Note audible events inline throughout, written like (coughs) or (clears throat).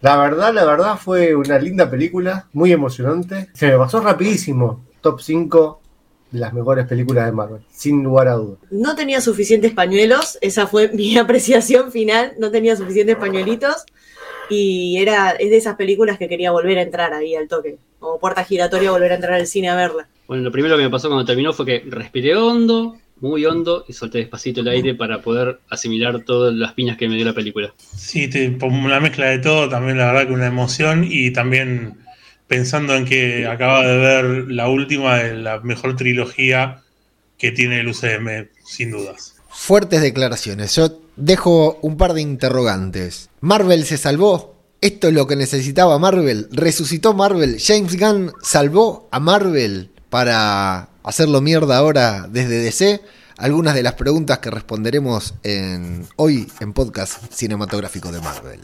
La verdad, la verdad fue una linda película, muy emocionante. Se me pasó rapidísimo. Top 5 de las mejores películas de Marvel, sin lugar a dudas. No tenía suficientes pañuelos, esa fue (laughs) mi apreciación final, no tenía suficientes pañuelitos y era es de esas películas que quería volver a entrar ahí al toque, como puerta giratoria volver a entrar al cine a verla. Bueno, lo primero que me pasó cuando terminó fue que respiré hondo, muy hondo, y solté despacito el aire para poder asimilar todas las piñas que me dio la película. Sí, te, una mezcla de todo, también la verdad que una emoción y también pensando en que acaba de ver la última de la mejor trilogía que tiene el UCM, sin dudas. Fuertes declaraciones. Yo dejo un par de interrogantes. ¿Marvel se salvó? ¿Esto es lo que necesitaba Marvel? ¿Resucitó Marvel? ¿James Gunn salvó a Marvel para hacerlo mierda ahora desde DC? Algunas de las preguntas que responderemos en, hoy en podcast cinematográfico de Marvel.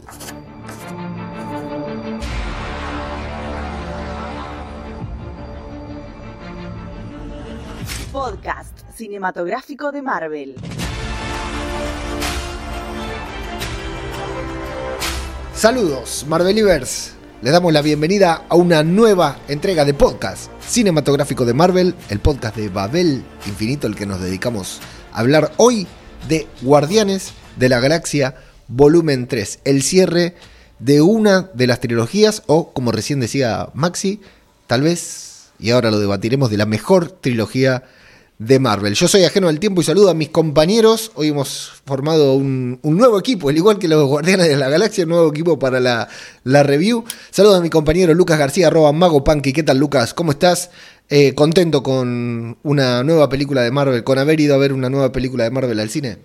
Podcast cinematográfico de Marvel. Saludos, Marvelivers. Le damos la bienvenida a una nueva entrega de podcast cinematográfico de Marvel, el podcast de Babel Infinito, el que nos dedicamos a hablar hoy de Guardianes de la Galaxia Volumen 3, el cierre de una de las trilogías, o como recién decía Maxi, tal vez, y ahora lo debatiremos, de la mejor trilogía de Marvel. Yo soy ajeno al tiempo y saludo a mis compañeros. Hoy hemos formado un, nuevo equipo, al igual que los Guardianes de la Galaxia, un nuevo equipo para la, review. Saludo a mi compañero Lucas García, arroba Mago Punky. ¿Qué tal, Lucas? ¿Cómo estás? Eh, ¿Contento con una nueva película de Marvel, con haber ido a ver una nueva película de Marvel al cine?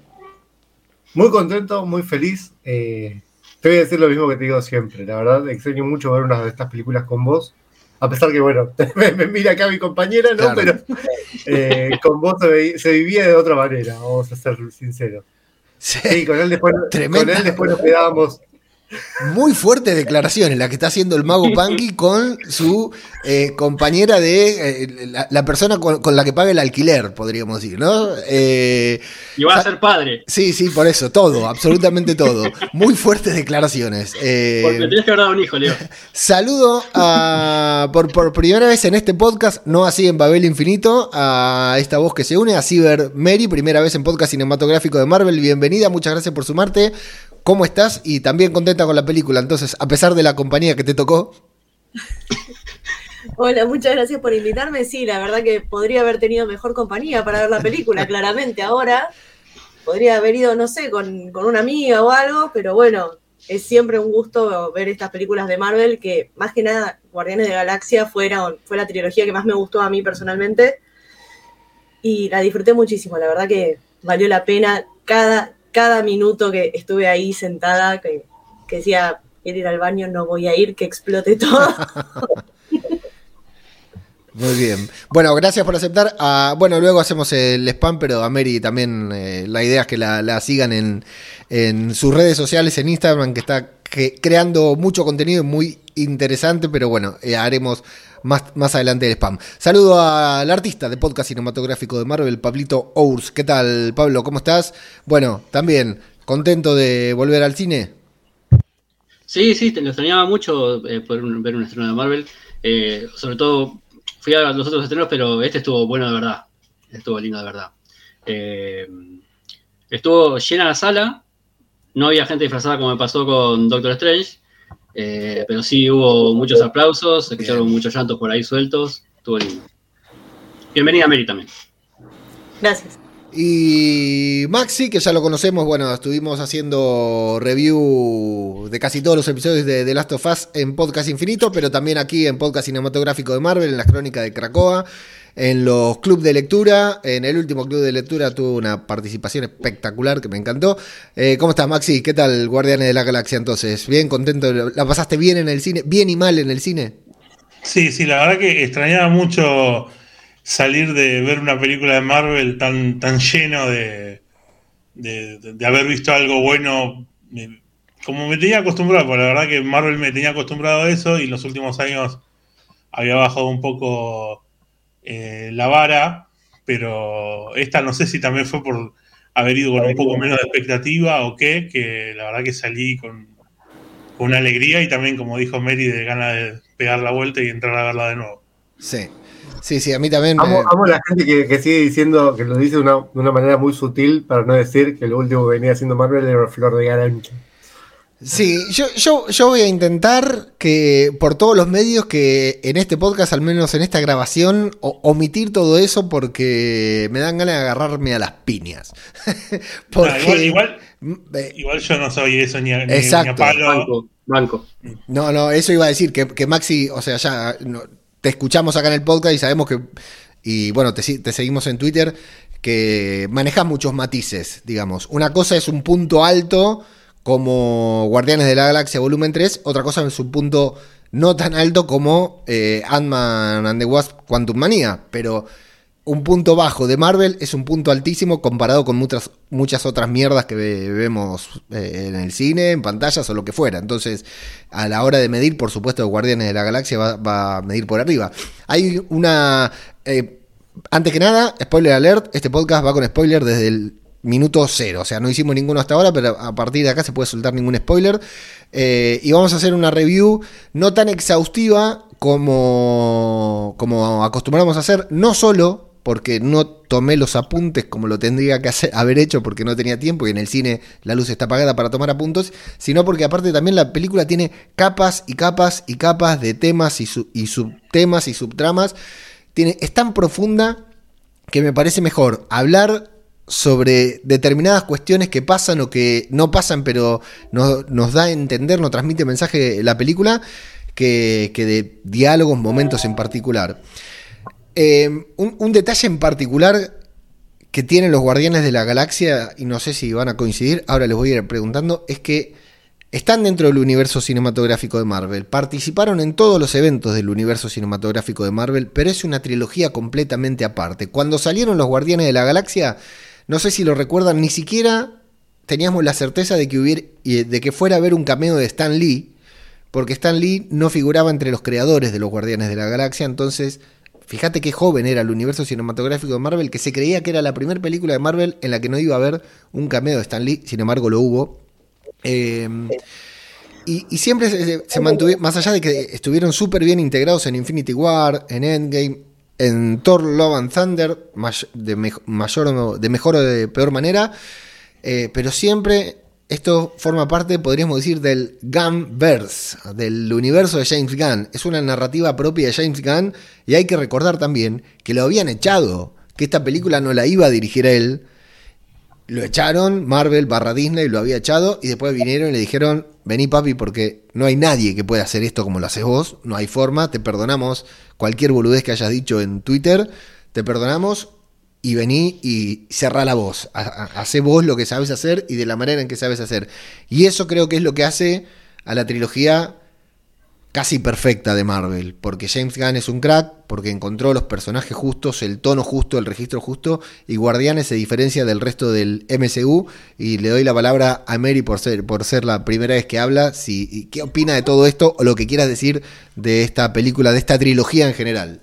Muy contento, muy feliz. Eh, te voy a decir lo mismo que te digo siempre. La verdad, extraño mucho ver una de estas películas con vos. A pesar que, bueno, (laughs) me, mira acá mi compañera, ¿no? Pero eh, con vos se, vivía de otra manera, vamos a ser sinceros. Sí, con él después, con él después nos quedábamos muy fuerte declaraciones la que está haciendo el mago Punky (laughs) con su eh, compañera de eh, la, persona con, la que paga el alquiler, podríamos decir, ¿no? Eh, y va a ser padre. Sí, sí, por eso, todo, (laughs) absolutamente todo. Muy fuertes declaraciones. Porque tienes que haber dado un hijo, Leo. (laughs) Saludo a, por, por primera vez en este podcast, no así en Babel Infinito, a esta voz que se une, a Ciber Mary, primera vez en podcast cinematográfico de Marvel. Bienvenida, muchas gracias por sumarte. ¿Cómo estás? Y también contenta con la película, entonces, a pesar de la compañía que te tocó. (laughs) Hola, muchas gracias por invitarme. Sí, la verdad que podría haber tenido mejor compañía para ver la película, (laughs) claramente. Ahora podría haber ido, no sé, con, una amiga o algo, pero bueno, es siempre un gusto ver estas películas de Marvel, que más que nada Guardianes de Galaxia fueron, fue la trilogía que más me gustó a mí personalmente. Y la disfruté muchísimo, la verdad que valió la pena cada, cada minuto que estuve ahí sentada, que, decía, quiero ir al baño, no voy a ir, que explote todo. (laughs) Muy bien. Bueno, gracias por aceptar. Ah, bueno, luego hacemos el spam, pero a Mary también eh, la idea es que la, sigan en, en, sus redes sociales, en Instagram, que está creando mucho contenido muy interesante, pero bueno, eh, haremos más, más adelante el spam. Saludo al artista de podcast cinematográfico de Marvel, Pablito Ours. ¿Qué tal, Pablo? ¿Cómo estás? Bueno, también, ¿contento de volver al cine? Sí, sí, lo extrañaba mucho eh, poder ver un estreno de Marvel. Eh, sobre todo, fui a los otros estrenos, pero este estuvo bueno de verdad. Estuvo lindo de verdad. Eh, estuvo llena la sala. No había gente disfrazada como me pasó con Doctor Strange. Eh, pero sí hubo muchos aplausos, escucharon muchos llantos por ahí sueltos. Estuvo lindo. Bienvenida, Mary, también. Gracias. Y Maxi, que ya lo conocemos, bueno, estuvimos haciendo review de casi todos los episodios de The Last of Us en Podcast Infinito, pero también aquí en Podcast Cinematográfico de Marvel, en las crónicas de Cracoa en los clubes de lectura. En el último club de lectura tuvo una participación espectacular que me encantó. Eh, ¿Cómo estás, Maxi? ¿Qué tal, Guardianes de la Galaxia? Entonces, ¿bien contento? ¿La pasaste bien en el cine? ¿Bien y mal en el cine? Sí, sí, la verdad que extrañaba mucho salir de ver una película de Marvel tan, tan lleno de, de, haber visto algo bueno. Como me tenía acostumbrado, porque la verdad que Marvel me tenía acostumbrado a eso y los últimos años había bajado un poco eh, la vara, pero esta no sé si también fue por haber ido con un poco menos de expectativa o qué, que la verdad que salí con, con una alegría y también, como dijo Mary, de ganas de pegar la vuelta y entrar a verla de nuevo. Sí. Sí, sí, a mí también. Amo, amo la gente que, sigue diciendo, que lo dice de una, de una, manera muy sutil, para no decir que lo último que venía haciendo Marvel era Flor de Garancho. Sí, yo, yo, yo voy a intentar que por todos los medios que en este podcast, al menos en esta grabación, omitir todo eso porque me dan ganas de agarrarme a las piñas. (laughs) porque, igual, igual, yo no soy eso ni, ni, a palo. Banco, No, no, eso iba a decir que, que Maxi, o sea, ya te escuchamos acá en el podcast y sabemos que, y bueno, te, te seguimos en Twitter, que manejas muchos matices, digamos. Una cosa es un punto alto como Guardianes de la Galaxia Volumen 3, otra cosa en su punto no tan alto como eh, Ant-Man and the Wasp Quantum Manía, pero un punto bajo de Marvel es un punto altísimo comparado con muchas, muchas otras mierdas que vemos eh, en el cine, en pantallas o lo que fuera. Entonces, a la hora de medir, por supuesto, Guardianes de la Galaxia va, a medir por arriba. Hay una... Eh, antes que nada, spoiler alert, este podcast va con spoiler desde el minuto cero. O sea, no hicimos ninguno hasta ahora, pero a partir de acá se puede soltar ningún spoiler. Eh, y vamos a hacer una review no tan exhaustiva como, como acostumbramos a hacer, no solo porque no tomé los apuntes como lo tendría que (laughs) haber hecho porque no tenía tiempo y en el cine la luz está apagada para tomar apuntes, sino porque aparte también la película tiene capas y capas y capas de temas y, y subtemas y subtramas. Tiene, es tan profunda que me parece mejor hablar sobre determinadas cuestiones que pasan o que no pasan, pero nos da a entender, nos transmite mensaje la película, que, de diálogos, momentos en particular. Em, un, detalle en particular que tienen los Guardianes de la Galaxia, y no sé si van a coincidir, ahora les voy a ir preguntando, es que están dentro del universo cinematográfico de Marvel, participaron en todos los eventos del universo cinematográfico de Marvel, pero es una trilogía completamente aparte. Cuando salieron los Guardianes de la Galaxia, no sé si lo recuerdan, ni siquiera teníamos la certeza de que, hubiera, de que fuera a haber un cameo de Stan Lee, porque Stan Lee no figuraba entre los creadores de los Guardianes de la Galaxia, entonces fíjate qué joven era el universo cinematográfico de Marvel, que se creía que era la primera película de Marvel en la que no iba a haber un cameo de Stan Lee, sin embargo lo hubo. Em, y, siempre se, se mantuvieron, más allá de que estuvieron súper bien integrados en Infinity War, en Endgame, en Thor Love and Thunder, de, mayor, de mejor o de peor manera, eh, pero siempre esto forma parte, podríamos decir, del Gunverse, del universo de James Gunn. Es una narrativa propia de James Gunn y hay que recordar también que lo habían echado, que esta película no la iba a dirigir él, lo echaron, Marvel barra Disney lo había echado y después vinieron y le dijeron, vení papi porque no hay nadie que pueda hacer esto como lo haces vos, no hay forma, te perdonamos cualquier boludez que hayas dicho en Twitter, te perdonamos y vení y cerrá la voz, hacé vos lo que sabes hacer y de la manera en que sabes hacer. Y eso creo que es lo que hace a la trilogía casi perfecta de Marvel, porque James Gunn es un crack, porque encontró los personajes justos, el tono justo, el registro justo, y Guardianes se diferencia del resto del MCU, y le doy la palabra a Mary por ser, por ser la primera vez que habla, si, qué opina de todo esto, o lo que quieras decir de esta película, de esta trilogía en general.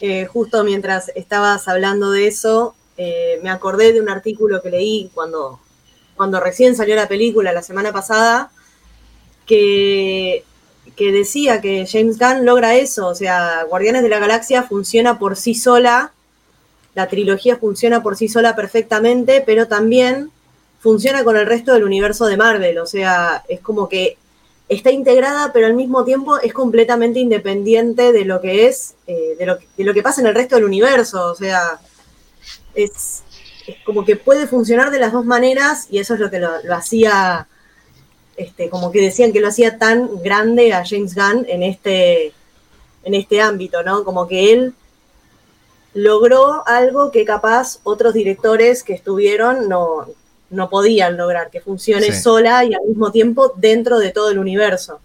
Eh, justo mientras estabas hablando de eso, eh, me acordé de un artículo que leí cuando, cuando recién salió la película la semana pasada, que que decía que James Gunn logra eso, o sea, Guardianes de la Galaxia funciona por sí sola, la trilogía funciona por sí sola perfectamente, pero también funciona con el resto del universo de Marvel, o sea, es como que está integrada, pero al mismo tiempo es completamente independiente de lo que es, eh, de, lo, que pasa en el resto del universo, o sea, es, como que puede funcionar de las dos maneras y eso es lo que lo hacía este, como que decían que lo hacía tan grande a James Gunn en este, en este ámbito, ¿no? Como que él logró algo que capaz otros directores que estuvieron no, no podían lograr, que funcione sola y al mismo tiempo dentro de todo el universo.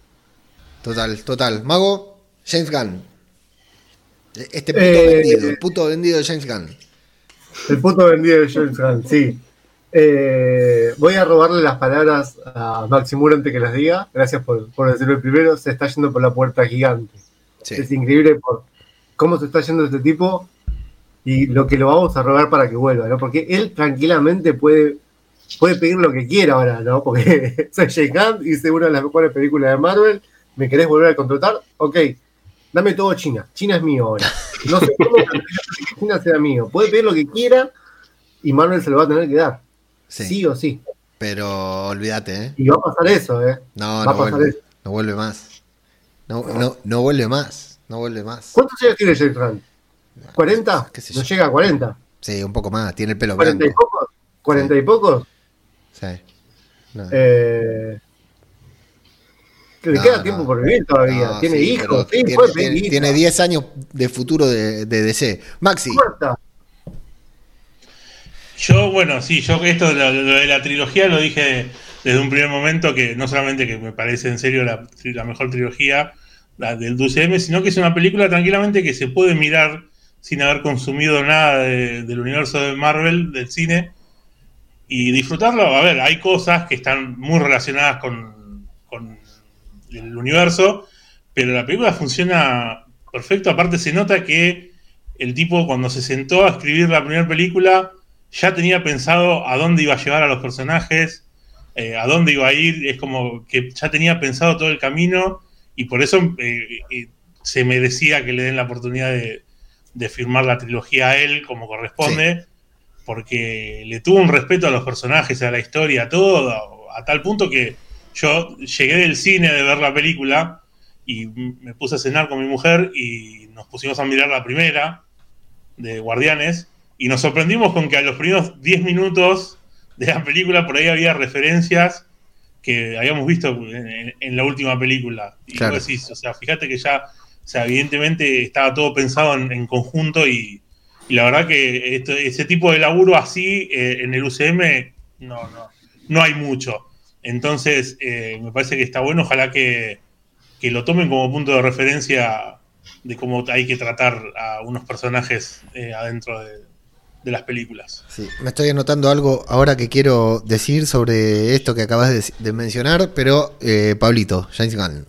Total, total. Mago, James Gunn. Este puto eh, vendido, el puto vendido de James Gunn. El puto vendido de James Gunn, sí. Eh, voy a robarle las palabras a Maximuro antes que las diga. Gracias por, por decirlo primero. Se está yendo por la puerta gigante. Es increíble por cómo se está yendo este tipo y lo que lo vamos a robar para que vuelva, ¿no? Porque él tranquilamente puede puede pedir lo que quiera ahora, ¿no? Porque (laughs) soy Jay Hunt, hice una de las mejores películas de Marvel, ¿me querés volver a contratar? Ok, dame todo China. China es mío ahora. No sé cómo (laughs) China sea mío. Puede pedir lo que quiera y Marvel se lo va a tener que dar. Sí, o sí. Pero olvídate, ¿eh? Y va a pasar eso, ¿eh? No, va no a pasar vuelve, eso. no vuelve más. No, no, no vuelve más. No vuelve más. ¿Cuántos años tiene James Hunt? ¿40? qué sé No yo. llega a 40. Sí, un poco más. Tiene el pelo ¿40 y blanco. pocos? ¿40 y pocos? Sí. No. Eh, le No, queda no. tiempo por vivir todavía. Tiene sí, hijos, sí, tiene, puede tiene- tiene hija. 10 años de futuro de, de DC. Maxi, Muerta. Yo, bueno, sí, yo esto de la, de la trilogía lo dije desde un primer momento que no solamente que me parece en serio la, mejor trilogía la del DCM, sino que es una película tranquilamente que se puede mirar sin haber consumido nada de- del universo de Marvel, del cine, y disfrutarlo. A ver, hay cosas que están muy relacionadas con, con el universo, pero la película funciona perfecto. Aparte, se nota que el tipo, cuando se sentó a escribir la primera película, ya tenía pensado a dónde iba a llevar a los personajes, eh, a dónde iba a ir. Es como que ya tenía pensado todo el camino y por eso eh, eh, se merecía que le den la oportunidad de, de firmar la trilogía a él como corresponde, porque le tuvo un respeto a los personajes, a la historia, a todo, a tal punto que yo llegué del cine de ver la película y me puse a cenar con mi mujer y nos pusimos a mirar la primera de Guardianes y nos sorprendimos con que a los primeros 10 minutos de la película por ahí había referencias que habíamos visto en, en la última película. Y Claro. vos decís, o sea, fíjate que ya, o sea, evidentemente estaba todo pensado en, en conjunto y, y la verdad que esto- ese tipo de laburo así eh, en el UCM no, no, no hay mucho. Entonces, eh, me parece que está bueno, ojalá que, que lo tomen como punto de referencia de cómo hay que tratar a unos personajes eh, adentro de, de las películas. Sí, me estoy anotando algo ahora que quiero decir sobre esto que acabas de, de mencionar, pero eh, Pablito, James Gunn.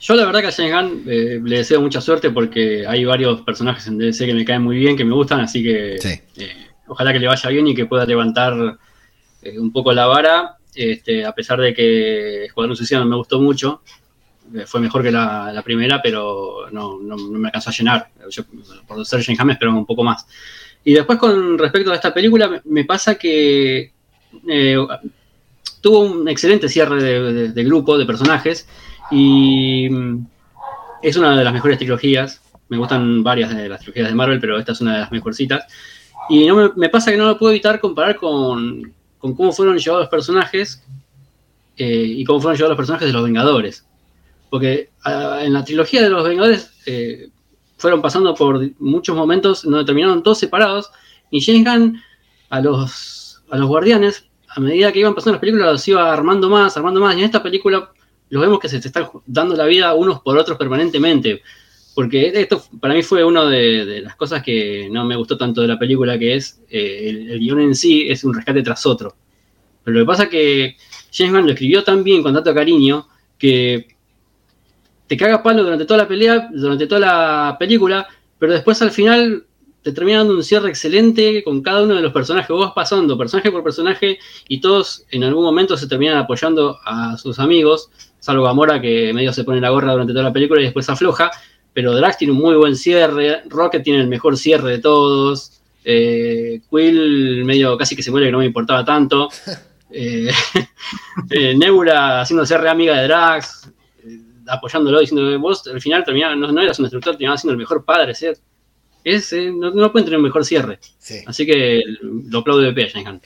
Yo la verdad que a James Gunn eh, le deseo mucha suerte porque hay varios personajes en DC que me caen muy bien, que me gustan, así que Sí. eh, ojalá que le vaya bien y que pueda levantar eh, un poco la vara, este, a pesar de que Escuadrón Suicida no me gustó mucho, fue mejor que la, primera, pero no, no- me alcanzó a llenar. Yo, por ser James me esperaba un poco más. Y después con respecto a esta película, me, pasa que eh, tuvo un excelente cierre de, grupo, de personajes, y mm, es una de las mejores trilogías. Me gustan varias de las trilogías de Marvel, pero esta es una de las mejorcitas. Y no me, me pasa que no lo puedo evitar comparar con, con cómo fueron llevados los personajes eh, y cómo fueron llevados los personajes de los Vengadores. Porque ah, en la trilogía de los Vengadores eh, fueron pasando por muchos momentos donde terminaron todos separados y James Gunn a los, a los guardianes, a medida que iban pasando las películas, los iba armando más, armando más. Y en esta película los vemos que se están dando la vida unos por otros permanentemente. Porque esto para mí fue una de, de las cosas que no me gustó tanto de la película, que es eh, el, el guion en sí es un rescate tras otro. Pero lo que pasa es que James Gunn lo escribió tan bien, con tanto cariño, que te caga palo durante toda la pelea, durante toda la película, pero después al final te termina dando un cierre excelente con cada uno de los personajes. Vos pasando personaje por personaje y todos en algún momento se terminan apoyando a sus amigos, salvo Gamora que medio se pone la gorra durante toda la película y después afloja. Pero Drax tiene un muy buen cierre, Rocket tiene el mejor cierre de todos, eh, Quill medio casi que se muere que no me importaba tanto. (laughs) Eh, (laughs) eh, Nebula haciéndose re amiga de Drax, apoyándolo, diciendo que vos al final terminabas, no, no eras un destructor, terminabas siendo el mejor padre, ¿sí? Es, eh, no, no pueden tener un mejor cierre. Sí. Así que lo aplaudo de pie a James Gunn.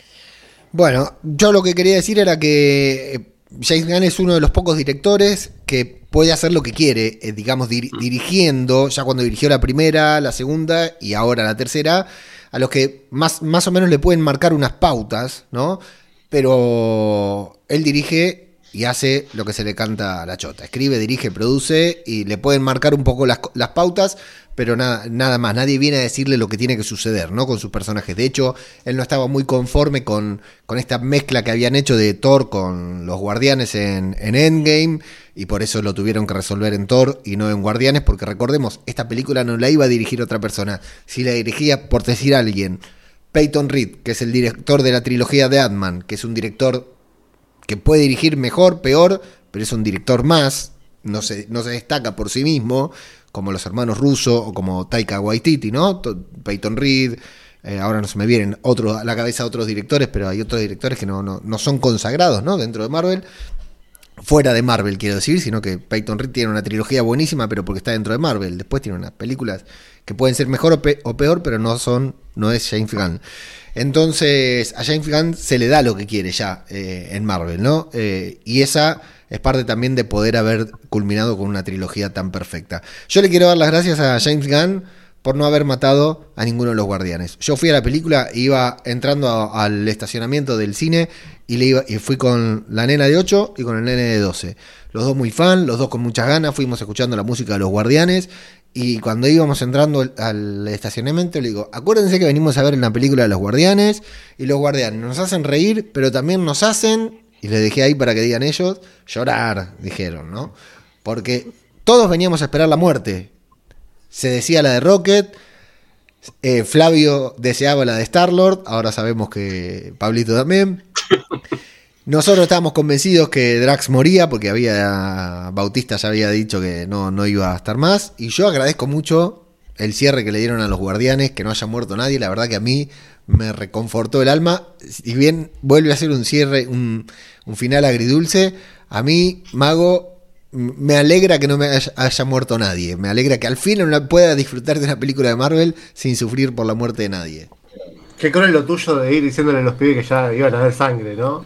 Bueno, yo lo que quería decir era que eh, James Gunn es uno de los pocos directores que puede hacer lo que quiere, eh, digamos, dir- dirigiendo, ya cuando dirigió la primera, la segunda y ahora la tercera, a los que más, más o menos le pueden marcar unas pautas, ¿no? Pero él dirige y hace lo que se le canta a la chota. Escribe, dirige, produce y le pueden marcar un poco las, pautas, pero nada, nada más. Nadie viene a decirle lo que tiene que suceder, ¿no? Con sus personajes. De hecho, él no estaba muy conforme con, con esta mezcla que habían hecho de Thor con los guardianes en, en Endgame y por eso lo tuvieron que resolver en Thor y no en Guardianes, porque recordemos, esta película no la iba a dirigir otra persona. Si la dirigía, por decir alguien, Peyton Reed, que es el director de la trilogía de Ant-Man, que es un director que puede dirigir mejor, peor, pero es un director más, no se, no se destaca por sí mismo, como los hermanos Russo o como Taika Waititi, ¿no? Peyton Reed, eh, ahora no se me vienen otros, a la cabeza otros directores, pero hay otros directores que no, no, no son consagrados, ¿no? Dentro de Marvel fuera de Marvel, quiero decir, sino que Peyton Reed tiene una trilogía buenísima, pero porque está dentro de Marvel. Después tiene unas películas que pueden ser mejor o, peor, pero no son, no es James Gunn. Entonces, a James Gunn se le da lo que quiere ya eh, en Marvel, ¿no? Eh, y esa es parte también de poder haber culminado con una trilogía tan perfecta. Yo le quiero dar las gracias a James Gunn por no haber matado a ninguno de los guardianes. Yo fui a la película, iba entrando al estacionamiento del cine y, le iba, y fui con la nena de 8 y con el nene de 12. Los dos muy fan, los dos con muchas ganas, fuimos escuchando la música de los guardianes y cuando íbamos entrando al estacionamiento le digo, acuérdense que venimos a ver una película de los guardianes y los guardianes nos hacen reír, pero también nos hacen, y les dejé ahí para que digan ellos, llorar, dijeron, ¿no? Porque todos veníamos a esperar la muerte, se decía la de Rocket. Eh, Flavio deseaba la de Star-Lord. Ahora sabemos que Pablito también. Nosotros estábamos convencidos que Drax moría porque había Bautista ya había dicho que no, no iba a estar más. Y yo agradezco mucho el cierre que le dieron a los guardianes, que no haya muerto nadie. La verdad que a mí me reconfortó el alma. Si bien vuelve a ser un cierre, un, un final agridulce, a mí, Mago, me alegra que no me haya, muerto nadie. Me alegra que al fin pueda disfrutar de una película de Marvel sin sufrir por la muerte de nadie. Qué cruel lo tuyo de ir diciéndole a los pibes que ya iban a ver sangre, ¿no?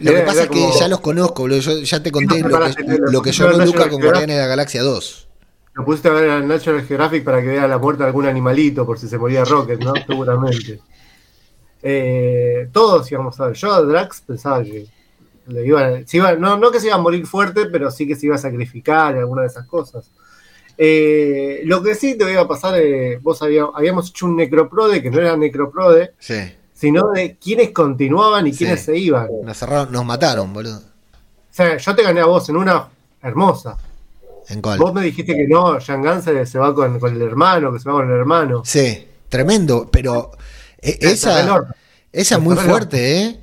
Lo que pasa es que ya los conozco, yo ya te conté lo, que, yo no Luca con Guardianes de la Galaxia 2. Lo pusiste a ver en National Geographic para que vea la muerte de algún animalito por si se moría Rocket, ¿no? (laughs) Seguramente. Eh, todos íbamos a ver. Yo a Drax pensaba que no, que se iba a morir fuerte, pero sí que se iba a sacrificar y alguna de esas cosas. Eh, lo que sí te iba a pasar, eh, vos habíamos hecho un necroprode que no era necroprode, sino de quiénes continuaban y quiénes se iban. Nos cerraron, nos mataron, boludo. O sea, yo te gané a vos en una hermosa. ¿En cuál? Vos me dijiste que no, Jean Gans se va con, el hermano, que se va con el hermano. Sí, tremendo, pero eh, esa, esa es muy fuerte, ¿eh?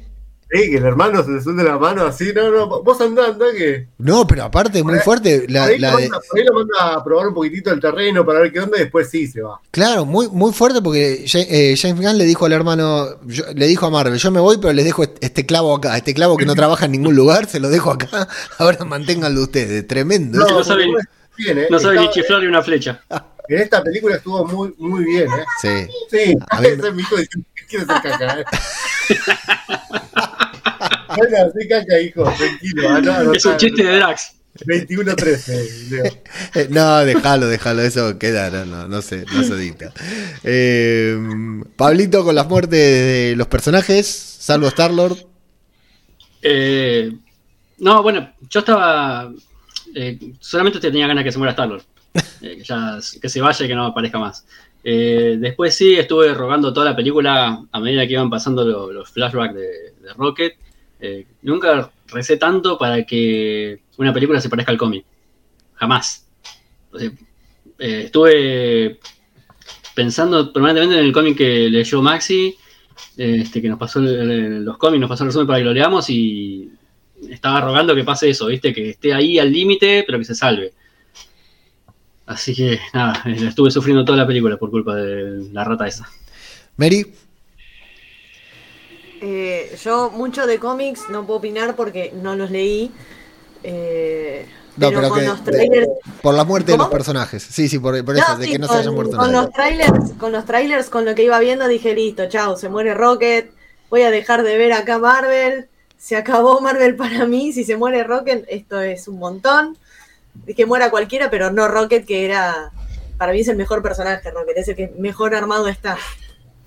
Que el hermano se le suelte la mano así, no, no, vos andá, andá que. No, pero aparte, muy fuerte. La, ahí, lo manda, lo manda a probar un poquitito el terreno para ver qué onda y después sí se va. Claro, muy, muy fuerte porque eh, James Gunn le dijo al hermano, le dijo a Marvel, yo me voy, pero les dejo este clavo acá, este clavo que no trabaja en ningún lugar, se lo dejo acá, (laughs) ahora manténganlo ustedes, tremendo. No, no saben, ¿eh? no sabe ni chiflar ni una flecha. (laughs) En esta película estuvo muy, muy bien, ¿eh? Sí. Sí, a mí... (laughs) ese es mi hijo diciendo que quiere ser caca, ¿eh? Bueno, así caca, hijo, tranquilo. Ah, es un chiste de Drax. 21-13, (laughs) eh, No, déjalo, déjalo, eso queda, no, no, no se, no se dicta. Eh, Pablito, con las muertes de los personajes, salvo Star-Lord. Eh, no, bueno, yo estaba. Eh, solamente tenía ganas que se muera Star-Lord. Eh, que, ya, que se vaya y que no aparezca más. después sí, estuve rogando toda la película a medida que iban pasando los flashbacks de, de Rocket. Eh, nunca recé tanto para que una película se parezca al cómic. Jamás. Eh, estuve pensando permanentemente en el cómic que leyó Maxi, este, que nos pasó los cómics, nos pasó el resumen para que lo leamos y estaba rogando que pase eso, ¿viste? Que esté ahí al límite, pero que se salve. Así que nada, estuve sufriendo toda la película por culpa de la rata esa. Mary. Eh, yo mucho de cómics no puedo opinar porque no los leí. Eh, no, pero, con los trailers... por la muerte de los personajes. Sí, sí, por, eso, de que no se hayan muerto con Los trailers, con los trailers, con lo que iba viendo, dije, listo, chao, se muere Rocket, voy a dejar de ver acá Marvel, se acabó Marvel para mí, si se muere Rocket, esto es un montón. que muera cualquiera, pero no Rocket, que era, para mí es el mejor personaje, Rocket, es el que mejor armado está.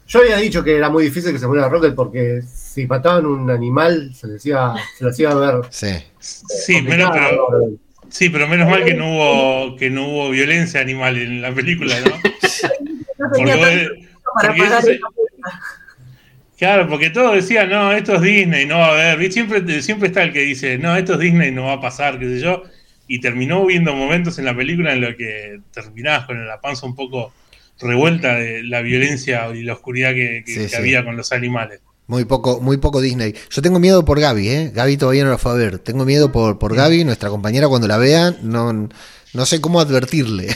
Yo había dicho que era muy difícil que se muriera Rocket porque si mataban un animal se les iba, se les iba a ver. Sí. Sí, menos, pero, sí, pero menos mal que no hubo que no hubo violencia animal en la película, ¿no? (laughs) porque, claro, porque todos decían, no, esto es Disney, no va a haber. Siempre, siempre está el que dice, no, esto es Disney, no va a pasar, qué sé yo. Y terminó viendo momentos en la película en los que terminabas con la panza un poco revuelta de la violencia y la oscuridad que, que- Sí, que sí. había con los animales. Muy poco, muy poco Disney. Yo tengo miedo por Gaby, ¿eh? Gaby todavía no la fue a ver. Tengo miedo por, por Gaby, nuestra compañera, cuando la vea, no, no sé cómo advertirle.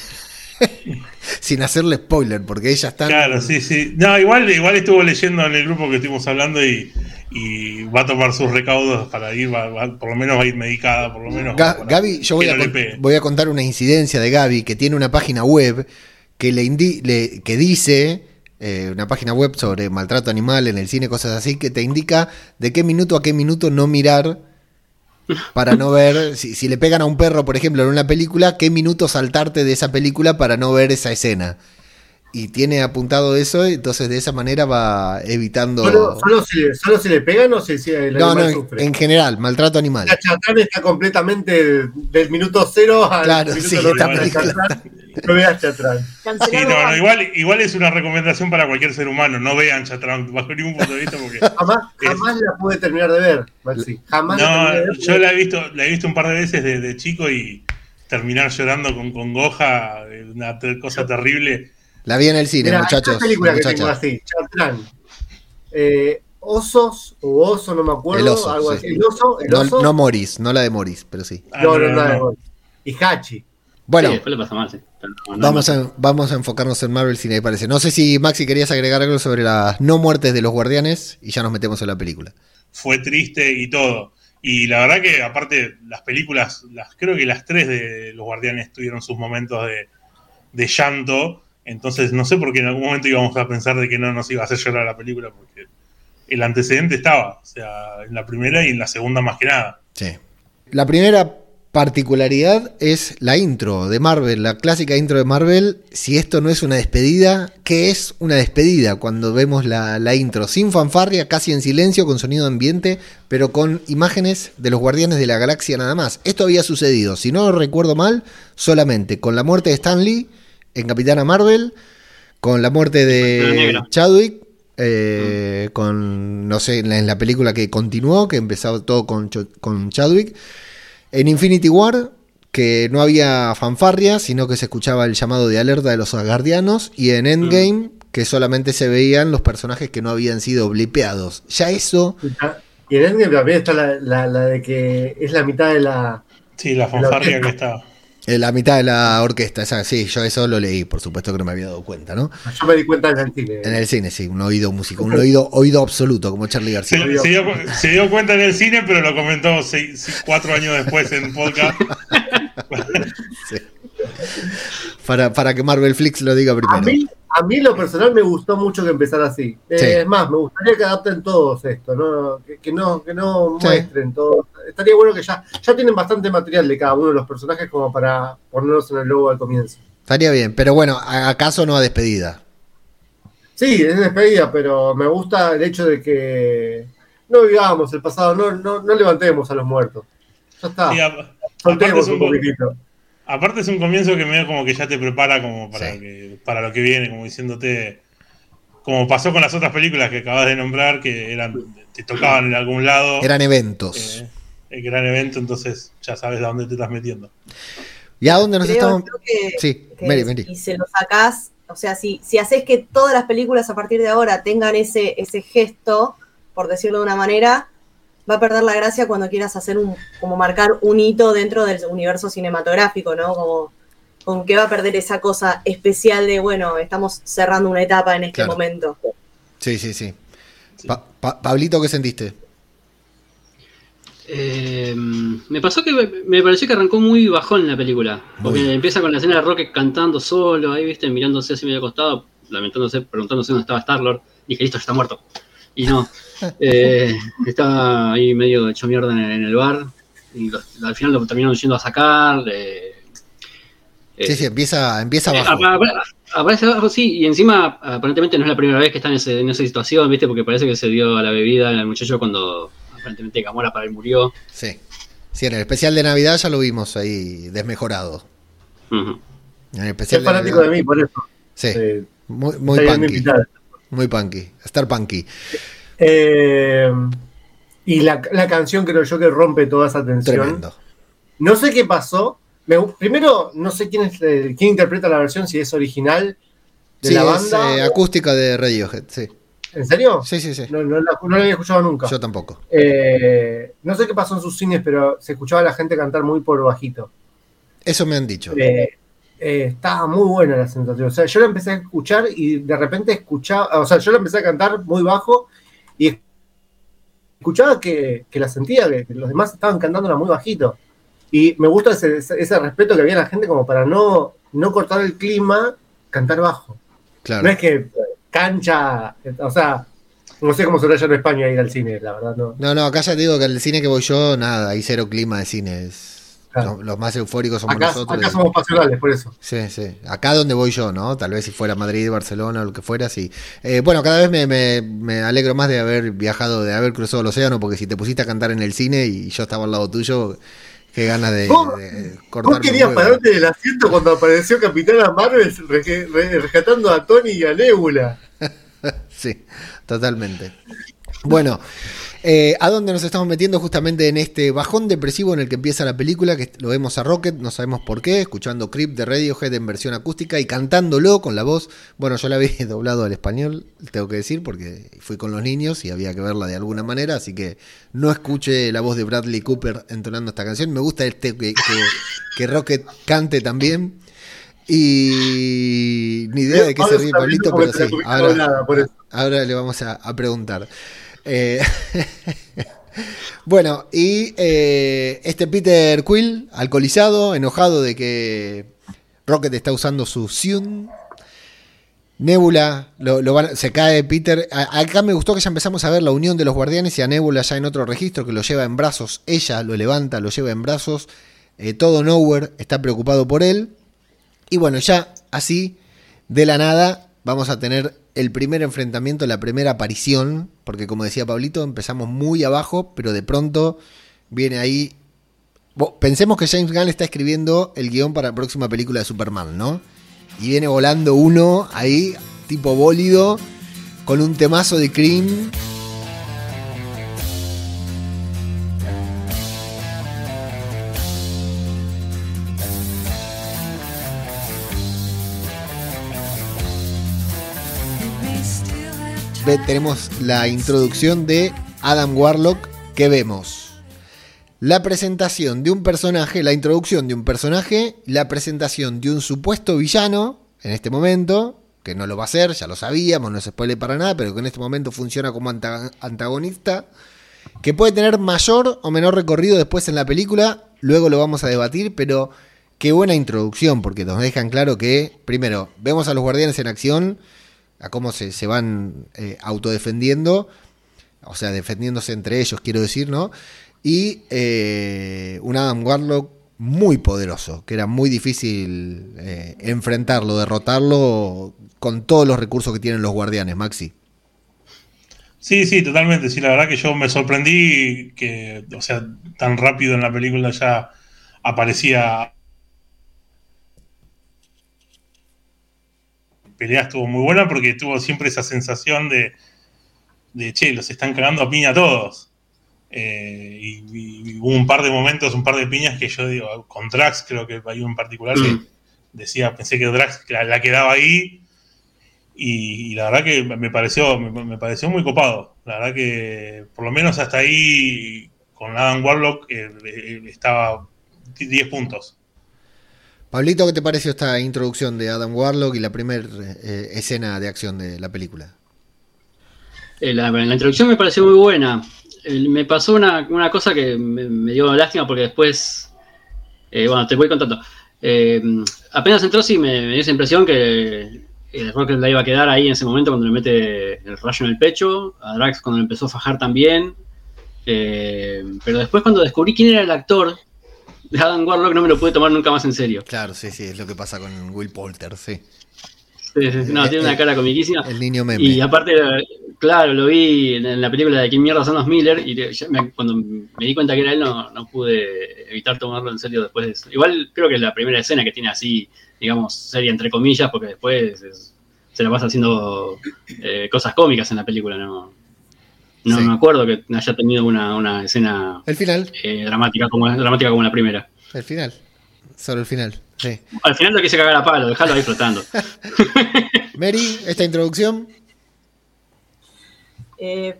(laughs) Sin hacerle spoiler, porque ella está. Claro, sí, sí. No, igual, igual estuvo leyendo en el grupo que estuvimos hablando y, y va a tomar sus recaudos para ir, va- va- por lo menos va a ir medicada, por lo menos. Ga- Gaby, yo voy a, no voy a contar una incidencia de Gaby que tiene una página web que le, indi- le- que dice, eh, una página web sobre maltrato animal en el cine, cosas así, que te indica de qué minuto a qué minuto no mirar (laughs) para no ver, si, si le pegan a un perro, por ejemplo, en una película, qué minuto saltarte de esa película para no ver esa escena. Y tiene apuntado eso, entonces de esa manera va evitando... Solo, solo, si, le- solo si le pegan o si, si el no, no, animal en, sufre. en general, maltrato animal. La Chatrán está completamente del minuto cero al Claro, minuto sí, película Chatrán, No veas Chatrán. Sí, no, no, igual, igual es una recomendación para cualquier ser humano. No vean Chatrán bajo ningún punto de vista porque. Jamás, jamás la pude terminar de ver, Maxi. Jamás la No, terminé de ver. yo la he visto, la he visto un par de veces de, de chico y terminar llorando con congoja, eh, una ter- cosa terrible. La vi en el cine, Mirá, hay muchachos. tres películas que tengo así, Chatrán. Eh, osos o oso, no me acuerdo. El oso, algo sí. así. El oso, el No, oso. no Morris, no la de Morris, pero sí. Ah, no, no, no, no. Y Hachi. Bueno, después le pasa mal, sí. Vamos, a, vamos a enfocarnos en Marvel si me parece. No sé si Maxi querías agregar algo sobre las no muertes de los guardianes y ya nos metemos en la película. Fue triste y todo. Y la verdad que aparte las películas, las creo que las tres de los guardianes tuvieron sus momentos de, de llanto. Entonces no sé por qué en algún momento íbamos a pensar de que no nos iba a hacer llorar la película, porque el antecedente estaba, o sea, en la primera y en la segunda más que nada. Sí. La primera particularidad es la intro de Marvel, la clásica intro de Marvel. Si esto no es una despedida, ¿qué es una despedida? Cuando vemos la, la intro, sin fanfarria, casi en silencio, con sonido ambiente, pero con imágenes de los Guardianes de la Galaxia nada más. Esto había sucedido, si no recuerdo mal, solamente con la muerte de Stan Lee en Capitana Marvel, con la muerte de. Chadwick, eh, con, no sé, en la, en la película que continuó, que empezaba todo con, con Chadwick. En Infinity War, que no había fanfarria, sino que se escuchaba el llamado de alerta de los guardianos. Y en Endgame, que solamente se veían los personajes que no habían sido blipeados. Ya eso, Y en Endgame también está la, la, la de que es la mitad de la. Sí, la fanfarria que estaba. En la mitad de la orquesta, esa, sí, yo eso lo leí, por supuesto que no me había dado cuenta, ¿no? Yo me di cuenta en el cine. En el cine, sí, un oído músico, un oído, oído absoluto, como Charlie García. se dio, se dio cuenta en el cine, pero lo comentó seis- seis- cuatro años después en podcast. (laughs) Sí. Para, para que Marvel Flix lo diga A primero. mí, a mí en lo personal me gustó mucho que empezara así. Eh, Sí. Es más, me gustaría que adapten todos esto, ¿no? Que, que no, que no Sí. muestren todo. Estaría bueno que ya, ya tienen bastante material de cada uno de los personajes como para ponerlos en el logo al comienzo. Estaría bien, pero bueno, ¿a- ¿acaso no a despedida? Sí, es despedida, pero me gusta el hecho de que no vivamos el pasado, no, no, no levantemos a los muertos. Ya está, a- soltemos un, poquitito. Aparte es un comienzo que medio como que ya te prepara como para, Sí. que, para lo que viene, como diciéndote, como pasó con las otras películas que acabas de nombrar, que eran te tocaban en algún lado, Eran eventos. eh, el gran evento, entonces ya sabes a dónde te estás metiendo. ¿Y a dónde nos Creo, estamos? creo que, Sí, que Mary, Mary. si se lo sacás, o sea, si, si haces que todas las películas a partir de ahora tengan ese, ese gesto, por decirlo de una manera, va a perder la gracia cuando quieras hacer un, como marcar un hito dentro del universo cinematográfico, ¿no? Como, como que va a perder esa cosa especial de, bueno, estamos cerrando una etapa en este Claro. momento. Sí, sí, sí. Pa- Pa- Pablito, ¿qué sentiste? Eh, me pasó que me, me pareció que arrancó muy bajón la película. Porque Muy. empieza con la escena de Rocket cantando solo, ahí viste, mirándose así medio acostado, lamentándose, preguntándose dónde estaba Star-Lord. Dije, listo, ya está muerto. Y no. Eh, estaba ahí medio hecho mierda en el, en el bar. Y los- al final lo terminaron yendo a sacar. eh, eh, Sí, sí, empieza, empieza abajo. apa- apa- Aparece abajo, sí, y encima aparentemente no es la primera vez que está en, ese- en esa situación, ¿viste? Porque parece que se dio a la bebida al muchacho cuando aparentemente Gamora para él murió. Sí. Sí, en el especial de Navidad ya lo vimos ahí desmejorado. En el especial Es fanático de Navidad- mí, por eso. Sí, Eh, muy, muy punky. Muy punky. Star punky. Eh, y la, la canción creo yo que rompe toda esa tensión. Tremendo. No sé qué pasó. Me primero, no sé quién, es, eh, quién interpreta la versión, si es original de Sí, la es banda. eh, acústica de Radiohead, sí. ¿En serio? Sí, sí, sí. No, no la, no la había escuchado nunca. Yo tampoco. Eh, no sé qué pasó en sus cines, pero se escuchaba a la gente cantar muy por bajito. Eso me han dicho. Eh, eh, estaba muy buena la sensación. O sea, yo la empecé a escuchar y de repente escuchaba, o sea, yo la empecé a cantar muy bajo y escuchaba que, que la sentía, que, que los demás estaban cantándola muy bajito. Y me gusta ese, ese- respeto que había en la gente como para no, no cortar el clima, cantar bajo. Claro. No es que cancha, o sea, no sé cómo será allá en España ir al cine, la verdad, no. No, no, acá ya te digo que el cine que voy yo, nada, hay cero clima de cine. Claro. Los, los más eufóricos somos Acá, nosotros. acá somos pasionales, por eso. Sí, sí. Acá donde voy yo, ¿no? Tal vez si fuera Madrid, Barcelona o lo que fuera, sí. Eh, bueno, cada vez me, me- me alegro más de haber viajado, de haber cruzado el océano, porque si te pusiste a cantar en el cine y yo estaba al lado tuyo, qué ganas de, ¿Vos- de ¿Vos cortarme querías pararte del asiento cuando apareció Capitana Marvel re- re- rescatando a Tony y a Nebula? (laughs) Sí, totalmente. Bueno, eh, ¿a dónde nos estamos metiendo? Justamente en este bajón depresivo en el que empieza la película, que lo vemos a Rocket, no sabemos por qué, escuchando Creep de Radiohead en versión acústica y cantándolo con la voz. Bueno, yo la vi (laughs) doblado al español, tengo que decir, porque fui con los niños y había que verla de alguna manera, así que no escuché la voz de Bradley Cooper entonando esta canción. Me gusta este que, que, que Rocket cante también. Y ni idea de qué se ríe Pablito, pero sí. Ahora, le vamos a, a preguntar. Eh, (laughs) bueno, y eh, este Peter Quill, alcoholizado, enojado de que Rocket está usando su Zune. Nebula, lo, se cae Peter. A- acá me gustó que ya empezamos a ver la unión de los guardianes y a Nebula ya en otro registro que lo lleva en brazos. Ella lo levanta, lo lleva en brazos. Eh, todo Nowhere está preocupado por él. Y bueno, ya así, de la nada, vamos a tener el primer enfrentamiento, la primera aparición, porque como decía Pablito, empezamos muy abajo, pero de pronto viene ahí... Pensemos que James Gunn está escribiendo el guion para la próxima película de Superman, ¿no? Y viene volando uno ahí, tipo bólido, con un temazo de Cream. Tenemos la introducción de Adam Warlock que vemos. La presentación de un personaje, la introducción de un personaje, la presentación de un supuesto villano en este momento, que no lo va a hacer, ya lo sabíamos, no se spoile para nada, pero que en este momento funciona como anta- antagonista, que puede tener mayor o menor recorrido después en la película, luego lo vamos a debatir, pero qué buena introducción, porque nos dejan claro que, primero, vemos a los guardianes en acción, a cómo se, se van eh, autodefendiendo, o sea, defendiéndose entre ellos, quiero decir, ¿no? Y eh, un Adam Warlock muy poderoso, que era muy difícil eh, enfrentarlo, derrotarlo con todos los recursos que tienen los guardianes, Maxi. Sí, sí, totalmente. Sí, la verdad que yo me sorprendí que, o sea, tan rápido en la película ya aparecía. Pelea estuvo muy buena porque tuvo siempre esa sensación de, de che, los están cagando a piña todos. Eh, y, y hubo un par de momentos, un par de piñas que yo digo, con Drax creo que hay uno en particular que Mm. decía, pensé que Drax la, la quedaba ahí y, y la verdad que me pareció, me, me pareció muy copado. La verdad que por lo menos hasta ahí con Adam Warlock eh, eh, estaba 10 puntos. Pablito, ¿qué te pareció esta introducción de Adam Warlock y la primera escena de acción de la película? Eh, la, introducción me pareció muy buena. Eh, me pasó una, una cosa que me, dio lástima porque después. eh, bueno, te voy contando. Eh, apenas entró, sí, me, dio esa impresión que el la iba a quedar ahí en ese momento cuando le mete el rayo en el pecho. A Drax cuando le empezó a fajar también. Eh, pero después, cuando descubrí quién era el actor (laughs) Adam Warlock, no me lo pude tomar nunca más en serio. Claro, sí, sí, es lo que pasa con Will Poulter, sí. Sí, sí, no, tiene una cara comiquísima. El niño meme. Y aparte, claro, lo vi en, la película de quién mierda son los Miller y me- cuando me di cuenta que era él no, no pude evitar tomarlo en serio después de eso. Igual creo que es la primera escena que tiene así, digamos, seria entre comillas, porque después es- se la pasa haciendo eh, cosas cómicas en la película, ¿no? No Sí. me acuerdo que haya tenido una, una escena El final, eh, dramática, como, dramática como la primera. el final. Solo el final, sí. Al final lo quise cagar a palo, dejarlo ahí flotando. (laughs) Mary, esta introducción. Eh,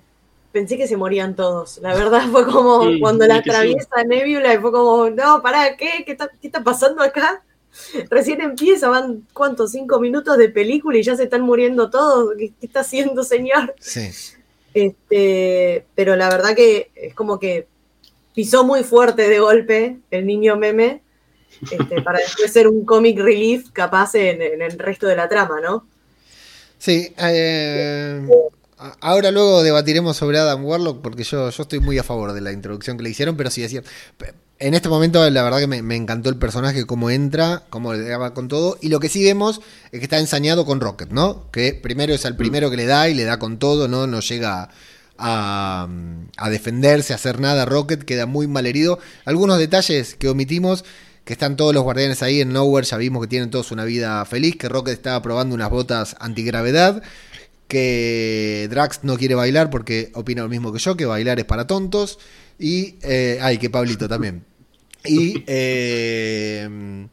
pensé que se morían todos. La verdad fue como Sí, cuando la es que sí. atraviesa Nebula y fue como, no, pará, ¿qué? ¿Qué está, qué está pasando acá? (laughs) Recién empieza, van, ¿cuántos? Cinco minutos de película y ya se están muriendo todos. ¿Qué, qué está haciendo, señor? Sí. Este, pero la verdad que es como que pisó muy fuerte de golpe el niño meme este, para (laughs) después ser un comic relief capaz en, en el resto de la trama, ¿no? Sí. eh, ahora luego debatiremos sobre Adam Warlock porque yo, yo estoy muy a favor de la introducción que le hicieron, pero sí decir, en este momento la verdad que me, encantó el personaje, cómo entra, cómo le daba con todo, y lo que sí vemos es que está ensañado con Rocket, ¿no? Que primero es al primero que le da y le da con todo, ¿no? No llega a, a defenderse, a hacer nada. Rocket queda muy mal herido. Algunos detalles que omitimos, que están todos los guardianes ahí en Nowhere, ya vimos que tienen todos una vida feliz, que Rocket estaba probando unas botas antigravedad, que Drax no quiere bailar porque opina lo mismo que yo, que bailar es para tontos, y... eh, ay, que Pablito también. Y... eh,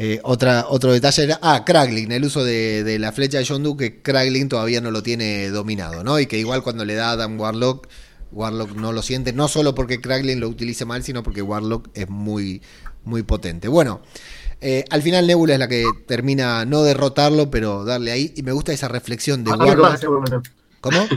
eh, otra, otro detalle era, ah, Kraglin, el uso de, de la flecha de John Doe, que Kraglin todavía no lo tiene dominado, ¿no? Y que igual cuando le da a Adam Warlock, Warlock no lo siente, no solo porque Kraglin lo utilice mal, sino porque Warlock es muy, muy potente. Bueno, eh, al final Nebula es la que termina no derrotarlo, pero darle ahí, y me gusta esa reflexión de Ah, Warlock. ¿Cómo?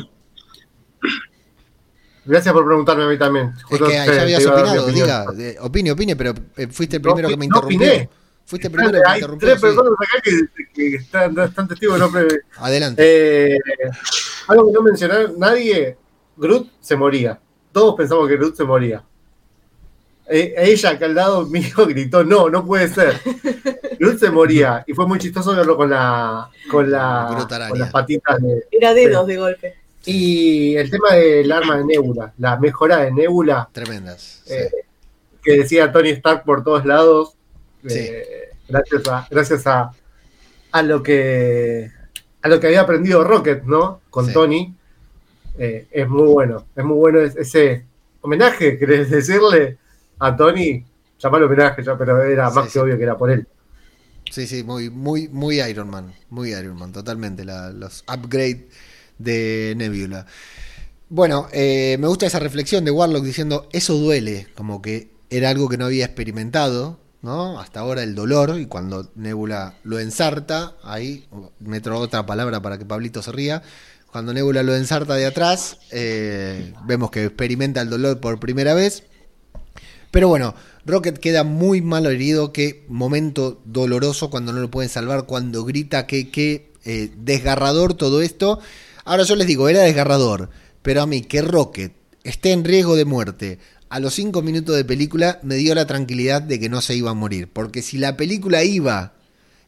Gracias por preguntarme a mí también. Es Justo que te- ya habías opinado, diga, opine, opine, pero eh, fuiste el No primero que me opi- no interrumpió. opiné. Fuiste el primero que me Hay interrumpió. tres sí. personas acá que, que están, están testigos, no pre- Adelante. Eh, algo que no mencionaron nadie, Groot se moría. Todos pensamos que Groot se moría. Eh, ella que al lado mío (laughs) gritó, no, no puede ser. (laughs) Groot se moría. Y fue muy chistoso verlo con la con las patitas de. Era dedos de golpe. Y el tema del arma de Nebula, la mejora de Nebula, Tremendas. sí. eh, que decía Tony Stark por todos lados. Sí. eh, gracias a, gracias a, a lo que a lo que había aprendido Rocket, ¿no? Con Sí. Tony. eh, es muy bueno. Es muy bueno es- ese homenaje, ¿querés decirle? A Tony. Llamarlo homenaje, ya, pero era más que obvio que era por él. Sí, sí, muy, muy, muy Iron Man. Muy Iron Man, totalmente. la- los upgrade de Nebula. Bueno, eh, me gusta esa reflexión de Warlock diciendo, eso duele, como que era algo que no había experimentado, ¿no? Hasta ahora el dolor, y cuando Nebula lo ensarta, ahí, meto otra palabra para que Pablito se ría, cuando Nebula lo ensarta de atrás, eh, vemos que experimenta el dolor por primera vez. Pero bueno, Rocket queda muy mal herido, qué momento doloroso cuando no lo pueden salvar, cuando grita, qué, qué eh, desgarrador todo esto. Ahora yo les digo, era desgarrador, pero a mí que Rocket esté en riesgo de muerte a los 5 minutos de película me dio la tranquilidad de que no se iba a morir, porque si la película iba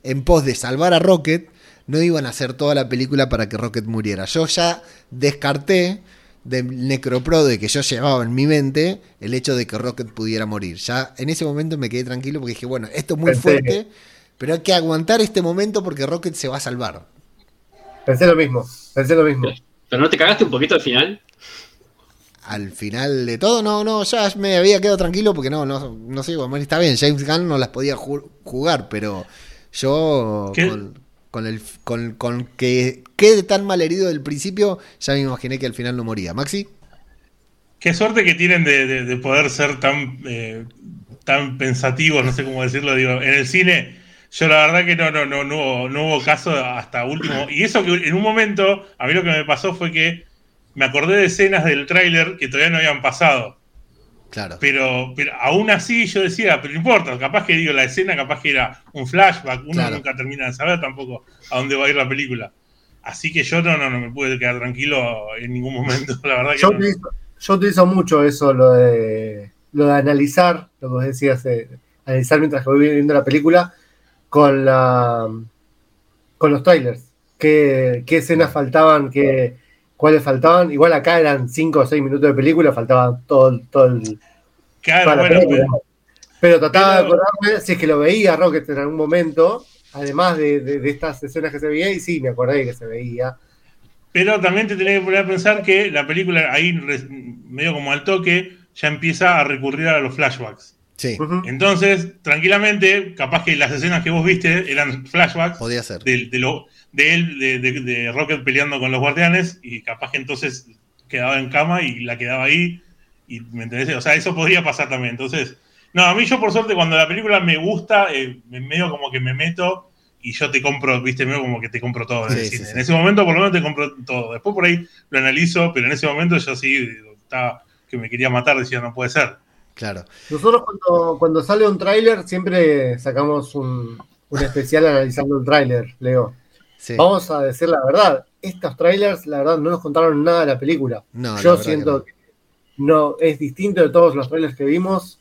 en pos de salvar a Rocket, no iban a hacer toda la película para que Rocket muriera. Yo ya descarté del necroprode que yo llevaba en mi mente el hecho de que Rocket pudiera morir. Ya en ese momento me quedé tranquilo porque dije, bueno, esto es muy fuerte, pero hay que aguantar este momento porque Rocket se va a salvar. Pensé lo mismo. Pensé lo mismo. ¿Pero no te cagaste un poquito al final? Al final de todo, no, no, ya me había quedado tranquilo porque no, no, no sé, bueno, está bien, James Gunn no las podía ju- jugar, pero yo con, con el con, con que quede tan mal herido del principio, ya me imaginé que al final no moría. Maxi, Qué suerte que tienen de, de- de poder ser tan, eh, tan pensativos, no sé cómo decirlo. Digo, en el cine, yo la verdad que no, no, no, no, hubo, no hubo caso hasta último. Y eso que en un momento, a mí lo que me pasó fue que me acordé de escenas del tráiler que todavía no habían pasado. claro. Pero, pero aún así yo decía, pero no importa, capaz que digo la escena, capaz que era un flashback, uno Claro. nunca termina de saber tampoco a dónde va a ir la película. Así que yo no, no, no me pude quedar tranquilo en ningún momento, la verdad que Yo no. utilizo, yo utilizo mucho eso, lo de, lo de analizar, lo que vos decías, eh, analizar mientras que voy viendo la película, con la con los trailers. ¿Qué, qué escenas faltaban? Qué, ¿Cuáles faltaban? Igual acá eran 5 o 6 minutos de película, faltaba todo, el- todo el, Claro, bueno, película. Pero trataba de acordarme si es que lo veía Rocket en algún momento, además de, de- de estas escenas que se veía, y sí, me acordé que se veía. Pero también te tenés que poner a pensar que la película ahí, medio como al toque, ya empieza a recurrir a los flashbacks. Sí. Entonces, tranquilamente, capaz que las escenas que vos viste eran flashbacks podía ser. de, de lo, de él, de, de- de Rocket peleando con los guardianes, y capaz que entonces quedaba en cama y la quedaba ahí, y ¿me entendés? O sea, eso podría pasar también. Entonces, no, a mí yo por suerte cuando la película me gusta, eh, me- medio como que me meto y yo te compro, viste, medio como que te compro todo en Sí, el cine. sí. En ese momento por lo menos te compro todo. Después por ahí lo analizo, pero en ese momento yo sí estaba que me quería matar, decía, no puede ser. Claro. Nosotros cuando, cuando sale un tráiler siempre sacamos un, un especial analizando el tráiler, Leo. Sí. Vamos a decir la verdad, estos trailers la verdad no nos contaron nada de la película. No, Yo siento que que no. es distinto de todos los trailers que vimos.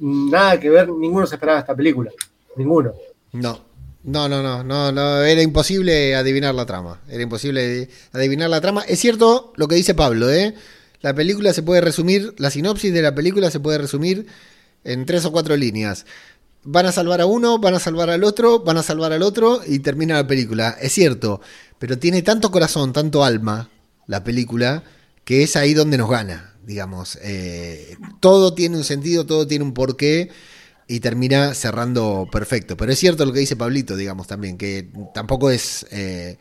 Nada que ver, ninguno se esperaba esta película. Ninguno. no. No, no, no, no, no, era imposible adivinar la trama. Era imposible adivinar la trama. Es cierto lo que dice Pablo, ¿eh? La película se puede resumir, la sinopsis de la película se puede resumir en tres o cuatro líneas. Van a salvar a uno, van a salvar al otro, van a salvar al otro y termina la película. Es cierto, pero tiene tanto corazón, tanto alma la película que es ahí donde nos gana, digamos. Eh, todo tiene un sentido, todo tiene un porqué y termina cerrando perfecto. Pero es cierto lo que dice Pablito, digamos, también, que tampoco es eh,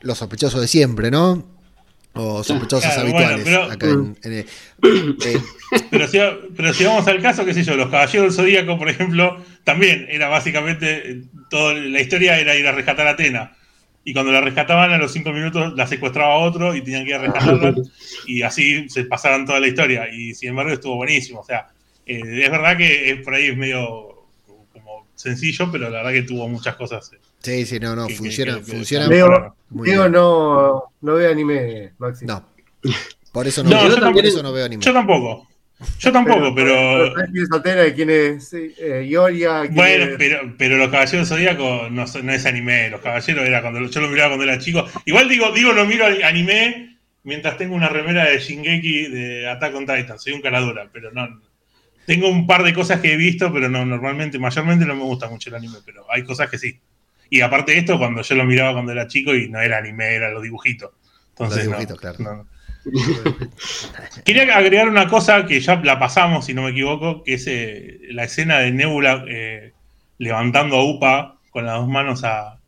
lo sospechoso de siempre, ¿no? O sospechosos Claro, habituales. bueno, pero- acá en- en, eh, eh, (laughs) Pero si, pero si vamos al caso, qué sé yo, los Caballeros del Zodíaco, por ejemplo, también era básicamente, eh, todo, la historia era ir a rescatar a Atena. Y cuando la rescataban a los cinco minutos la secuestraba otro y tenían que ir a rescatarla. (laughs) y así se pasaban toda la historia. Y sin embargo estuvo buenísimo. O sea, eh, es verdad que es, por ahí es medio como sencillo, pero la verdad que tuvo muchas cosas. Sí, sí, no, no, funciona, funciona. Leo, bien. no, no ve anime, Maxi. No. Por eso no, No, veo- yo por también- eso no veo anime. Yo tampoco. Yo tampoco, pero. ¿sabes quién es Atena y quién es eh, Ioria? quién Bueno, es- pero, pero los Caballeros Zodíaco no, no es anime. Los Caballeros era cuando yo lo miraba cuando era chico. Igual digo, digo lo miro anime mientras tengo una remera de Shingeki de Attack on Titan. Soy un caradura, pero no. Tengo un par de cosas que he visto, pero no, normalmente, mayormente no me gusta mucho el anime, pero hay cosas que sí. Y aparte de esto, cuando yo lo miraba cuando era chico y no era anime, eran los dibujitos. Entonces, Los no, dibujitos, claro. no. Quería agregar una cosa que ya la pasamos, si no me equivoco, que es eh, la escena de Nebula eh, levantando a Upa con las dos manos a,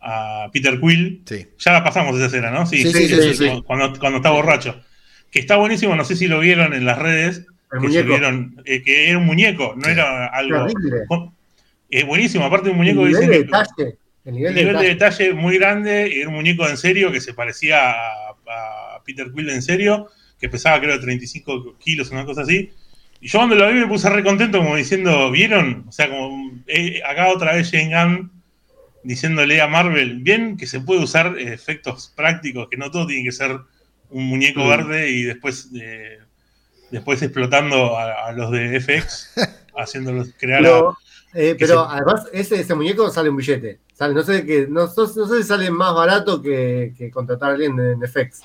a Peter Quill. Sí. Ya la pasamos esa escena, ¿no? Sí, sí, sí, sí, sí. Cuando, cuando está borracho. Que está buenísimo, no sé si lo vieron en las redes. El que muñeco. subieron, eh, que era un muñeco, no Sí. era algo. Terrible. Es buenísimo, aparte de un El muñeco nivel dicen de que- detalle. El nivel, de nivel de detalle. detalle muy grande, era un muñeco en serio que se parecía a, a Peter Quill en serio, que pesaba creo 35 kilos, una cosa así. Y yo cuando lo vi me puse re contento como diciendo, ¿vieron? O sea, como eh, acá otra vez Jane Gunn diciéndole a Marvel, bien que se puede usar efectos prácticos, que no todo tiene que ser un muñeco Mm. verde y después eh, después explotando a, a los de FX, (laughs) haciéndolos crear a- eh, pero se- además, ese, ese muñeco sale un billete. Sale, no, sé que, no, no- no sé si sale más barato que, que contratar a alguien en FX.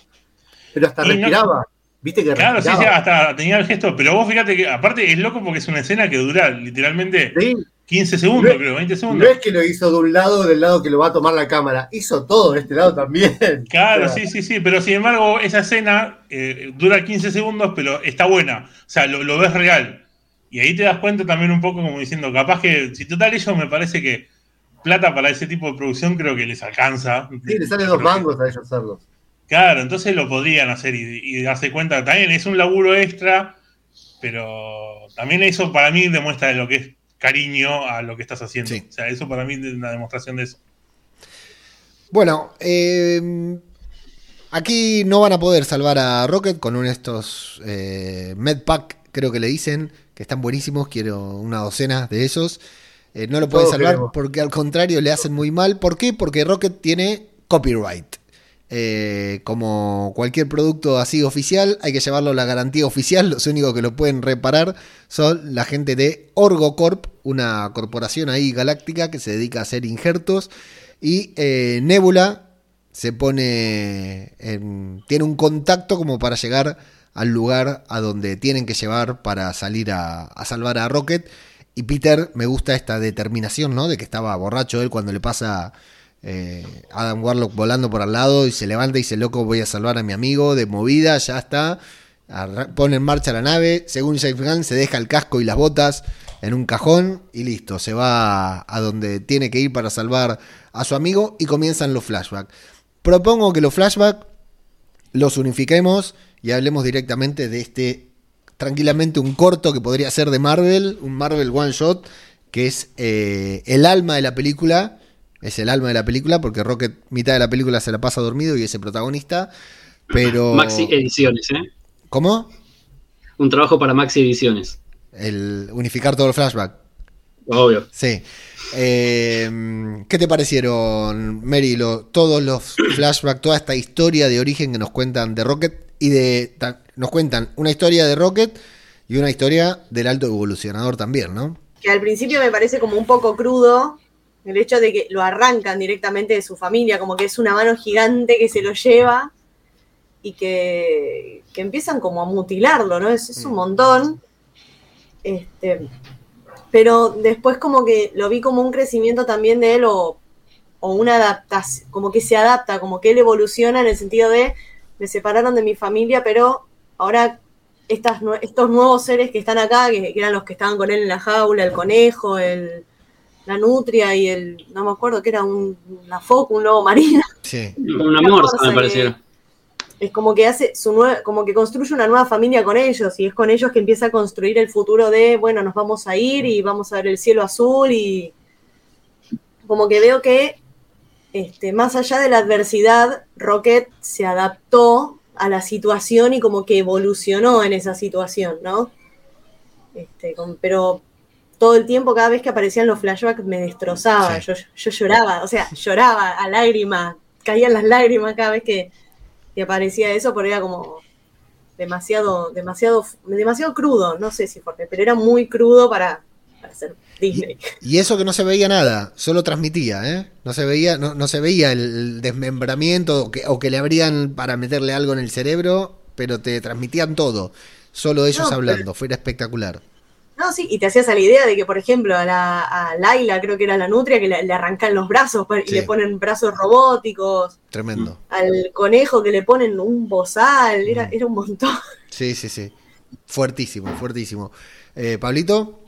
Pero hasta Y no- respiraba. ¿Viste que Claro, sí, respiraba? sí, hasta tenía el gesto, pero vos fíjate que aparte es loco porque es una escena que dura literalmente Sí, 15 segundos, No- creo, 20 No segundos. es que lo hizo de un lado, del lado que lo va a tomar la cámara. Hizo todo de este lado también. (laughs) Claro, O sea, sí, sí, sí, pero sin embargo esa escena eh, dura 15 segundos, pero está buena, o sea, lo, lo ves real. Y ahí te das cuenta también un poco como diciendo, capaz que, si total ellos me parece que plata para ese tipo de producción creo que les alcanza. Sí, le sale dos mangos a ellos hacerlos. Claro, entonces lo podrían hacer y, y darse cuenta. También es un laburo extra, pero también eso para mí demuestra lo que es cariño a lo que estás haciendo. Sí. O sea, eso para mí es una demostración de eso. Bueno, eh, aquí no van a poder salvar a Rocket con un estos eh, Medpack, creo que le dicen, que están buenísimos, quiero una docena de esos. Eh, no lo pueden salvar queremos. porque al contrario le hacen muy mal. ¿Por qué? Porque Rocket tiene copyright. Eh, como cualquier producto así oficial, hay que llevarlo a la garantía oficial. Los únicos que lo pueden reparar son la gente de OrgoCorp, una corporación ahí galáctica que se dedica a hacer injertos. Y eh, Nebula se pone en- tiene un contacto como para llegar al lugar a donde tienen que llevar para salir a, salvar a Rocket. Y Peter, me gusta esta determinación, ¿no? De que estaba borracho él cuando le pasa eh, Adam Warlock volando por al lado y se levanta y dice, loco, voy a salvar a mi amigo de movida, ya está. pone en marcha la nave, según James Gunn se deja el casco y las botas en un cajón y listo, se va a donde tiene que ir para salvar a su amigo y comienzan los flashbacks. Propongo que los flashbacks los unifiquemos y hablemos directamente de este, tranquilamente un corto que podría ser de Marvel, un Marvel One Shot, que es eh, el alma de la película, es el alma de la película porque Rocket mitad de la película se la pasa dormido y es el protagonista, pero... Maxi Ediciones, ¿eh? ¿Cómo? Un trabajo para Maxi Ediciones. El unificar todo el flashback. Obvio. Sí. Eh, ¿Qué te parecieron, Mary, todos los flashbacks, toda esta historia de origen que nos cuentan de Rocket y de nos cuentan una historia de Rocket y una historia del alto evolucionador también, ¿no? Que al principio me parece como un poco crudo el hecho de que lo arrancan directamente de su familia, como que es una mano gigante que se lo lleva y que, que empiezan como a mutilarlo, ¿no? Es, es un mm. montón. Este, pero después como que lo vi como un crecimiento también de él o, una adaptación, como que se adapta, como que él evoluciona en el sentido de me separaron de mi familia, pero ahora estas, estos nuevos seres que están acá, que, eran los que estaban con él en la jaula, el conejo, el, la nutria y el, no me acuerdo, que era un, una foca, un lobo marino. Sí. (laughs) Un amor, me pareció es como que hace su como que construye una nueva familia con ellos y es con ellos que empieza a construir el futuro de, bueno, nos vamos a ir y vamos a ver el cielo azul y como que veo que este, más allá de la adversidad, Rocket se adaptó a la situación y como que evolucionó en esa situación, ¿no? Este, pero todo el tiempo, cada vez que aparecían los flashbacks, me destrozaba. Yo, yo lloraba, o sea, lloraba a lágrimas, caían las lágrimas cada vez que, aparecía eso, pero era como demasiado, demasiado, demasiado crudo, no sé si porque, pero era muy crudo para, para ser Disney. Y, eso que no se veía nada, solo transmitía, ¿eh? No se veía, no, no se veía el desmembramiento o que, o que, le abrían para meterle algo en el cerebro, pero te transmitían todo. Solo ellos hablando, fue espectacular. No, sí, y te hacías a la idea de que, por ejemplo, a, la, a Laila, creo que era la nutria, que le, arrancan los brazos y le ponen brazos robóticos. Tremendo. Al conejo que le ponen un bozal, era, mm. era un montón. Sí, sí, sí. Fuertísimo, fuertísimo. Eh, Pablito.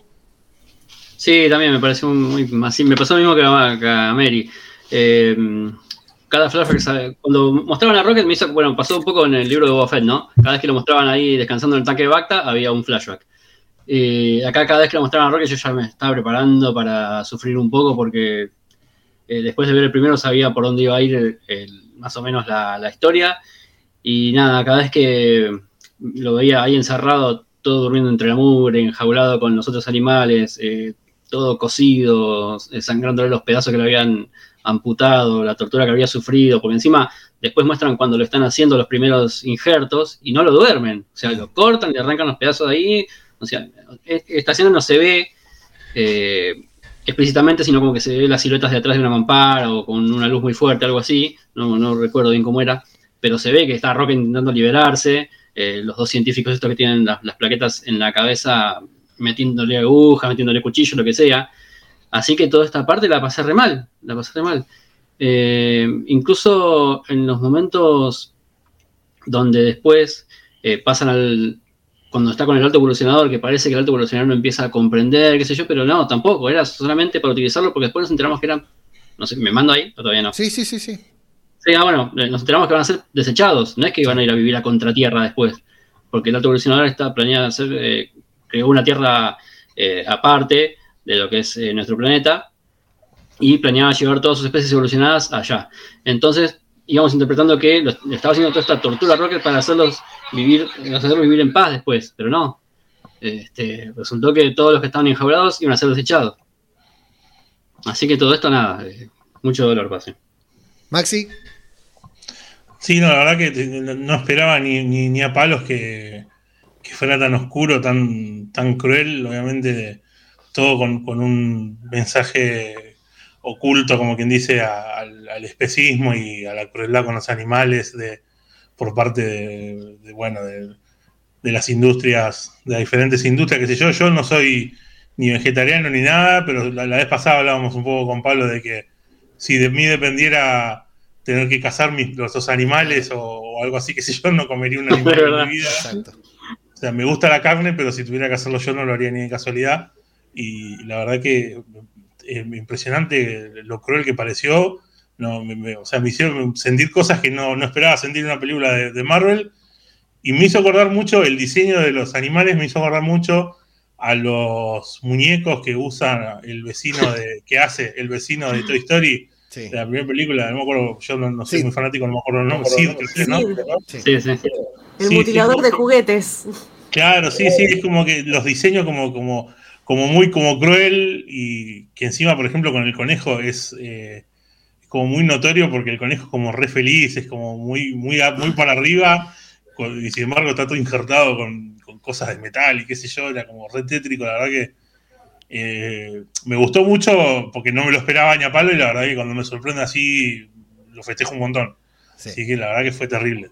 Sí, también me pareció muy, así. Me pasó lo mismo que a, Mary. Eh, cada flashback, cuando mostraban a Rocket, me hizo, bueno, pasó un poco en el libro de Boba ¿no? Cada vez que lo mostraban ahí descansando en el tanque de Bacta, había un flashback. Y acá cada vez que lo mostraban a Rocket yo ya me estaba preparando para sufrir un poco porque eh, después de ver el primero sabía por dónde iba a ir más o menos la, historia. Y nada, cada vez que lo veía ahí encerrado, todo durmiendo entre la mugre, enjaulado con los otros animales, eh, todo cocido, eh, sangrándole los pedazos que le habían amputado, la tortura que había sufrido, porque encima después muestran cuando lo están haciendo los primeros injertos y no lo duermen, o sea, lo cortan, le arrancan los pedazos de ahí, o sea, esta escena no se ve eh, explícitamente, sino como que se ve las siluetas de atrás de una mampara o con una luz muy fuerte, algo así. No, recuerdo bien cómo era, pero se ve que está Rock intentando liberarse. Eh, los dos científicos estos que tienen las, plaquetas en la cabeza metiéndole agujas, metiéndole cuchillo, lo que sea. Así que toda esta parte la pasé re mal, la pasé re mal. Eh, incluso en los momentos donde después pasan al, cuando está con el alto evolucionador, que parece que el alto evolucionador no empieza a comprender, qué sé yo, pero no, tampoco, era solamente para utilizarlo porque después nos enteramos que eran, no sé, me mando ahí, todavía no. Sí, sí, sí, sí. Sí, ah, bueno, eh, nos enteramos que van a ser desechados, no es que iban a ir a vivir a contratierra después, porque el alto evolucionador está planeado hacer, eh, creó una tierra eh, aparte de lo que es nuestro planeta y planeaba llevar todas sus especies evolucionadas allá. Entonces, íbamos interpretando que estaba haciendo toda esta tortura a Rocket para hacerlos vivir, hacerlos vivir en paz después, pero no. Este, resultó que todos los que estaban enjaulados iban a ser desechados. Así que todo esto nada, eh, mucho dolor pase. Maxi. Sí, no, la verdad que no esperaba ni, ni, a palos que, fuera tan oscuro, tan, tan cruel, obviamente todo con, con un mensaje oculto, como quien dice, al, especismo y a la crueldad con los animales de, por parte de, bueno, de, las industrias, de las diferentes industrias, que sé yo, yo no soy ni vegetariano ni nada, pero la, vez pasada hablábamos un poco con Pablo de que si de mí dependiera tener que cazar mis, los, animales o, o algo así, que si yo no comería un (laughs) animal en mi vida. Exacto. Sea, me gusta la carne, pero si tuviera que hacerlo yo no lo haría ni de casualidad. Y la verdad que es impresionante lo cruel que pareció. No, o sea, me hicieron sentir cosas que no, esperaba sentir en una película de, Marvel. Y me hizo acordar mucho, el diseño de los animales me hizo acordar mucho a los muñecos que usa el vecino de, que hace el vecino de Toy Story. De la primera película, no me acuerdo, yo no, soy muy fanático, no me acuerdo el nombre, sí, ¿no? Sí, sí. El mutilador de juguetes. Claro, sí, sí, es como que los diseños como, como, como muy como cruel y que encima, por ejemplo, con el conejo es, eh, como muy notorio porque el conejo es como re feliz, es como muy, muy, muy para arriba y sin embargo está todo injertado con, cosas de metal y qué sé yo, era como re tétrico, la verdad que eh, me gustó mucho porque no me lo esperaba ni a palo y la verdad que cuando me sorprende así lo festejo un montón. Así que la verdad que fue terrible.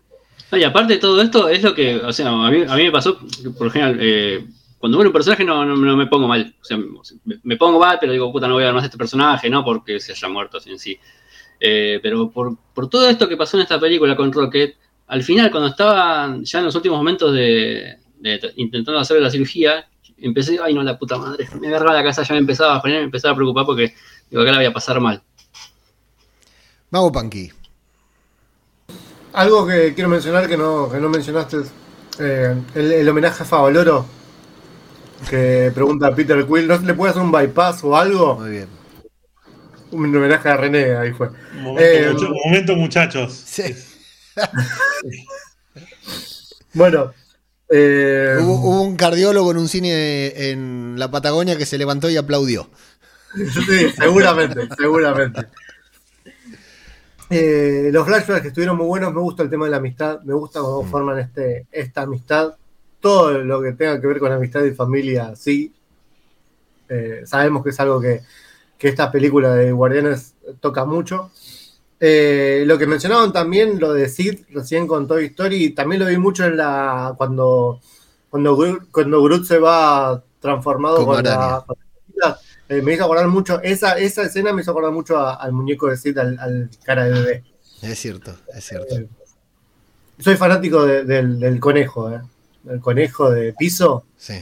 Y aparte de todo esto es lo que, o sea, a mí, me pasó, por ejemplo, eh, cuando muere un personaje no, no, me pongo mal. O sea, me pongo mal, pero digo, puta, no voy a ver más este personaje, no porque se haya muerto así en sí. Eh, pero por, por, todo esto que pasó en esta película con Rocket, al final, cuando estaba ya en los últimos momentos de, intentando hacer la cirugía, empecé, ay no, la puta madre, me agarraba la casa, ya me empezaba a poner, me empezaba a preocupar porque digo, acá la voy a pasar mal. Mago Panqui. Algo que quiero mencionar que no, que no mencionaste es eh, el, homenaje a Favaloro. Que pregunta a Peter Quill, ¿no le puede hacer un bypass o algo? Muy bien. Un homenaje a René, ahí fue. Momento, eh, muchachos. Sí. (laughs) bueno. Eh, hubo, un cardiólogo en un cine en la Patagonia que se levantó y aplaudió. (laughs) Sí, seguramente, seguramente. Eh, los flashbacks que estuvieron muy buenos, me gusta el tema de la amistad, me gusta cómo mm. forman este, esta amistad. Todo lo que tenga que ver con amistad y familia, sí. Eh, sabemos que es algo que, que esta película de Guardianes toca mucho. Eh, lo que mencionaban también, lo de Sid recién con Toy Story, también lo vi mucho en la cuando cuando, cuando Groot se va transformado con la, eh, me hizo acordar mucho, esa, esa escena me hizo acordar mucho al muñeco de Sid, al, cara de bebé. Es cierto, es cierto. Eh, soy fanático del, conejo, ¿eh? El conejo de piso. Sí.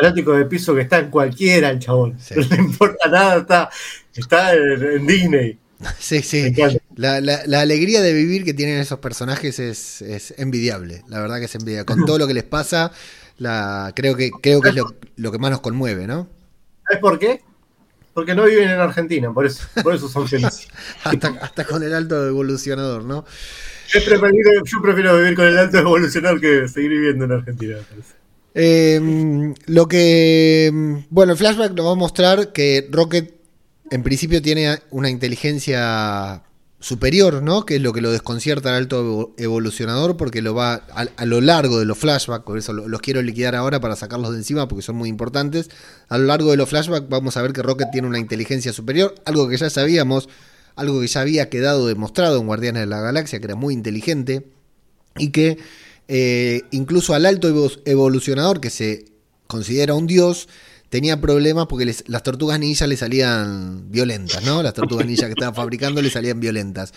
Fanático de piso que está en cualquiera el chabón. (laughs) No le importa nada, está, está en Disney. (laughs) Sí, sí. La, alegría de vivir que tienen esos personajes es, envidiable. La verdad que es envidiable. Con todo lo que les pasa, la, creo que, creo que es lo, que más nos conmueve, ¿no? ¿Sabes por qué? Porque no viven en Argentina, por eso, por eso son felices. (laughs) hasta, con el alto evolucionador, ¿no? Yo prefiero, vivir con el alto evolucionador que seguir viviendo en Argentina, em, lo que. Bueno, el flashback nos va a mostrar que Rocket en principio tiene una inteligencia superior, ¿no? Que es lo que lo desconcierta al alto evolucionador, porque lo va a, lo largo de los flashbacks, por eso los quiero liquidar ahora para sacarlos de encima, porque son muy importantes. A lo largo de los flashbacks vamos a ver que Rocket tiene una inteligencia superior, algo que ya sabíamos, algo que ya había quedado demostrado en Guardianes de la Galaxia, que era muy inteligente, y que eh, incluso al alto evolucionador, que se considera un dios, tenía problemas porque las tortugas ninja le salían violentas, ¿no? Las tortugas ninja que estaban (laughs) fabricando le salían violentas.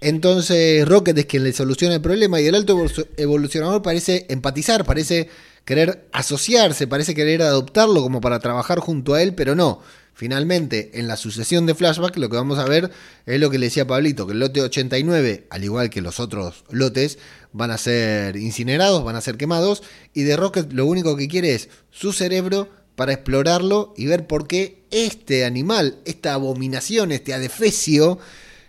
Entonces Rocket es quien le soluciona el problema y el alto evolucionador parece empatizar, parece querer asociarse, parece querer adoptarlo como para trabajar junto a él, pero no. Finalmente, en la sucesión de flashback, lo que vamos a ver es lo que le decía Pablito, que el lote 89, al igual que los otros lotes, van a ser incinerados, van a ser quemados, y de Rocket lo único que quiere es su cerebro para explorarlo y ver por qué este animal, esta abominación, este adefesio,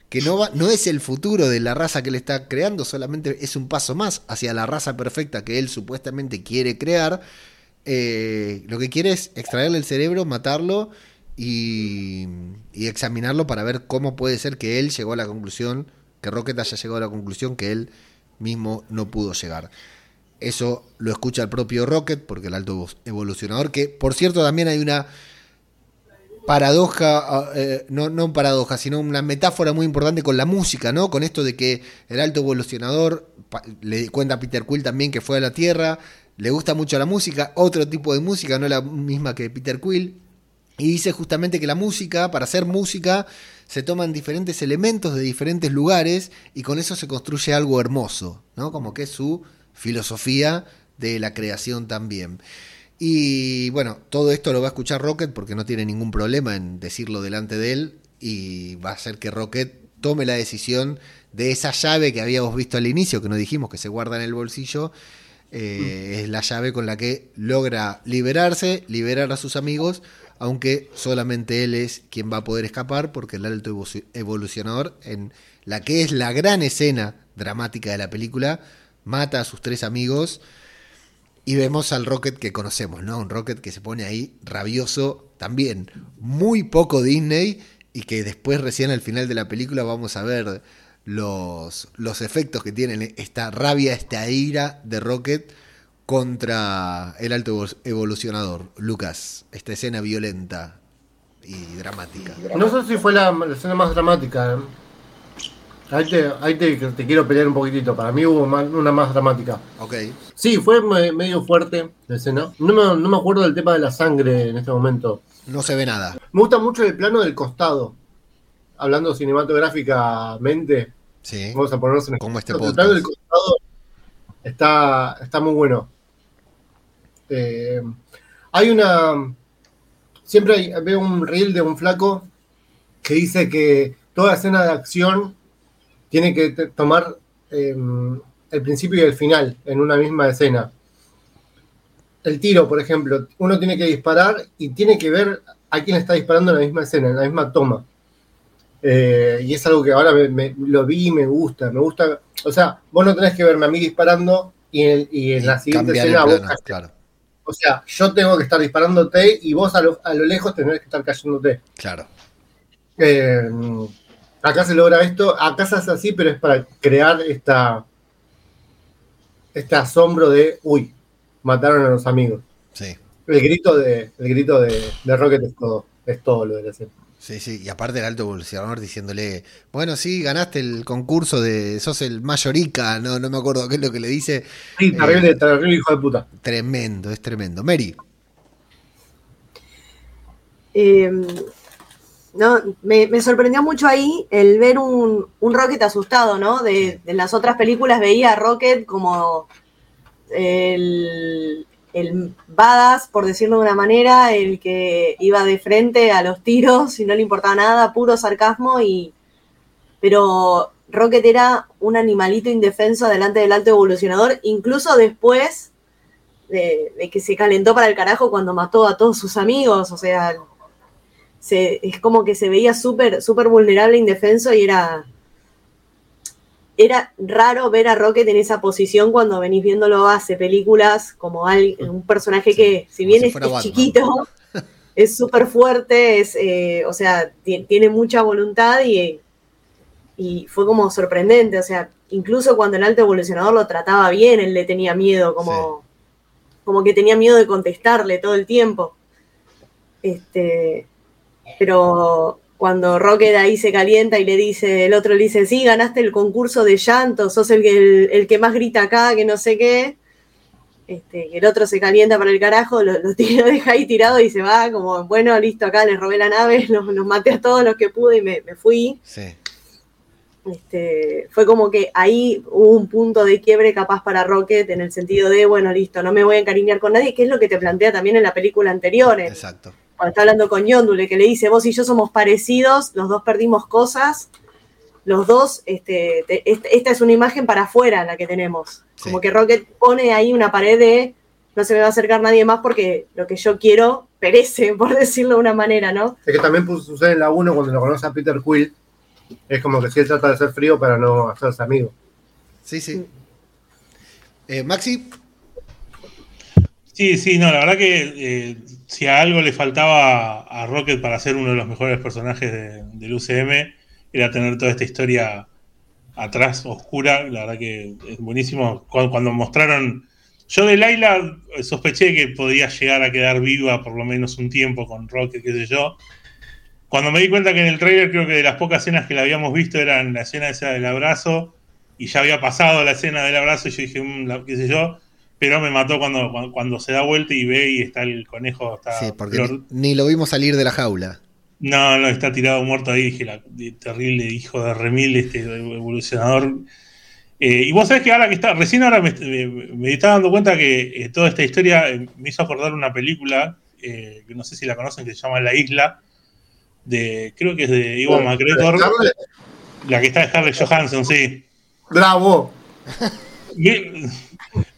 que no, va, no es el futuro de la raza que él está creando, solamente es un paso más hacia la raza perfecta que él supuestamente quiere crear. Eh, lo que quiere es extraerle el cerebro, matarlo y, y, examinarlo para ver cómo puede ser que él llegó a la conclusión, que Rocket haya llegado a la conclusión que él mismo no pudo llegar. Eso lo escucha el propio Rocket, porque el alto evolucionador, que por cierto también hay una paradoja, ah, eh, no, no paradoja, sino una metáfora muy importante con la música, ¿no? Con esto de que el alto evolucionador, le cuenta a Peter Quill también que fue a la Tierra, le gusta mucho la música, otro tipo de música, no la misma que Peter Quill, Y dice justamente que la música, para hacer música, se toman diferentes elementos de diferentes lugares y con eso se construye algo hermoso, ¿no? Como que es su filosofía de la creación también. Y bueno, todo esto lo va a escuchar Rocket porque no tiene ningún problema en decirlo delante de él y va a hacer que Rocket tome la decisión de esa llave que habíamos visto al inicio, que nos dijimos que se guarda en el bolsillo, eh, es la llave con la que logra liberarse, liberar a sus amigos, aunque solamente él es quien va a poder escapar, porque el alto evolucionador, en la que es la gran escena dramática de la película, mata a sus tres amigos. Y vemos al Rocket que conocemos, ¿no? Un Rocket que se pone ahí rabioso, también muy poco Disney, y que después recién al final de la película vamos a ver los, los efectos que tiene esta rabia, esta ira de Rocket contra el alto evolucionador. Lucas, esta escena violenta y dramática. No sé si fue la, escena más dramática. ¿eh? Ahí, te, te, quiero pelear un poquitito. Para mí hubo una más dramática. Ok. Sí, fue medio fuerte la escena. No me, no me acuerdo del tema de la sangre en este momento. No se ve nada. Me gusta mucho el plano del costado hablando cinematográficamente, vamos a ponernos en Como este El plano del costado está, está muy bueno. Eh, hay una. Siempre veo un reel de un flaco que dice que toda escena de acción tiene que tomar em, el principio y el final en una misma escena. El tiro, por ejemplo, uno tiene que disparar y tiene que ver a quién está disparando en la misma escena, en la misma toma. Eh, y es algo que ahora lo vi y me gusta. Me gusta. O sea, vos no tenés que verme a mí disparando y en, la siguiente escena vos. Claro. O sea, yo tengo que estar disparándote y vos a lo, lejos tenés que estar cayéndote. Claro. Eh, acá se logra esto. Acá se hace así, pero es para crear esta. Este asombro de. Uy, mataron a los amigos. Sí. El grito de, el grito de, de Rocket es todo, es todo lo de la serie. Sí, sí, y aparte el alto evolucionador diciéndole, bueno, sí, ganaste el concurso de, sos el mayorica, no, no me acuerdo qué es lo que le dice. Sí, terrible, eh, terrible hijo de puta. Tremendo, es tremendo. Mary. Em, no, me, sorprendió mucho ahí el ver un, Rocket asustado, ¿no? De, de, las otras películas veía a Rocket como el, el badass, por decirlo de una manera, el que iba de frente a los tiros y no le importaba nada, puro sarcasmo y... Pero Rocket era un animalito indefenso delante del alto evolucionador, incluso después de, que se calentó para el carajo cuando mató a todos sus amigos, o sea, es como que se veía súper, súper vulnerable, indefenso y era era raro ver a Rocket en esa posición cuando venís viéndolo hace películas como un personaje que, si bien es, chiquito, (laughs) es súper fuerte, es, eh, o sea, tiene mucha voluntad y, y fue como sorprendente, o sea, incluso cuando el alto evolucionador lo trataba bien, él le tenía miedo, como, como que tenía miedo de contestarle todo el tiempo. Este, pero cuando Rocket ahí se calienta y le dice, el otro le dice, sí, ganaste el concurso de llanto, sos el que, el, que más grita acá, que no sé qué. Este, el otro se calienta para el carajo, lo, deja ahí tirado y se va, como, bueno, listo, acá les robé la nave, (laughs) los, maté a todos los que pude y me, fui. Este, fue como que ahí hubo un punto de quiebre capaz para Rocket en el sentido de, bueno, listo, no me voy a encariñar con nadie, que es lo que te plantea también en la película anterior. Exacto cuando está hablando con Yondule, que le dice, vos y yo somos parecidos, los dos perdimos cosas, los dos, este, esta es una imagen para afuera la que tenemos. Como que Rocket pone ahí una pared de, no se me va a acercar nadie más porque lo que yo quiero perece, (laughs) por decirlo de una manera, ¿no? Es que también sucede en la 1 cuando lo conoce a Peter Quill, es como que si él trata de ser frío para no hacerse amigo. Sí, sí. Eh, Maxi. Sí, sí, no, la verdad que eh, si a algo le faltaba a Rocket para ser uno de los mejores personajes del UCM, era tener toda esta historia atrás, oscura. La verdad que es buenísimo. Cuando, mostraron. Yo de Laila sospeché que podía llegar a quedar viva por lo menos un tiempo con Rocket, qué sé yo. Cuando me di cuenta que en el trailer creo que de las pocas escenas que la habíamos visto eran la escena esa del abrazo y ya había pasado la escena del abrazo y yo dije, mm, qué sé yo, pero me mató cuando, cuando, cuando se da vuelta y ve y está el conejo. Está Sí, porque flor- ni, ni lo vimos salir de la jaula. No, no, está tirado muerto ahí. Dije, la, terrible hijo de remil, este evolucionador. Eh, y vos sabés que ahora que está, recién ahora me, me- me estaba dando cuenta que eh, toda esta historia eh, me hizo acordar una película, eh, que no sé si la conocen, que se llama La Isla, de, creo que es de Iwan McGregor, la que está de Scarlett Johansson, sí. Bravo.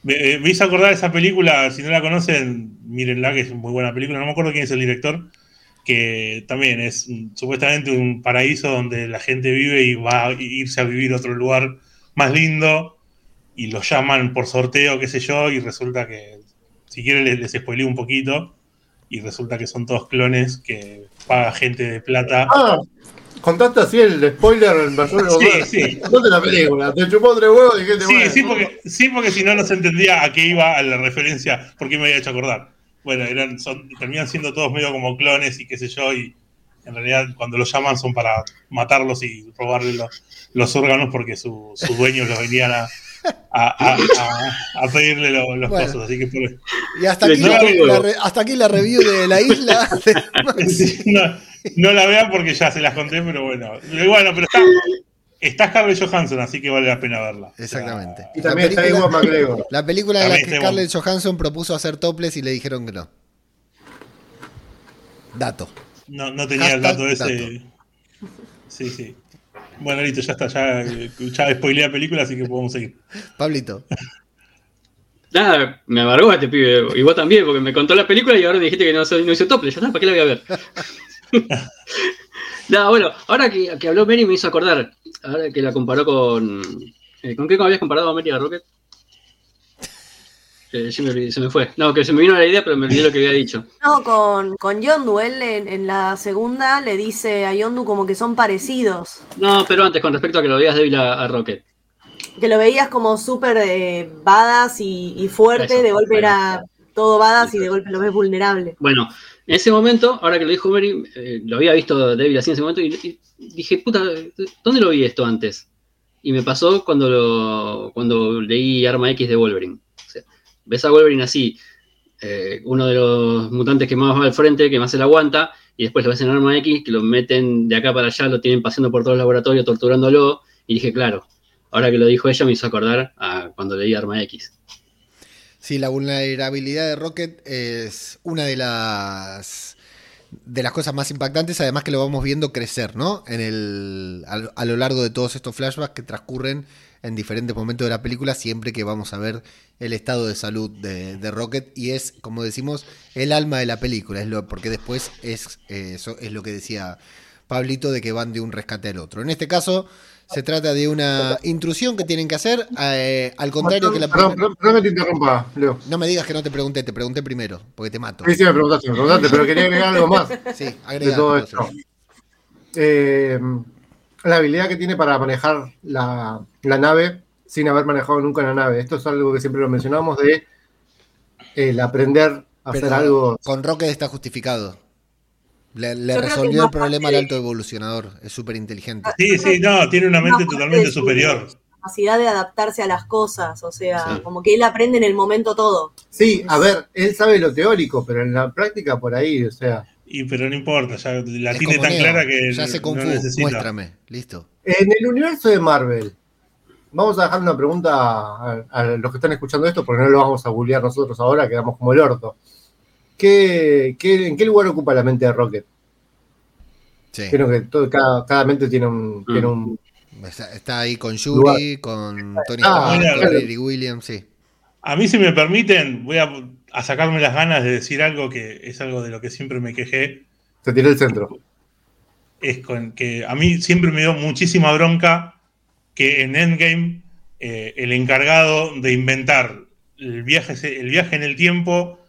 Me- me hizo acordar esa película, si no la conocen, mírenla, que es muy buena película. No me acuerdo quién es el director, que también es supuestamente un paraíso donde la gente vive y va a irse a vivir a otro lugar más lindo y lo llaman por sorteo, qué sé yo, y resulta que, si quieren les, les un poquito, y resulta que son todos clones que paga gente de plata. Contaste así el spoiler en versión Sí, sí. Contaste la película. Te chupó tres huevos y dijiste, Sí, bueno, sí, porque, sí, porque si no, no se entendía a qué iba a la referencia, porque me había hecho acordar. Bueno, eran, son, terminan siendo todos medio como clones y qué sé yo, y en realidad cuando los llaman son para matarlos y robarle los, los órganos porque su- sus dueños los venían a, a, a- a- a pedirle lo- los Bueno. cosas. Así que por, Y hasta aquí, No, la, amigo. la re- hasta aquí la review de la isla. no, no la vean porque ya se las conté, pero bueno. Bueno, pero está, está Scarlett Johansson, así que vale la pena verla. O sea, Exactamente. Y también La está película- Iwan McGregor. La película de la que Scarlett Johansson propuso hacer topless y le dijeron que no. Dato. No, no tenía el dato ese. Sí, sí. Bueno, listo, ya está. Ya, ya spoileé la película, así que podemos seguir. Pablito. (laughs) Nada, me amargó este pibe. Y vos también, porque me contó la película y ahora me dijiste que no, soy- no hizo tople. Ya está, ¿para qué la voy a ver? (laughs) Nada, bueno, ahora que, que habló Mary me hizo acordar. Ahora que la comparó con. eh, ¿Con qué habías comparado a Mary a Rocket? Eh, sí me olvidé, se me fue. No, que se me vino la idea, pero me olvidé lo que había dicho. No, con, con Yondu, él en, en la segunda le dice a Yondu como que son parecidos. No, pero antes, con respecto a que lo veías débil a, a Rocket. Que lo veías como súper eh, badass y, y fuerte, Eso, de golpe bueno. era todo badass y de golpe lo ves vulnerable. Bueno, en ese momento, ahora que lo dijo Mary, eh, lo había visto débil así en ese momento y, y dije, puta, ¿dónde lo vi esto antes? Y me pasó cuando, lo, cuando leí Arma X de Wolverine. Ves a Wolverine así, eh, uno de los mutantes que más va al frente, que más se la aguanta, y después lo ves en Arma X, que lo meten de acá para allá, lo tienen paseando por todo el laboratorio, torturándolo, y dije, claro, ahora que lo dijo ella me hizo acordar a cuando leí Arma X. Sí, la vulnerabilidad de Rocket es una de las de las cosas más impactantes, además que lo vamos viendo crecer, ¿no? En el a lo largo de todos estos flashbacks que transcurren en diferentes momentos de la película, siempre que vamos a ver el estado de salud de, de Rocket y es, como decimos, el alma de la película, es lo porque después es eh, eso es lo que decía Pablito de que van de un rescate al otro. En este caso se trata de una intrusión que tienen que hacer, eh, al contrario que la primera- perdón, perdón que te interrumpa, Leo. no me digas que no te pregunté, te pregunté primero, porque te mato. Sí, sí, me preguntaste, me preguntaste, pero quería agregar algo más Sí, de agrega. todo esto. Eh, la habilidad que tiene para manejar la, la nave sin haber manejado nunca una nave. Esto es algo que siempre lo mencionamos de el aprender a Pero hacer algo. Con Rocket está justificado. Le, resolvió el problema al alto evolucionador. Es súper inteligente. Sí, sí, no, tiene una mente totalmente superior. Capacidad de adaptarse a las cosas, o sea, Sí. como que él aprende en el momento todo. Sí, a ver, él sabe lo teórico, pero en la práctica por ahí, o sea. Y pero no importa, ya la Es tiene tan Neo, clara que Ya se no Fu, necesita. muéstrame. Listo. En el universo de Marvel, vamos a dejar una pregunta a, a los que están escuchando esto, porque no lo vamos a bullear nosotros ahora, quedamos como el orto. ¿Qué, qué, en qué lugar ocupa la mente de Rocket? Sí. Creo que todo- cada, cada mente tiene un, Mm. tiene un. Está, está ahí con Yuri, con Tony Ah, Stark, Williams, sí. A mí, si me permiten, voy a, a sacarme las ganas de decir algo que es algo de lo que siempre me quejé. Se tiró el centro. Es con que a mí siempre me dio muchísima bronca que en Endgame eh, el encargado de inventar el viaje, el viaje en el tiempo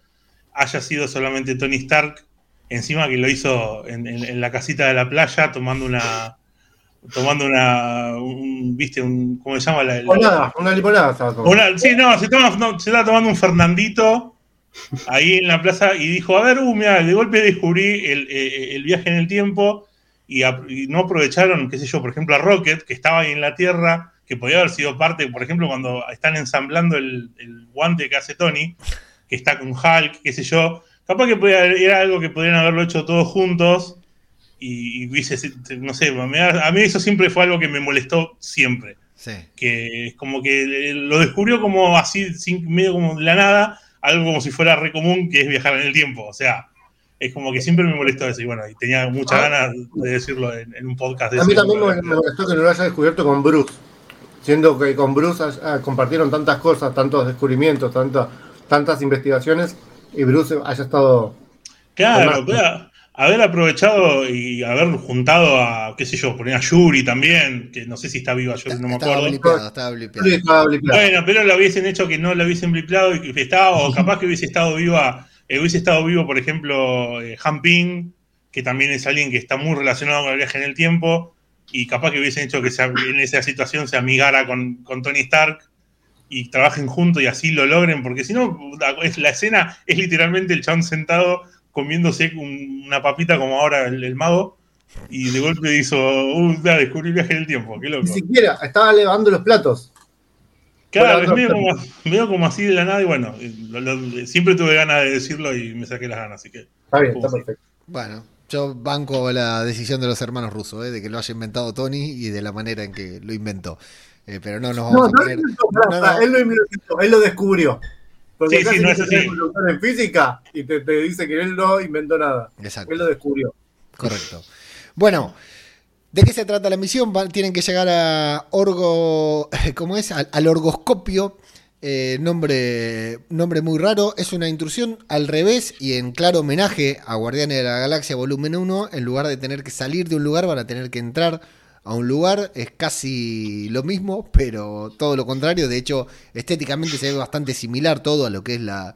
haya sido solamente Tony Stark, encima que lo hizo en, en- en la casita de la playa tomando una tomando una un, viste un ¿cómo se llama? La, la- una limonada. Una- sí, no, se, toma- no, se estaba tomando un Fernandito ahí en la plaza y dijo, a ver, uh, mira, de golpe descubrí el, eh, el viaje en el tiempo y, no aprovecharon, qué sé yo, por ejemplo, a Rocket, que estaba ahí en la Tierra, que podía haber sido parte, por ejemplo, cuando están ensamblando el, guante que hace Tony, que está con Hulk, qué sé yo, capaz que podía, era algo que podrían haberlo hecho todos juntos y, no sé, a mí eso siempre fue algo que me molestó siempre. Sí. Que es como que lo descubrió como así, medio como de la nada, algo como si fuera re común, que es viajar en el tiempo. O sea, es como que siempre me molestó eso. Y bueno, y tenía muchas ah. ganas de decirlo en, un podcast. De a mí también me, molestó que no lo haya descubierto con Bruce. Siendo que con Bruce compartieron tantas cosas, tantos descubrimientos, tantas investigaciones, y Bruce haya estado. Claro, haber aprovechado y haber juntado a, qué sé yo, poner a Yuri también, que no sé si está viva, yo no me acuerdo. estaba blipeado. Bueno, pero lo hubiesen hecho que no lo hubiesen blipeado y que estaba, o capaz que hubiese estado viva eh, hubiese estado vivo, por ejemplo, eh, Han Ping, que también es alguien que está muy relacionado con el viaje en el tiempo, y capaz que hubiesen hecho que en esa situación se amigara con, Tony Stark y trabajen juntos y así lo logren, porque si no, la, escena es literalmente el chabón sentado comiéndose una papita como ahora el, mago, y de golpe hizo, uh, descubrí el viaje en el tiempo, qué loco. Ni siquiera, estaba levando los platos. Claro, es medio como, así de la nada y bueno, siempre tuve ganas de decirlo y me saqué las ganas, así que... Está bien, está perfecto. Bueno, yo banco la decisión de los hermanos rusos, ¿eh? de que lo haya inventado Tony y de la manera en que lo inventó. Eh, pero no nos vamos a poner... Él lo inventó, él lo descubrió. Porque sí, sí, no es así. en física y te, te, dice que él no inventó nada. Exacto. Él lo descubrió. Correcto. Bueno, ¿De qué se trata la misión? tienen que llegar a Orgo, (laughs) ¿cómo es? Al, orgoscopio. Eh, nombre, nombre muy raro. Es una intrusión al revés y en claro homenaje a Guardianes de la Galaxia Volumen 1. En lugar de tener que salir de un lugar, van a tener que entrar a un lugar. Es casi lo mismo, pero todo lo contrario. De hecho, estéticamente se ve bastante similar todo a lo que es la,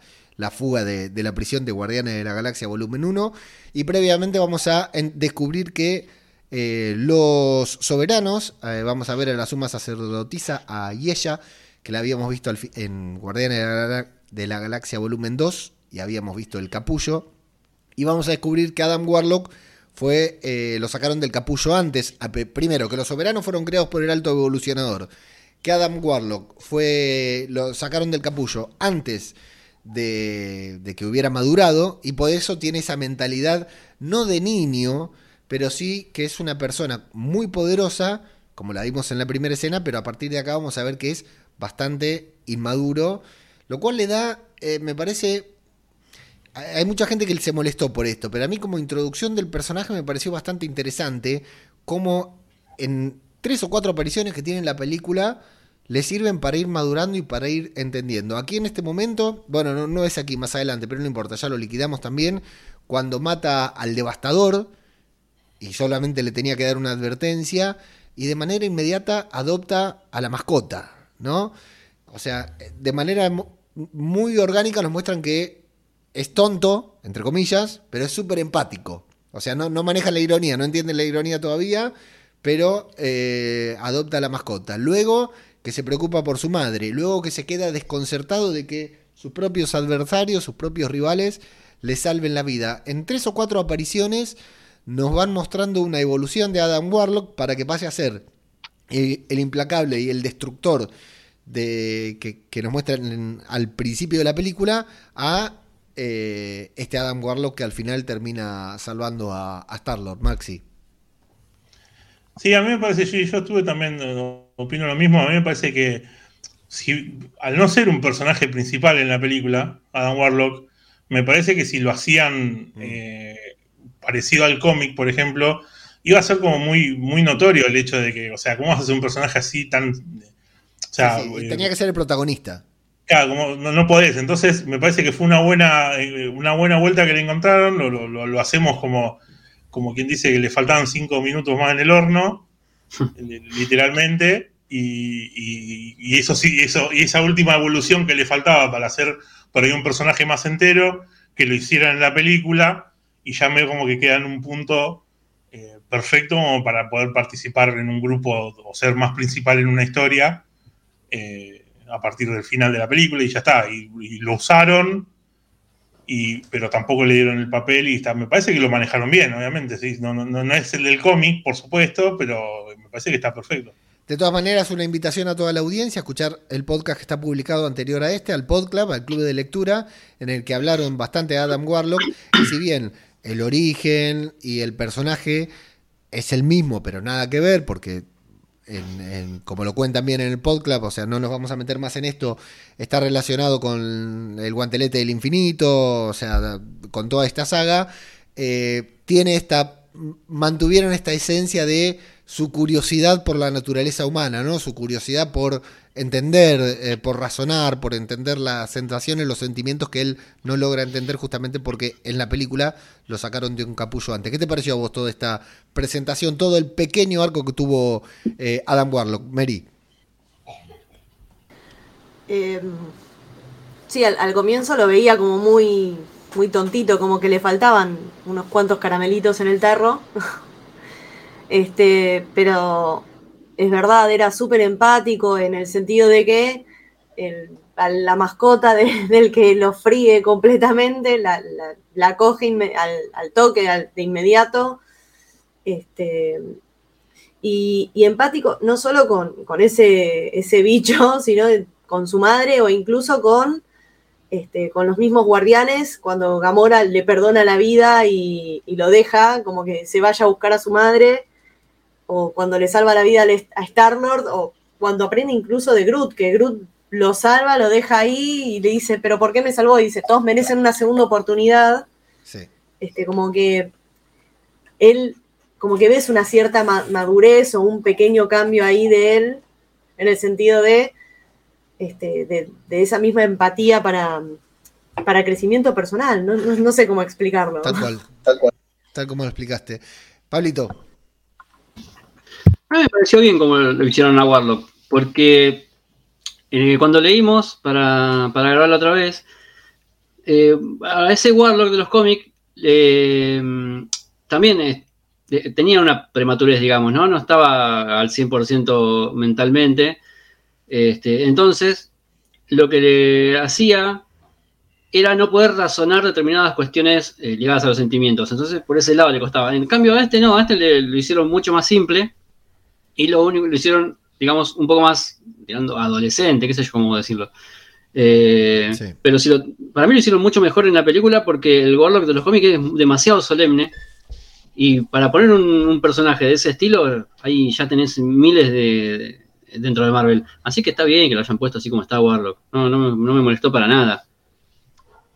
fuga de, de, la prisión de Guardianes de la Galaxia Volumen 1. Y previamente vamos a descubrir que eh, los soberanos, eh, vamos a ver a la suma sacerdotisa, a Yesha, que la habíamos visto en Guardianes de la, Galaxia Volumen 2 y habíamos visto el capullo. Y vamos a descubrir que Adam Warlock fue, eh, lo sacaron del capullo antes. primero, que los soberanos fueron creados por el alto evolucionador. Que Adam Warlock fue, lo sacaron del capullo antes de, de que hubiera madurado y por eso tiene esa mentalidad no de niño, pero sí que es una persona muy poderosa, como la vimos en la primera escena, pero a partir de acá vamos a ver que es bastante inmaduro, lo cual le da, eh, me parece, hay mucha gente que se molestó por esto, pero a mí como introducción del personaje me pareció bastante interesante, como en tres o cuatro apariciones que tiene en la película, le sirven para ir madurando y para ir entendiendo. Aquí en este momento, bueno, no, no, es aquí más adelante, pero no importa, ya lo liquidamos también. Cuando mata al devastador, y solamente le tenía que dar una advertencia y de manera inmediata adopta a la mascota, ¿no? O sea, de manera muy orgánica nos muestran que es tonto, entre comillas, pero es súper empático. O sea, no, no, maneja la ironía, no entiende la ironía todavía, pero eh, adopta la mascota. Luego que se preocupa por su madre, luego que se queda desconcertado de que sus propios adversarios, sus propios rivales, le salven la vida. En tres o cuatro apariciones nos van mostrando una evolución de Adam Warlock para que pase a ser el, implacable y el destructor de, que, nos muestran al principio de la película a eh, este Adam Warlock que al final termina salvando a, a Star-Lord, Maxi. Sí, a mí me parece, yo, yo estuve también, eh, opino lo mismo, a mí me parece que si, al no ser un personaje principal en la película, Adam Warlock, me parece que si lo hacían mm. eh, parecido al cómic, por ejemplo, iba a ser como muy, muy notorio el hecho de que, o sea, ¿cómo vas a hacer un personaje así tan... O sea, tenía que ser el protagonista. Claro, como no, podés. Entonces, me parece que fue una buena, eh, una buena vuelta que le encontraron. Lo, hacemos como, como quien dice que le faltaban cinco minutos más en el horno, (laughs) literalmente. Y, eso sí, eso, y esa última evolución que le faltaba para hacer por ahí un personaje más entero, que lo hicieran en la película, y ya me como que queda en un punto eh, perfecto para poder participar en un grupo o ser más principal en una historia eh, a partir del final de la película y ya está. Y, lo usaron y, pero tampoco le dieron el papel y está, me parece que lo manejaron bien, obviamente. No, no, no es el del cómic, por supuesto, pero me parece que está perfecto. De todas maneras, una invitación a toda la audiencia a escuchar el podcast que está publicado anterior a este, al Podclub, al Club de Lectura, en el que hablaron bastante de Adam Warlock. Y si bien el origen y el personaje es el mismo, pero nada que ver, porque como lo cuentan bien en el Podclub, o sea, no nos vamos a meter más en esto, está relacionado con el guantelete del infinito, o sea, con toda esta saga, eh, tiene esta, mantuvieron esta esencia de su curiosidad por la naturaleza humana, ¿no? Su curiosidad por entender, eh, por razonar, por entender las sensaciones, los sentimientos que él no logra entender justamente porque en la película lo sacaron de un capullo antes. ¿Qué te pareció a vos toda esta presentación, todo el pequeño arco que tuvo eh, Adam Warlock? Mary. Em, sí, al, comienzo lo veía como muy, muy tontito, como que le faltaban unos cuantos caramelitos en el tarro. (laughs) Este, pero es verdad, era súper empático en el sentido de que la mascota (laughs) del que lo fríe completamente, la, coge al, toque, de inmediato. Este, y, empático no solo con, ese, bicho, (laughs) sino con su madre o incluso con, este, con los mismos guardianes, cuando Gamora le perdona la vida y, lo deja, como que se vaya a buscar a su madre o cuando le salva la vida a Star-Lord, o cuando aprende incluso de Groot, que Groot lo salva, lo deja ahí y le dice, pero ¿por qué me salvó? Y dice, todos merecen una segunda oportunidad. Sí. Este, como que él, como que ves una cierta madurez o un pequeño cambio ahí de él, en el sentido de, este, de, esa misma empatía para, para crecimiento personal. No, no sé cómo explicarlo. Tal cual, tal cual. Tal como lo explicaste. Pablito. A mí me pareció bien como lo hicieron a Warlock, porque eh, cuando leímos para, para, grabarlo otra vez, eh, a ese Warlock de los cómics eh, también tenía una prematurez, digamos, ¿no? No estaba al 100% mentalmente. Este, entonces, lo que le hacía era no poder razonar determinadas cuestiones ligadas a los sentimientos. Entonces, por ese lado le costaba. En cambio, a este no, a este le, lo hicieron mucho más simple y lo único lo hicieron, digamos, un poco más tirando adolescente, qué sé yo cómo decirlo. Eh, pero si para mí lo hicieron mucho mejor en la película porque el Warlock de los cómics es demasiado solemne. Y para poner un, personaje de ese estilo, ahí ya tenés miles de, dentro de Marvel. Así que está bien que lo hayan puesto así como está Warlock. No, no, me molestó para nada.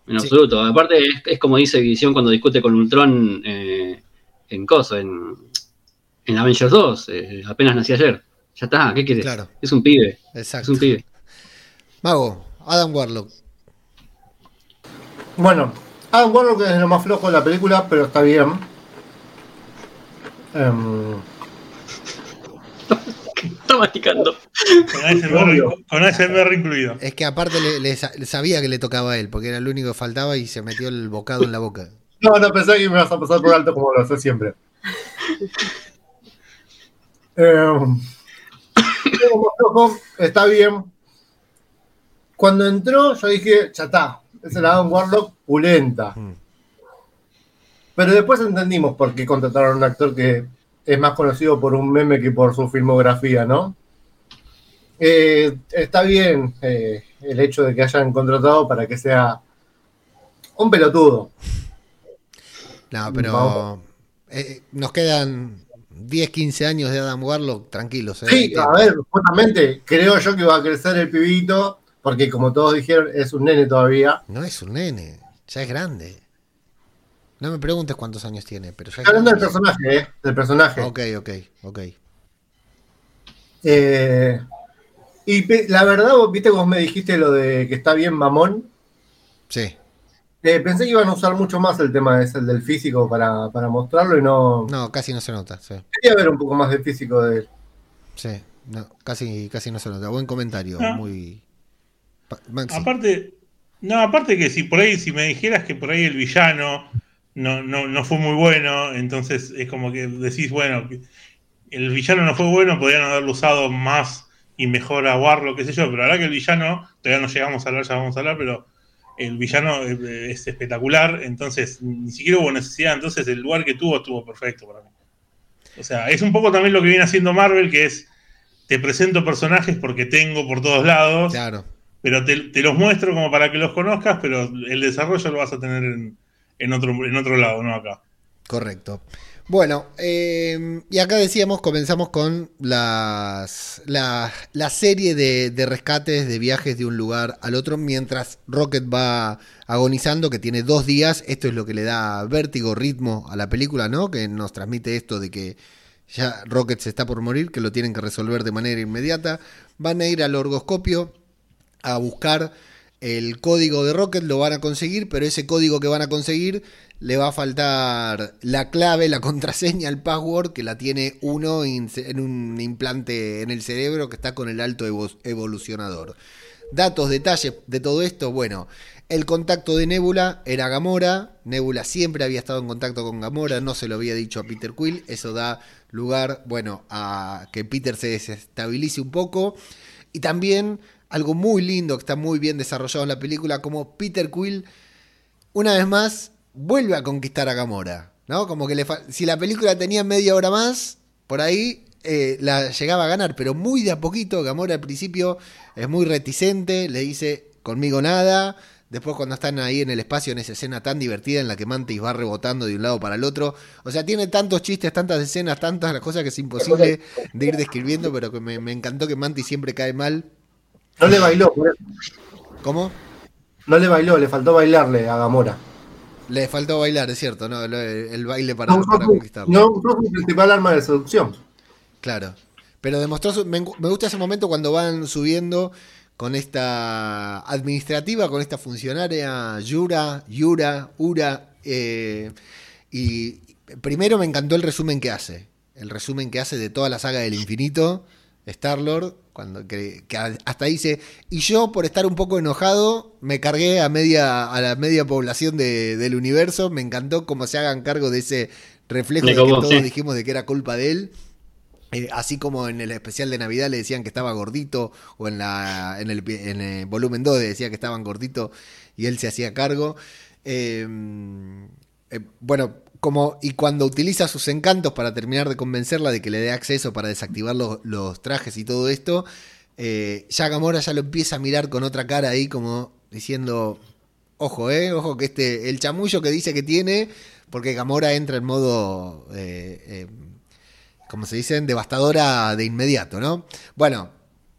En absoluto. Aparte, es, como dice Visión cuando discute con Ultron eh, en Coso, en, en Avengers 2, eh, apenas nací ayer. Ya está, ¿qué quieres? Claro. Es un pibe. Exacto. Es un pibe. Mago, Adam Warlock. Bueno, Adam Warlock es lo más flojo de la película, pero está bien. Um... (laughs) está masticando. Con ASMR, incluido. Es que aparte le, sabía que le tocaba a él, porque era el único que faltaba y se metió el bocado en la boca. No, no pensé que me vas a pasar por alto como lo hace siempre. (laughs) Eh, (coughs) está bien. Cuando entró, yo dije, ya está, es el Adam Warlock pulenta. Mm. Pero después entendimos por qué contrataron a un actor que es más conocido por un meme que por su filmografía, ¿no? Eh, está bien eh, el hecho de que hayan contratado para que sea un pelotudo. No, pero nos quedan 10, 15 años de Adam Warlock, tranquilos. ¿eh? Sí, a ver, justamente creo yo que va a crecer el pibito, porque como todos dijeron, es un nene todavía. No es un nene, ya es grande. No me preguntes cuántos años tiene, pero ya Hablando del personaje, ¿eh? Del personaje. Ok, ok, ok. Eh, y la verdad, viste vos me dijiste lo de que está bien mamón. Sí. Eh, pensé que iban a usar mucho más el tema ese, el del físico para, mostrarlo y no. No, casi no se nota. Sí. Quería ver un poco más de físico de él. Sí, no, casi, casi no se nota. Buen comentario, muy. Aparte, no, aparte que si por ahí, si me dijeras que por ahí el villano no, no, no fue muy bueno, entonces es como que decís, bueno, el villano no fue bueno, podrían haberlo usado más y mejor a Warlock, qué sé yo, pero la verdad que el villano, todavía no llegamos a hablar, ya vamos a hablar, pero el villano es espectacular, entonces ni siquiera hubo necesidad, entonces el lugar que tuvo estuvo perfecto para mí. O sea, es un poco también lo que viene haciendo Marvel, que es, te presento personajes porque tengo por todos lados, Claro. pero te, te los muestro como para que los conozcas, pero el desarrollo lo vas a tener en, en otro, en otro lado, no acá. Correcto. Bueno, eh, y acá decíamos, comenzamos con las, la, la serie de, de rescates, de viajes de un lugar al otro, mientras Rocket va agonizando, que tiene dos días. Esto es lo que le da vértigo, ritmo a la película, ¿no? Que nos transmite esto de que ya Rocket se está por morir, que lo tienen que resolver de manera inmediata. Van a ir al orgoscopio a buscar el código de Rocket, lo van a conseguir, pero ese código que van a conseguir le va a faltar la clave, la contraseña, el password, que la tiene uno en un implante en el cerebro que está con el alto evo- evolucionador. Datos, detalles de todo esto, bueno, el contacto de Nebula era Gamora, Nebula siempre había estado en contacto con Gamora, no se lo había dicho a Peter Quill, eso da lugar, bueno, a que Peter se desestabilice un poco. Y también algo muy lindo que está muy bien desarrollado en la película, como Peter Quill, una vez más, vuelve a conquistar a Gamora. ¿no? Como que le si la película tenía media hora más, por ahí eh, la llegaba a ganar, pero muy de a poquito. Gamora al principio es muy reticente, le dice conmigo nada. Después cuando están ahí en el espacio, en esa escena tan divertida en la que Mantis va rebotando de un lado para el otro. O sea, tiene tantos chistes, tantas escenas, tantas las cosas que es imposible de ir describiendo, pero que me, me encantó que Mantis siempre cae mal. No le bailó. ¿Cómo? no le bailó, le faltó bailarle a Gamora. Le faltó bailar, es cierto, ¿no? El, el baile para, No para conquistarlo. no usó su principal arma de seducción. Claro. Pero demostró su- me, me gusta ese momento cuando van subiendo con esta administrativa, con esta funcionaria Yura, Yura, Ura. eh, y primero me encantó el resumen que hace. El resumen que hace de toda la saga del infinito, Star-Lord, cuando que, que hasta dice, y yo por estar un poco enojado, me cargué a media, a la media población de- del universo. Me encantó cómo se hagan cargo de ese reflejo de que todos sí. dijimos de que era culpa de él. Eh, así como en el especial de Navidad le decían que estaba gordito, o en, la, en, el, en el volumen 2 le decía que estaban gordito y él se hacía cargo. Eh, eh, bueno, y cuando utiliza sus encantos para terminar de convencerla de que le dé acceso para desactivar los, trajes y todo esto, eh, ya Gamora ya lo empieza a mirar con otra cara ahí, como diciendo: Ojo, eh, ojo, que este, el chamullo que dice que tiene, porque Gamora entra en modo. eh, eh, como se dicen, devastadora de inmediato, ¿no? Bueno,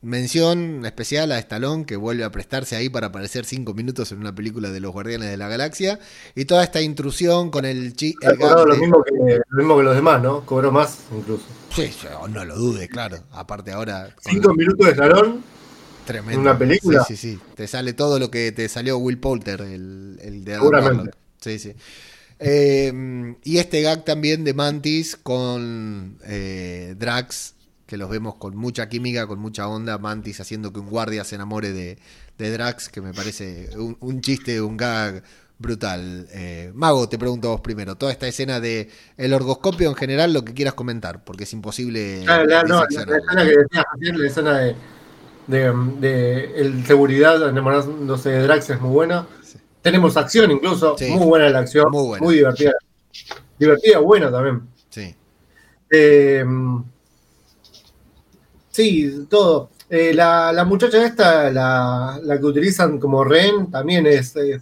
mención especial a Stallone que vuelve a prestarse ahí para aparecer cinco minutos en una película de los Guardianes de la Galaxia y toda esta intrusión con el chi Ha el lo de- mismo, que, lo mismo que los demás, ¿no? Cobró más incluso. Sí, yo no lo dude, claro. Aparte ahora Cinco minutos de salón. tremendo. ¿En una película? Sí, sí, sí. Te sale todo lo que te salió Will Poulter, el, el de Seguramente. Sí, sí. Eh, y este gag también de Mantis con eh, Drax, que los vemos con mucha química, con mucha onda. Mantis haciendo que un guardia se enamore de, de Drax, que me parece un, un chiste, un gag brutal. Eh, Mago, te pregunto a vos primero. Toda esta escena de el orgoscopio en general, lo que quieras comentar, porque es imposible. La, no, la, la diseccionarlo. escena que decías la escena de, de, de el seguridad enamorándose de Drax es muy buena. Sí. Tenemos acción incluso, Sí. muy buena la acción, Muy muy, buena. divertida. Divertida, buena también. Sí. Eh, sí, todo. Eh, la, la muchacha esta, la, la que utilizan como rehén, también es eh,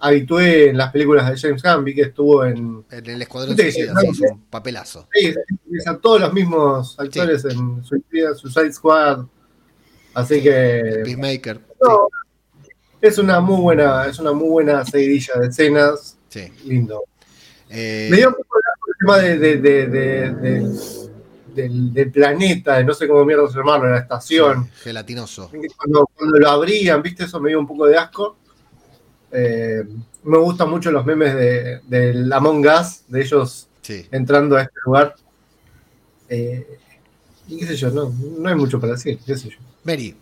habitué en las películas de James Gunn, vi que estuvo en... En el Escuadrón Suicida, sí, un papelazo. Sí, utilizan todos los mismos actores en Suicide, Suicide Squad, así que... Peacemaker. no, es una muy buena, es una muy buena seguidilla de escenas, Sí. lindo. Eh, Me dio un poco el tema de, de- de- de- de- del, del planeta, de no sé cómo mierda se llamarlo, la estación. sí, gelatinoso. Cuando, cuando lo abrían, ¿viste? Eso me dio un poco de asco. Eh, me gustan mucho los memes de, del Among Us, de ellos Sí. entrando a este lugar. Eh, y qué sé yo, no, no hay mucho para decir, qué sé yo. Mary,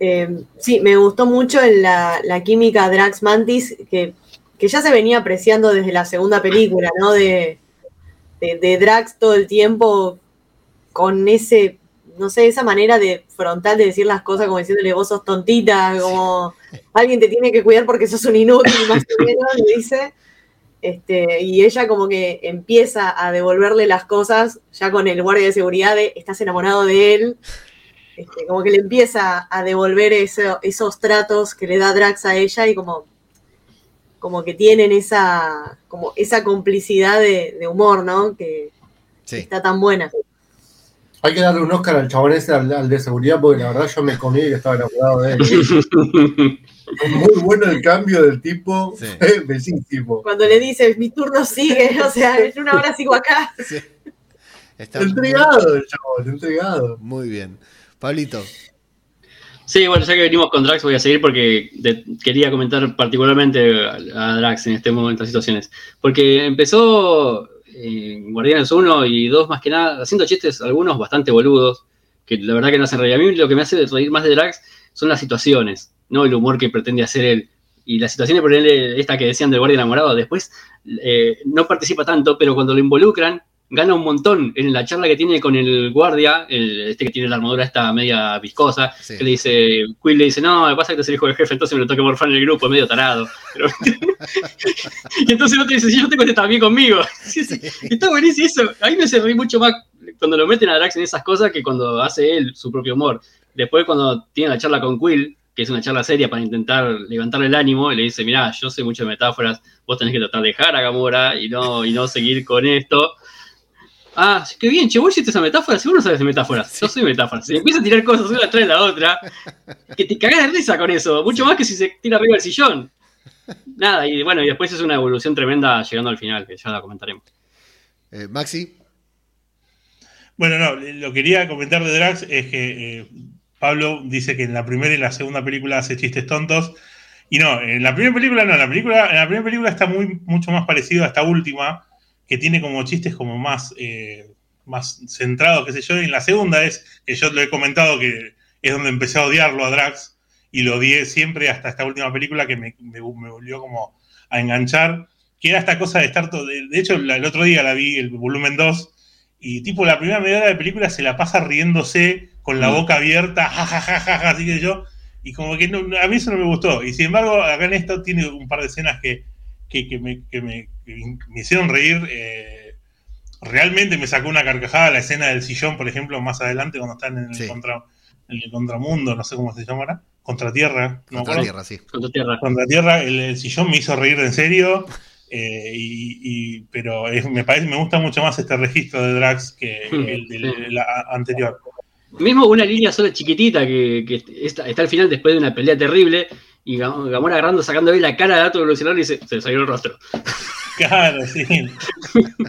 Eh, sí, me gustó mucho la, la química Drax Mantis, que, que ya se venía apreciando desde la segunda película, ¿no? De, de, de Drax todo el tiempo con ese no sé, esa manera de frontal de decir las cosas como diciéndole vos sos tontita, como alguien te tiene que cuidar porque sos un inútil, (laughs) más o menos, le dice. Este, y ella como que empieza a devolverle las cosas ya con el guardia de seguridad de estás enamorado de él. Este, como que le empieza a devolver esos tratos que le da Drax a ella y como, como que tienen esa, como esa complicidad de, humor, ¿no? Que está tan buena. Hay que darle un Oscar al chabón ese, al, de seguridad, porque la verdad yo me comí que estaba enamorado de él. (laughs) Muy bueno el cambio del tipo, sí. (laughs) bellísimo. Cuando le dices, mi turno sigue, (laughs) o sea, en una hora sigo acá. Sí. entregado el chabón, entregado. Muy bien. Pablito. Sí, bueno, ya que venimos con Drax, voy a seguir porque quería comentar particularmente a, Drax en este momento, en estas situaciones. Porque empezó en Guardianes 1 y 2 más que nada, haciendo chistes, algunos bastante boludos, que la verdad que no hacen reír. A mí lo que me hace reír más de Drax son las situaciones, no el humor que pretende hacer él. Y las situaciones, por ejemplo, esta que decían del guardia enamorado, después eh, no participa tanto, pero cuando lo involucran, gana un montón en la charla que tiene con el guardia, este que tiene la armadura esta media viscosa, que le dice, Quill le dice, no, me pasa que eres el hijo del jefe, entonces me lo tengo que morfar en el grupo, medio tarado. (laughs) y entonces el otro dice, si yo tengo este también conmigo. (laughs) Está buenísimo eso. A mí me hace reír mucho más cuando lo meten a Drax en esas cosas que cuando hace él su propio humor. Después cuando tiene la charla con Quill, que es una charla seria para intentar levantarle el ánimo, y le dice, mira, yo sé mucho de metáforas, vos tenés que tratar de dejar a Gamora y no, y no seguir con esto. Ah, qué bien, che, vos hiciste esa metáfora, seguro no sabes de metáforas. Yo soy metáfora. Si empieza a tirar cosas una tras de la otra, que te cagás de risa con eso, mucho más que si se tira arriba del sillón. Nada, y bueno, y después es una evolución tremenda llegando al final, que ya la comentaremos. Eh, Maxi. Bueno, no, lo que quería comentar de Drax es que eh, Pablo dice que en la primera y la segunda película hace chistes tontos. Y no, en la primera película no, en la, película, en la primera película está muy, mucho más parecido a esta última que tiene como chistes como más, eh, más centrados, qué sé yo. Y en la segunda es, que yo lo he comentado, que es donde empecé a odiarlo a Drax y lo odié siempre hasta esta última película que me, me, volvió como a enganchar, que era esta cosa de estar todo, de, hecho el otro día la vi, el volumen 2, y tipo la primera media hora de película se la pasa riéndose con la mm. boca abierta, (laughs) jajajaja, así que yo, y como que a mí eso no me gustó, y sin embargo acá en esto tiene un par de escenas que que, me, me, hicieron reír. Eh, realmente me sacó una carcajada la escena del sillón, por ejemplo, más adelante cuando están en el, contra, en el contramundo, no sé cómo se llamará. Contratierra. Contratierra, sí. Contratierra. Contratierra, el, el, sillón me hizo reír en serio. Eh, y, pero me parece me gusta mucho más este registro de Drax que el, de anterior. Mismo una línea sola chiquitita que, está, está, al final después de una pelea terrible y Gamora agarrando, sacándole la cara de dato evolucionario y se, se le salió el rostro. (laughs) Claro, sí.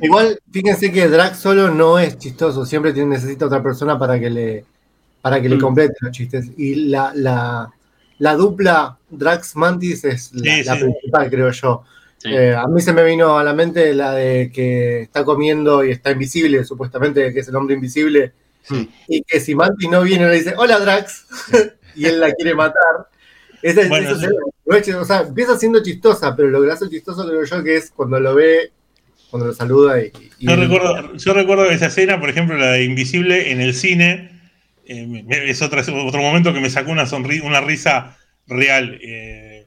Igual, fíjense que Drax solo no es chistoso, siempre tiene, necesita otra persona para que le, para que le mm. complete los chistes. Y la, la, la dupla Drax Mantis es la, principal, creo yo. Eh, a mí se me vino a la mente la de que está comiendo y está invisible, supuestamente, que es el hombre invisible. Y que si Mantis no viene, le dice, hola Drax, (laughs) y él la quiere matar o sea, empieza siendo chistosa, pero lo que hace chistoso creo yo que es cuando lo ve, cuando lo saluda y... yo, recuerdo, yo recuerdo esa escena, por ejemplo, la de Invisible en el cine, eh, es otro, otro momento que me sacó una, una risa real. Eh,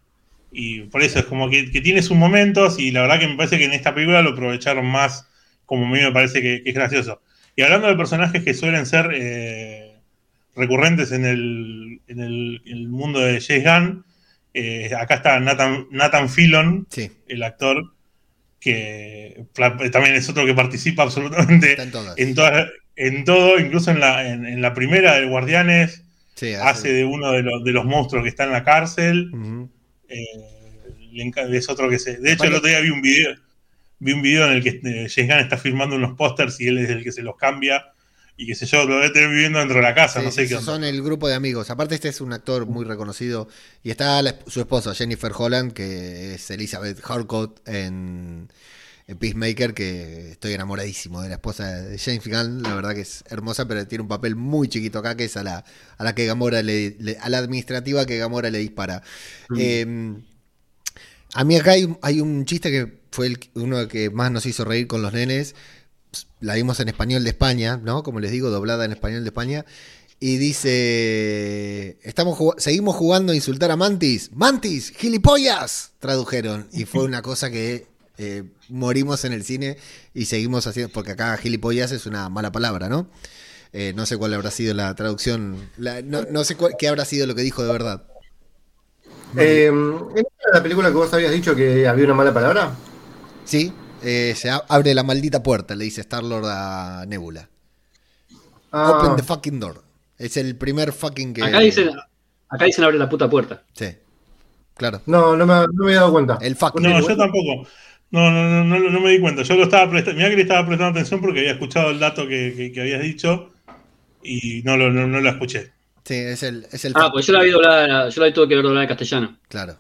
y por eso es como que, tiene sus momentos y la verdad que me parece que en esta película lo aprovecharon más, como a mí me parece que, es gracioso. Y hablando de personajes que suelen ser... Eh, recurrentes en el, en el, mundo de James Gunn. Eh, acá está Nathan, Nathan Fillon, el actor, que también es otro que participa absolutamente en, en, todo, incluso en la, en, la primera de Guardianes, hace, de uno de los, de los, monstruos que está en la cárcel. Eh, es otro que se. De hecho, el otro día vi un video. Vi un video en el que eh, James Gunn está firmando unos pósters y él es el que se los cambia y qué sé yo, lo debe tener viviendo dentro de la casa, no sé qué. Son el grupo de amigos. Aparte, este es un actor muy reconocido. Y está su esposa, Jennifer Holland, que es Elizabeth Harcourt en, Peacemaker, que estoy enamoradísimo de la esposa de James Gunn. La verdad que es hermosa, pero tiene un papel muy chiquito acá, que es a la, a la que Gamora le, a la administrativa que Gamora le dispara. Mm. Em, a mí acá hay, un chiste que fue uno que más nos hizo reír con los nenes la vimos en español de España, ¿no? Como les digo, doblada en español de España. Y dice, estamos seguimos jugando a insultar a Mantis. Mantis, gilipollas, tradujeron. Y fue una cosa que eh, morimos en el cine y seguimos haciendo, porque acá gilipollas es una mala palabra, ¿no? Eh, no sé cuál habrá sido la traducción, no, sé qué habrá sido lo que dijo de verdad. Eh, ¿En la película que vos habías dicho que había una mala palabra? Sí, eh, se abre la maldita puerta, le dice Star-Lord a Nebula. Ah. Open the fucking door. Es el primer fucking que. Acá dicen, acá dicen abre la puta puerta. Sí. Claro. No, no me, no me he dado cuenta. El fucking No, yo tampoco. No, no, no, no, me di cuenta. Yo lo estaba prestando. Mira que le estaba prestando atención porque había escuchado el dato que, que, habías dicho y no lo, no, lo escuché. Sí, es el. Es el ah, pues yo la vi doblada, yo la vi tuve que ver doblada en castellano. Claro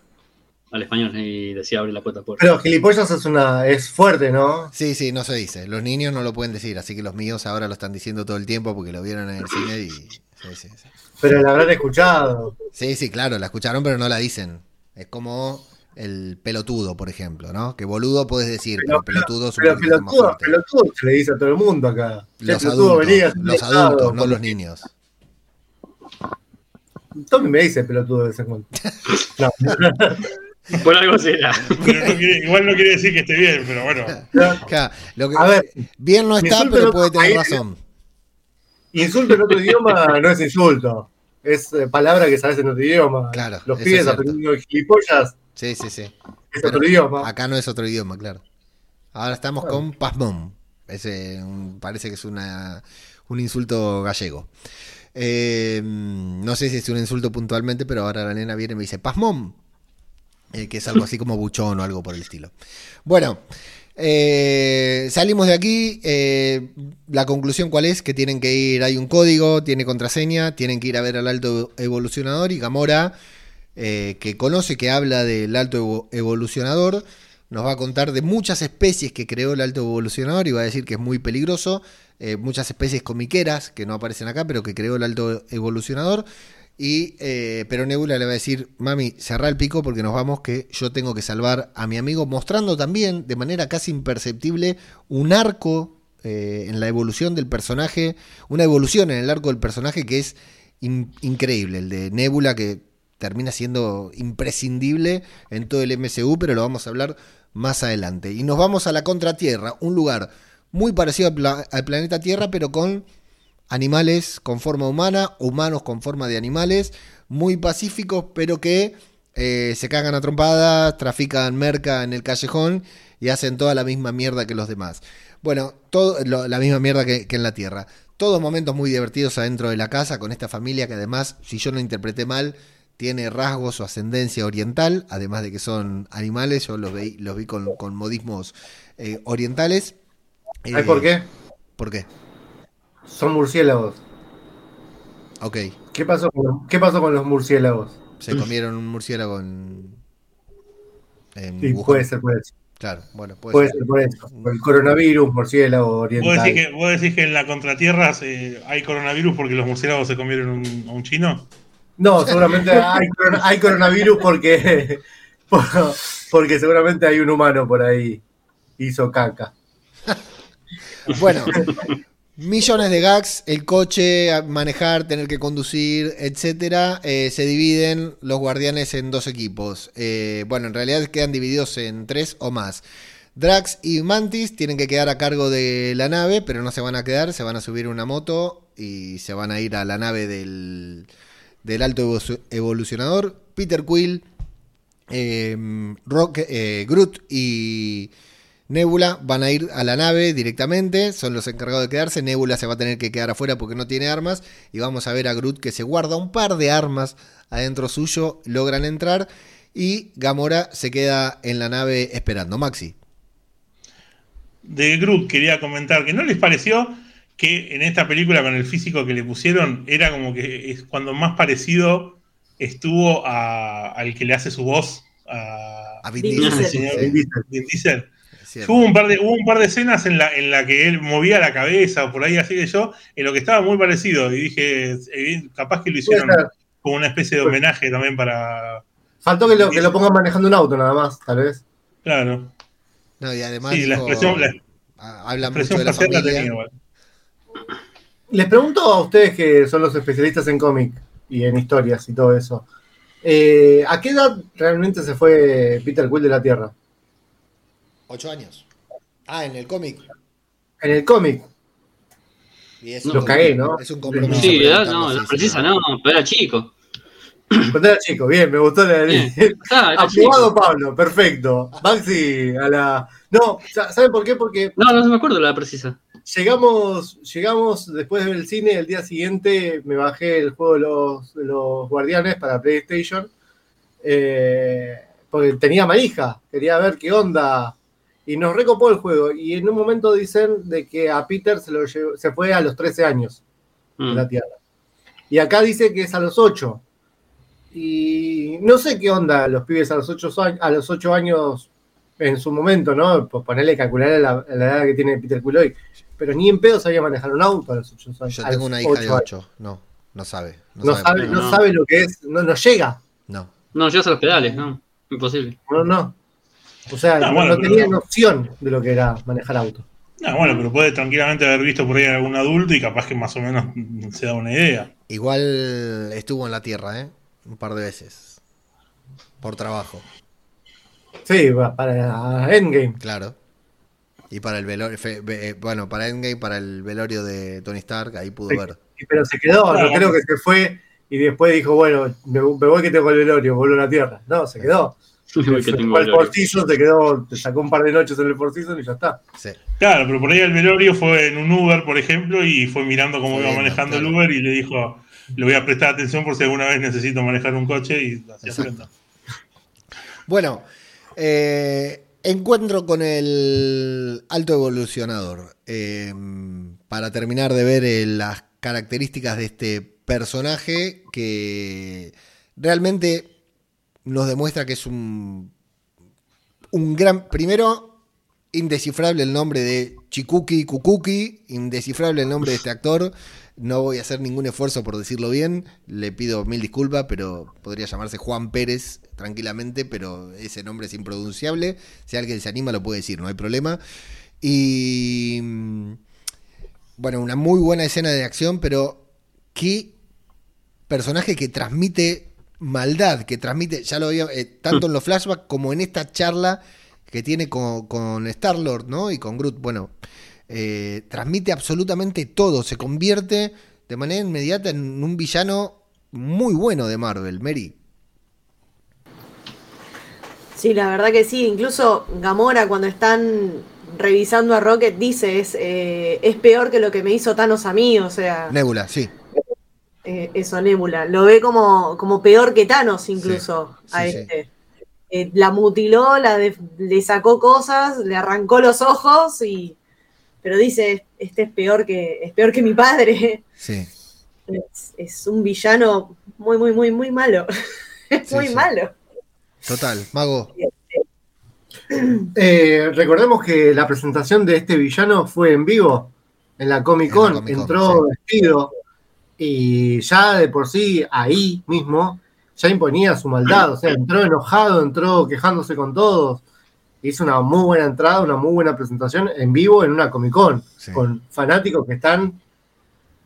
al español y decía abre la puerta por. Pero gilipollas es una es fuerte, ¿no? Sí, sí, no se dice. Los niños no lo pueden decir, así que los míos ahora lo están diciendo todo el tiempo porque lo vieron en el cine y. Sí, sí, sí. Pero la habrán escuchado. Sí, sí, claro, la escucharon, pero no la dicen. Es como el pelotudo, por ejemplo, ¿no? Que boludo puedes decir, pero, pelotudo es un pero pelotudo, pelotudo se le dice a todo el mundo acá. Los adultos, los adultos, no los niños. Tommy me dice pelotudo de ese en (laughs) No. Por algo será. igual no quiere decir que esté bien, pero bueno. a ver, bien no está, pero puede tener razón. Insulto en otro idioma no es insulto. Es eh, palabra que sabes en otro idioma. Claro. Los pibes aprendiendo gilipollas. Sí, sí, sí. Es otro idioma. Acá no es otro idioma, claro. Ahora estamos con pasmón. Ese parece que es una, un insulto gallego. Eh, no sé si es un insulto puntualmente, pero ahora la nena viene y me dice, pasmón. Eh, que es algo así como buchón o algo por el estilo. Bueno, eh, salimos de aquí. Eh, la conclusión cuál es? Que tienen que ir, hay un código, tiene contraseña, tienen que ir a ver al alto evolucionador y Gamora, que conoce, que habla del alto evolucionador, nos va a contar de muchas especies que creó el alto evolucionador y va a decir que es muy peligroso. muchas especies comiqueras que no aparecen acá, pero que creó el alto evolucionador. Y, eh, pero Nebula le va a decir, mami, cerrá el pico porque nos vamos que yo tengo que salvar a mi amigo, mostrando también de manera casi imperceptible un arco eh, en la evolución del personaje, una evolución en el arco del personaje que es increíble, el de Nebula que termina siendo imprescindible en todo el MCU, pero lo vamos a hablar más adelante. Y nos vamos a la Contratierra, un lugar muy parecido al planeta Tierra, pero con animales con forma humana, humanos con forma de animales, muy pacíficos, pero que eh, se cagan a trompadas, trafican merca en el callejón y hacen toda la misma mierda que los demás. Bueno, todo, la misma mierda que, en la Tierra. Todos momentos muy divertidos adentro de la casa con esta familia que además, si yo no interpreté mal, tiene rasgos o ascendencia oriental, además de que son animales, yo los vi, los vi con, modismos eh, orientales. por qué? ¿Por qué? Son murciélagos. Ok. ¿Qué pasó con, ¿qué pasó con los murciélagos? Se comieron un murciélago en. sí, puede ser por eso. Claro, bueno, puede, puede ser. por eso. el coronavirus, murciélago oriental. ¿Vos decís que, ¿vos decís que en la contratierra hay coronavirus porque los murciélagos se comieron un, a un chino? No, seguramente hay, hay coronavirus porque, (laughs) porque seguramente hay un humano por ahí hizo caca. Bueno, Millones de gags, el coche, manejar, tener que conducir, etcétera, eh, se dividen los guardianes en dos equipos. Eh, bueno, en realidad quedan divididos en tres o más. Drax y Mantis tienen que quedar a cargo de la nave, pero no se van a quedar, se van a subir una moto y se van a ir a la nave del, del alto evolucionador. Peter Quill, eh, Groot y Nebula van a ir a la nave directamente, son los encargados de quedarse. Nebula se va a tener que quedar afuera porque no tiene armas. Y vamos a ver a Groot que se guarda un par de armas adentro suyo, logran entrar. Y Gamora se queda en la nave esperando. Maxi. De Groot quería comentar que no les pareció que en esta película con el físico que le pusieron era como que es cuando más parecido estuvo al que le hace su voz a, a Vin Diesel. Hubo un, par de, un par de escenas en la, en la que él movía la cabeza o por ahí así que yo, en lo que estaba muy parecido. Y dije, eh, capaz que lo hicieron como una especie de homenaje también para. Faltó que lo, que lo pongan manejando un auto nada más, tal vez. Claro. No, y además. Sí, la expresión, La mucho de la la tenía igual. Les pregunto a ustedes que son los especialistas en cómic y en historias y todo eso. eh, ¿A qué edad realmente se fue Peter Quill de la Tierra? Ocho años. Ah, en el cómic. En el cómic. Y es los cagué, ¿no? Es un compromiso. Sí, edad no, la precisa no, pero era chico. Cuando era chico, bien, me gustó la. (laughs) Ah. Aprobado Pablo, perfecto. Maxi, a la. No, sa- ¿saben por qué? Porque No, no se me acuerdo la precisa. llegamos, llegamos después de ver el cine, el día siguiente me bajé el juego de los, de los Guardianes para PlayStation. eh, porque tenía manija, quería ver qué onda. Y nos recopó el juego. Y en un momento dicen de que a Peter se, lo llevó- se fue a los 13 años de Mm. la Tierra. Y acá dice que es a los 8. Y no sé qué onda los pibes a los 8 años, a los 8 años en su momento, ¿no? Pues ponerle calcular la, la edad que tiene Peter Quill hoy. Pero ni en pedo sabía manejar un auto a los 8 años. Yo a tengo los una hija de ocho años. ocho. No, no sabe. No, No sabe. sabe, no no. sabe lo que es, no, no llega. No. No, llegas a los pedales, no. Imposible. No, no. O sea, Ah, no, bueno, no pero tenía no. noción de lo que era manejar auto. No, bueno, pero puede tranquilamente haber visto por ahí a algún adulto y capaz que más o menos (laughs) se da una idea. Igual estuvo en la Tierra, ¿eh? Un par de veces. Por trabajo, Sí, para Endgame. claro. Y para el velorio, eh, bueno, para Endgame, para el velorio de Tony Stark, ahí pudo Sí. ver. Pero se quedó, no creo que se fue y después dijo, bueno, me, me voy que tengo el velorio, vuelvo a la tierra. No, se quedó. Que tengo. Four Seasons, se quedó, te sacó un par de noches en el Seasons y ya está. Sí. Claro, pero por ahí el velorio fue en un Uber, por ejemplo, y fue mirando cómo iba manejando el. Uber y le dijo, le voy a prestar atención por si alguna vez necesito manejar un coche y hacía frente. Bueno, eh, encuentro con el alto evolucionador. Eh, para terminar de ver eh, las características de este personaje que realmente nos demuestra que es un, un gran... Primero, indescifrable el nombre de Chikuki Kukuki, indescifrable el nombre de este actor. No voy a hacer ningún esfuerzo por decirlo bien, le pido mil disculpas, pero podría llamarse Juan Pérez tranquilamente, pero ese nombre es impronunciable. Si alguien se anima lo puede decir, no hay problema. Y mm, bueno, una muy buena escena de acción, pero qué personaje que transmite maldad, que transmite, ya lo había, eh, tanto en los flashbacks como en esta charla que tiene con, con Star-Lord, ¿no? Y con Groot, bueno, eh, transmite absolutamente todo, se convierte de manera inmediata en un villano muy bueno de Marvel, Mary. Sí, la verdad que sí. Incluso Gamora cuando están revisando a Rocket dice es, eh, es peor que lo que me hizo Thanos a mí, o sea, Nebula, sí. Eh, eso, Nebula. Lo ve como, como peor que Thanos incluso Sí, a sí. este. Eh, la mutiló, la de- le sacó cosas, le arrancó los ojos y... Pero dice, este es peor que, es peor que mi padre. Sí. Es, es un villano muy, muy, muy, muy malo. (laughs) Sí, muy sí. malo. Total, Mago. Eh, recordemos que la presentación de este villano fue en vivo en la Comic En Con. la Comic Con, Entró sí. vestido y ya de por sí ahí mismo ya imponía su maldad. O sea, entró enojado, entró quejándose con todos. Hizo una muy buena entrada, una muy buena presentación en vivo en una Comic Con Sí. con fanáticos que están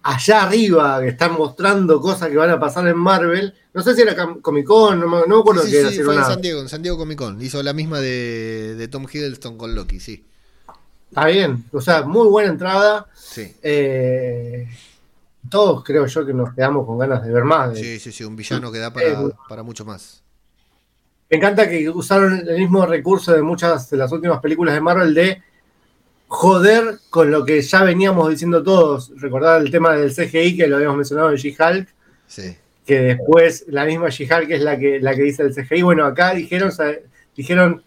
allá arriba, que están mostrando cosas que van a pasar en Marvel. No sé si era Comic Con, no me, no me acuerdo Sí, era. sí, fue en San Diego, en San Diego Comic Con. Hizo la misma de, de Tom Hiddleston con Loki, sí. Está bien, o sea, muy buena entrada. Sí. Eh, todos creo yo que nos quedamos con ganas de ver más. de- Sí, sí, sí, un villano que da para, para mucho más. Me encanta que usaron el mismo recurso de muchas de las últimas películas de Marvel de joder con lo que ya veníamos diciendo todos. Recordar el tema del CGI que lo habíamos mencionado en She-Hulk, Sí. que después la misma She-Hulk es la que, la que dice el CGI. Bueno, acá dijeron, o sea, dijeron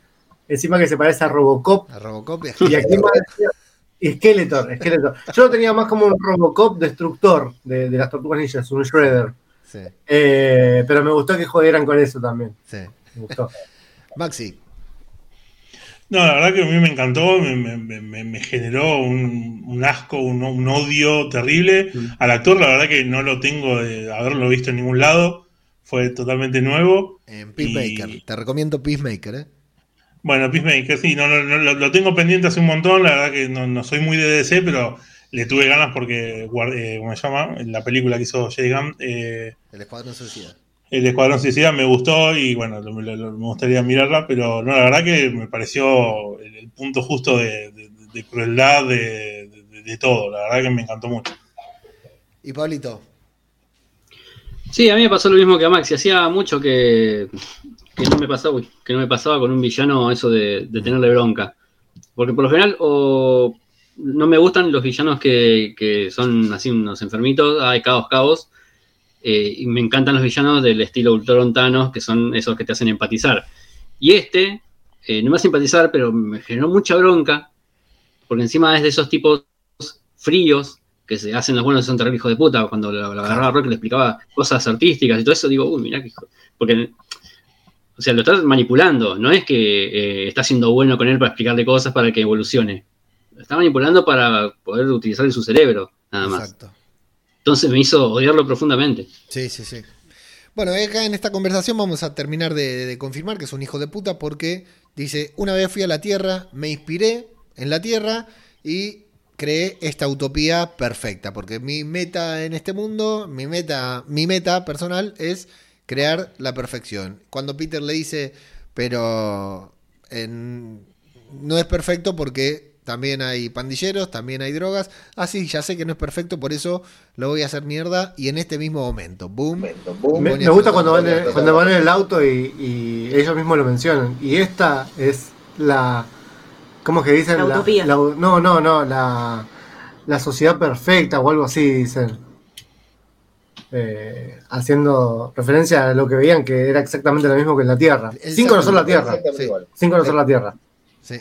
encima que se parece a Robocop. A Robocop y a Y aquí más decía- y Skeletor, Skeletor. Yo lo tenía más como un Robocop destructor de, de las tortugas ninjas, un Shredder. Sí, Eh, pero me gustó que jodieran con eso también. sí. Me gustó. (laughs) Maxi, No, la verdad que a mí me encantó, me, me- me- me generó un, un asco, un, un odio terrible. Mm. Al actor, la verdad que no lo tengo de haberlo visto en ningún lado, fue totalmente nuevo. en Peacemaker. Y- Te recomiendo Peacemaker, ¿eh? Bueno, Peacemaker, sí, no, no, no, lo, lo tengo pendiente hace un montón, la verdad que no, no soy muy de DC, pero le tuve ganas porque, eh, ¿cómo se llama? En la película que hizo Jay Gunn, eh, El Escuadrón Suicida. El Escuadrón Suicida me gustó y bueno, lo- lo- lo- me gustaría mirarla, pero no, la verdad que me pareció el, el punto justo de, de- de crueldad de, de- de todo, la verdad que me encantó mucho. Y Pablito, Sí, a mí me pasó lo mismo que a Maxi. Hacía mucho que, que no me pasaba, que no me pasaba con un villano eso de, tenerle bronca. Porque por lo general, o no me gustan los villanos que, que son así unos enfermitos, hay caos, caos. eh, y me encantan los villanos del estilo Ultron que son esos que te hacen empatizar. Y este, eh, no me hace empatizar, pero me generó mucha bronca, porque encima es de esos tipos fríos que se hacen los buenos son terribles hijos de puta. Cuando lo, lo agarraba Rock le explicaba cosas artísticas y todo eso, digo, uy, mirá que hijo. Porque, o sea, lo estás manipulando. No es que eh, está siendo bueno con él para explicarle cosas para que evolucione. Lo está manipulando para poder utilizar su cerebro, nada más. exacto. Entonces me hizo odiarlo profundamente. Sí, sí, sí. Bueno, acá en esta conversación vamos a terminar de, de confirmar que es un hijo de puta porque dice, una vez fui a la Tierra, me inspiré en la Tierra y creé esta utopía perfecta, porque mi meta en este mundo, mi meta, mi meta personal es crear la perfección. Cuando Peter le dice, pero en- no es perfecto porque también hay pandilleros, también hay drogas. Ah, sí, ya sé que no es perfecto, por eso lo voy a hacer mierda. Y en este mismo momento, boom. Me, boom, me ponía gusta cuando van, en, cuando van en el auto y, y ellos mismos lo mencionan. Y esta es la. ¿Cómo es que dicen? La utopía. la- no, no, no. La, la sociedad perfecta o algo así, dicen. Eh, haciendo referencia a lo que veían que era exactamente lo mismo que en la Tierra. Sin conocer la Tierra. Sí. Sin conocer la Tierra. Sí.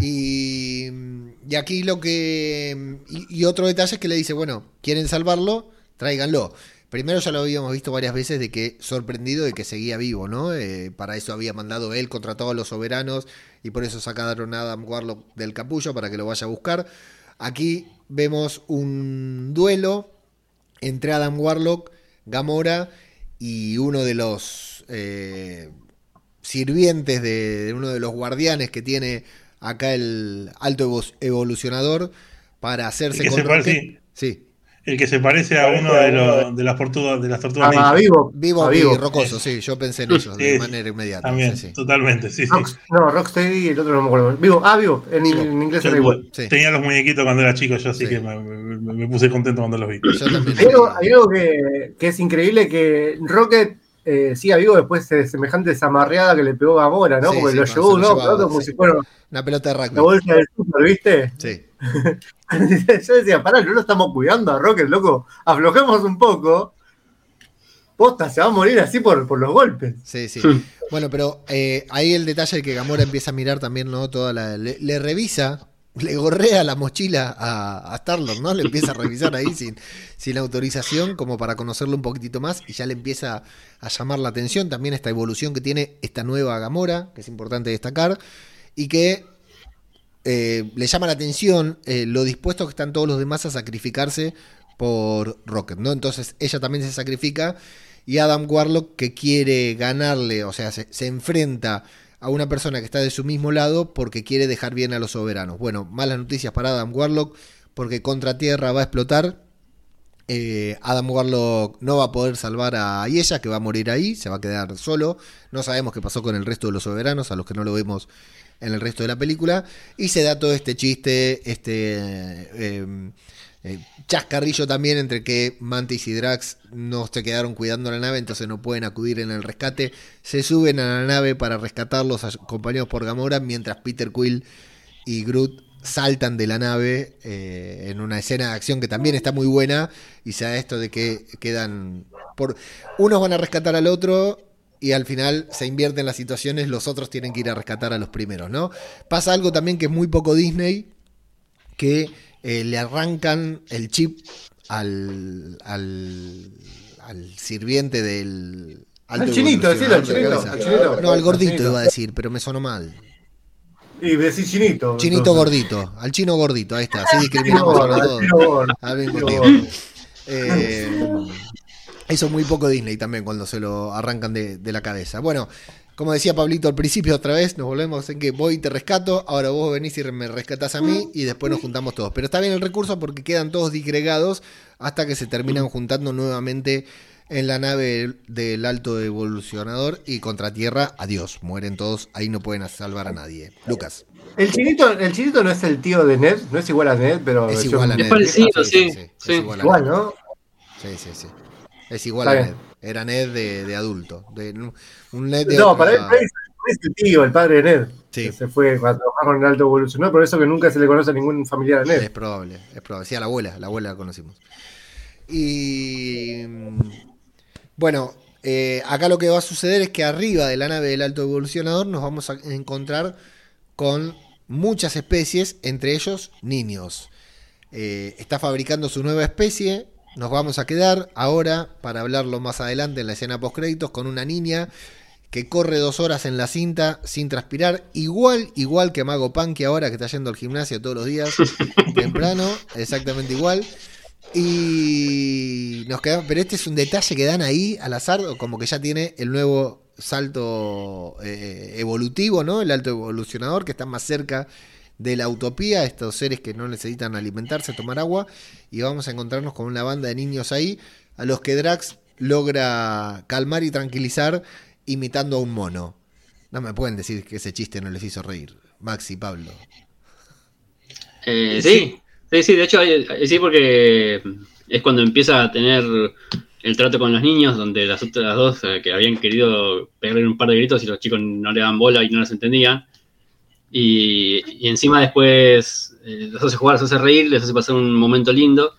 Y, y aquí lo que. Y, y otro detalle es que le dice: bueno, quieren salvarlo, tráiganlo. Primero ya lo habíamos visto varias veces de que sorprendido de que seguía vivo, ¿no? Eh, para eso había mandado él contra todos los soberanos y por eso sacaron a Adam Warlock del capullo para que lo vaya a buscar. Aquí vemos un duelo entre Adam Warlock, Gamora y uno de los eh, sirvientes de, de uno de los guardianes que tiene acá el alto evo- evolucionador para hacerse con Rocket. Sí, El que se parece a uno de, los, de las tortugas, de las tortugas A, ninja. vivo. vivo, a y vivo. rocoso, sí, yo pensé en ellos de Sí, manera inmediata. También, sí, sí. totalmente, sí, sí. Rock- no, Rocksteady y el otro no me acuerdo. Vivo. Ah, vivo. En, en inglés Yo era igual. Sí. Tenía los muñequitos cuando era chico, yo así Sí. que me, me- me puse contento cuando los vi. Yo también. Hay algo, hay algo que, que es increíble que Rocket eh, siga vivo después de semejante zamarreada que le pegó a Gamora, ¿no? Sí, como sí, lo llevó se lo un auto, llevaba, como sí. si fuera Una pelota de la rugby. bolsa del super, ¿viste? Sí. (laughs) Yo decía, pará, no lo estamos cuidando a Rocket, loco. Aflojemos un poco. Posta, se va a morir así por, por los golpes. Sí, sí. Bueno, pero eh, ahí el detalle de que Gamora empieza a mirar también, ¿no? Toda la, le, le revisa, le gorrea la mochila a, a Star-Lord, ¿no? Le empieza a revisar ahí sin, sin autorización, como para conocerlo un poquitito más, y ya le empieza a llamar la atención también esta evolución que tiene esta nueva Gamora, que es importante destacar, y que eh, le llama la atención eh, lo dispuestos que están todos los demás a sacrificarse por Rocket, ¿no? Entonces ella también se sacrifica y Adam Warlock que quiere ganarle, o sea, se, enfrenta a una persona que está de su mismo lado porque quiere dejar bien a los soberanos. Bueno, malas noticias para Adam Warlock porque contra Tierra va a explotar. Eh, Adam Warlock no va a poder salvar a ella, que va a morir ahí, se va a quedar solo. No sabemos qué pasó con el resto de los soberanos, a los que no lo vemos en el resto de la película. Y se da todo este chiste, este eh, eh, chascarrillo también entre que Mantis y Drax no se quedaron cuidando la nave, entonces no pueden acudir en el rescate. Se suben a la nave para rescatarlos, acompañados por Gamora, mientras Peter Quill y Groot saltan de la nave eh, en una escena de acción que también está muy buena y se da esto de que quedan unos van a rescatar al otro y al final se invierten las situaciones, los otros tienen que ir a rescatar a los primeros, ¿no? Pasa algo también que es muy poco Disney, que eh, le arrancan el chip al, al, al sirviente del... alto Al chinito, decilo, al chinito, al. No, al gordito chinito. iba a decir, pero me sonó mal. Y decís chinito. Chinito entonces. gordito, al chino gordito, ahí está, así discriminamos a los dos al mismo tiempo. Eh, eso es muy poco Disney también cuando se lo arrancan de, de la cabeza. Bueno, como decía Pablito al principio otra vez, nos volvemos en que voy y te rescato, ahora vos venís y me rescatás a mí y después nos juntamos todos. Pero está bien el recurso porque quedan todos disgregados hasta que se terminan juntando nuevamente en la nave del alto evolucionador y contra tierra, adiós, mueren todos, ahí no pueden salvar a nadie. Lucas. El chinito, el chinito no es el tío de Ned, no es igual a Ned, pero es igual a Ned. Es parecido, sí. sí, igual, igual ¿no? Sí, sí, sí. Es igual a Ned. Era Ned de, de adulto. De, un Ned de no, para él es el tío, el padre de Ned. Sí. Que se fue a trabajar con el alto evolucionador, por eso que nunca se le conoce a ningún familiar de Ned. Es probable, es probable. Sí, a la abuela, la abuela la conocimos. Y bueno, eh, acá lo que va a suceder es que arriba de la nave del alto evolucionador nos vamos a encontrar con muchas especies, entre ellos niños. Eh, está fabricando su nueva especie. Nos vamos a quedar ahora, para hablarlo más adelante en la escena post créditos, con una niña que corre dos horas en la cinta sin transpirar, igual, igual que Mago Punk, ahora que está yendo al gimnasio todos los días, (laughs) temprano, exactamente igual. Y nos quedamos, pero este es un detalle que dan ahí al azar, como que ya tiene el nuevo salto eh, evolutivo, ¿no? El alto evolucionador que está más cerca de la utopía, estos seres que no necesitan alimentarse, tomar agua, y vamos a encontrarnos con una banda de niños ahí, a los que Drax logra calmar y tranquilizar imitando a un mono. No me pueden decir que ese chiste no les hizo reír. Maxi, Pablo. Eh, sí, Sí, sí, de hecho, sí, porque es cuando empieza a tener el trato con los niños, donde las otras dos eh, que habían querido pegarle un par de gritos y los chicos no le daban bola y no las entendían. Y, encima después eh, los hace jugar, los hace reír, les hace pasar un momento lindo.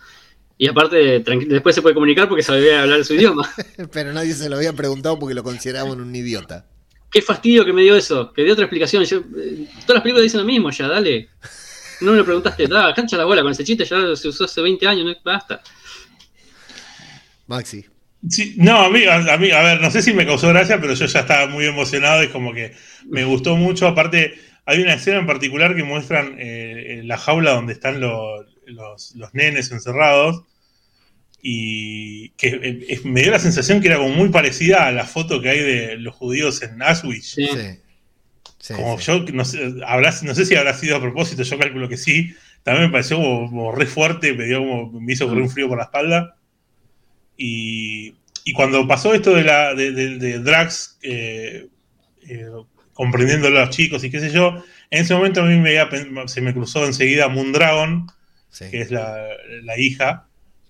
Y aparte, después se puede comunicar porque sabía hablar su idioma. (laughs) Pero nadie se lo había preguntado porque lo consideraban un idiota. Qué fastidio que me dio eso, que dio otra explicación. Yo, eh, todas las películas dicen lo mismo ya, dale. No me lo preguntaste, da, cancha la bola con ese chiste, ya se usó hace 20 años, no basta. Maxi. Sí, no, a mí, a, mí, a ver, no sé si me causó gracia, pero yo ya estaba muy emocionado, es como que me gustó mucho. Aparte, hay una escena en particular que muestran eh, la jaula donde están los, los, nenes encerrados y que eh, me dio la sensación que era como muy parecida a la foto que hay de los judíos en Auschwitz. Sí como yo, no sé, no sé si habrá sido a propósito, yo calculo que sí. También me pareció como, re fuerte, me, dio como, me hizo correr un frío por la espalda. Y, y cuando pasó esto de, la, de, Drax eh, eh, comprendiendo a los chicos y qué sé yo, en ese momento a mí me, se me cruzó enseguida Moondragon, que es la, hija.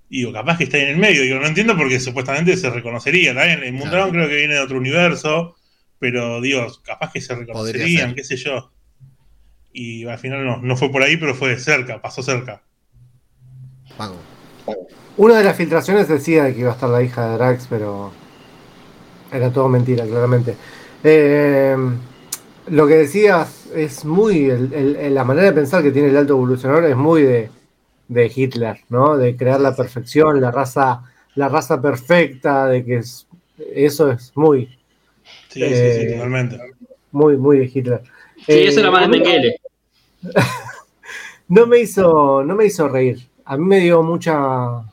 Y digo, capaz que está ahí en el medio. Digo, no entiendo porque supuestamente se reconocería. También en Moondragon creo que viene de otro universo pero digo, capaz que se reconocerían, qué sé yo. Y al final no, no fue por ahí, pero fue cerca, pasó cerca. Una de las filtraciones decía que iba a estar la hija de Drax, pero era todo mentira, claramente. Eh, lo que decías es muy. la manera de pensar que tiene el alto evolucionador es muy de, de, Hitler, ¿no? De crear la perfección, la raza, la raza perfecta, de que eso es muy. Sí, sí, sí, eh, totalmente. Muy, muy de Hitler. Sí, eso era más de Mengele. (laughs) no me hizo, no me hizo reír. A mí me dio mucha.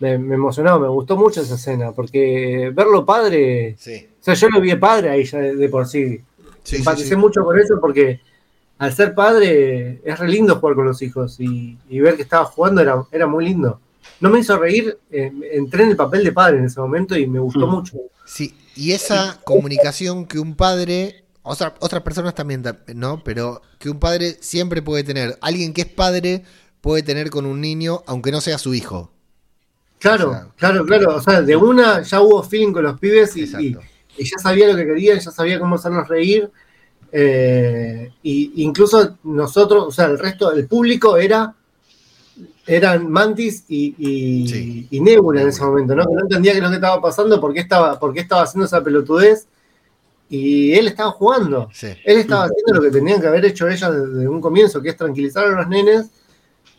Me, emocionó, me gustó mucho esa escena, porque verlo padre. O sea, yo lo vi padre ahí ya de, por sí. Sí mucho con eso porque al ser padre es re lindo jugar con los hijos y, ver que estaba jugando era, era muy lindo. No me hizo reír, eh, entré en el papel de padre en ese momento y me gustó mm. mucho. Sí, y esa comunicación que un padre, otras personas también, ¿no? Pero que un padre siempre puede tener, alguien que es padre puede tener con un niño, aunque no sea su hijo. Claro, claro, claro. O sea, de una ya hubo feeling con los pibes y, ya sabía lo que querían, ya sabía cómo hacernos reír. Eh, y incluso nosotros, o sea, el resto del público era eran Mantis y, Nebula en ese momento, ¿no? Que no entendía qué es lo que estaba pasando, por qué estaba, por estaba haciendo esa pelotudez. Y él estaba jugando. Él estaba haciendo lo que tenían que haber hecho ella desde un comienzo, que es tranquilizar a los nenes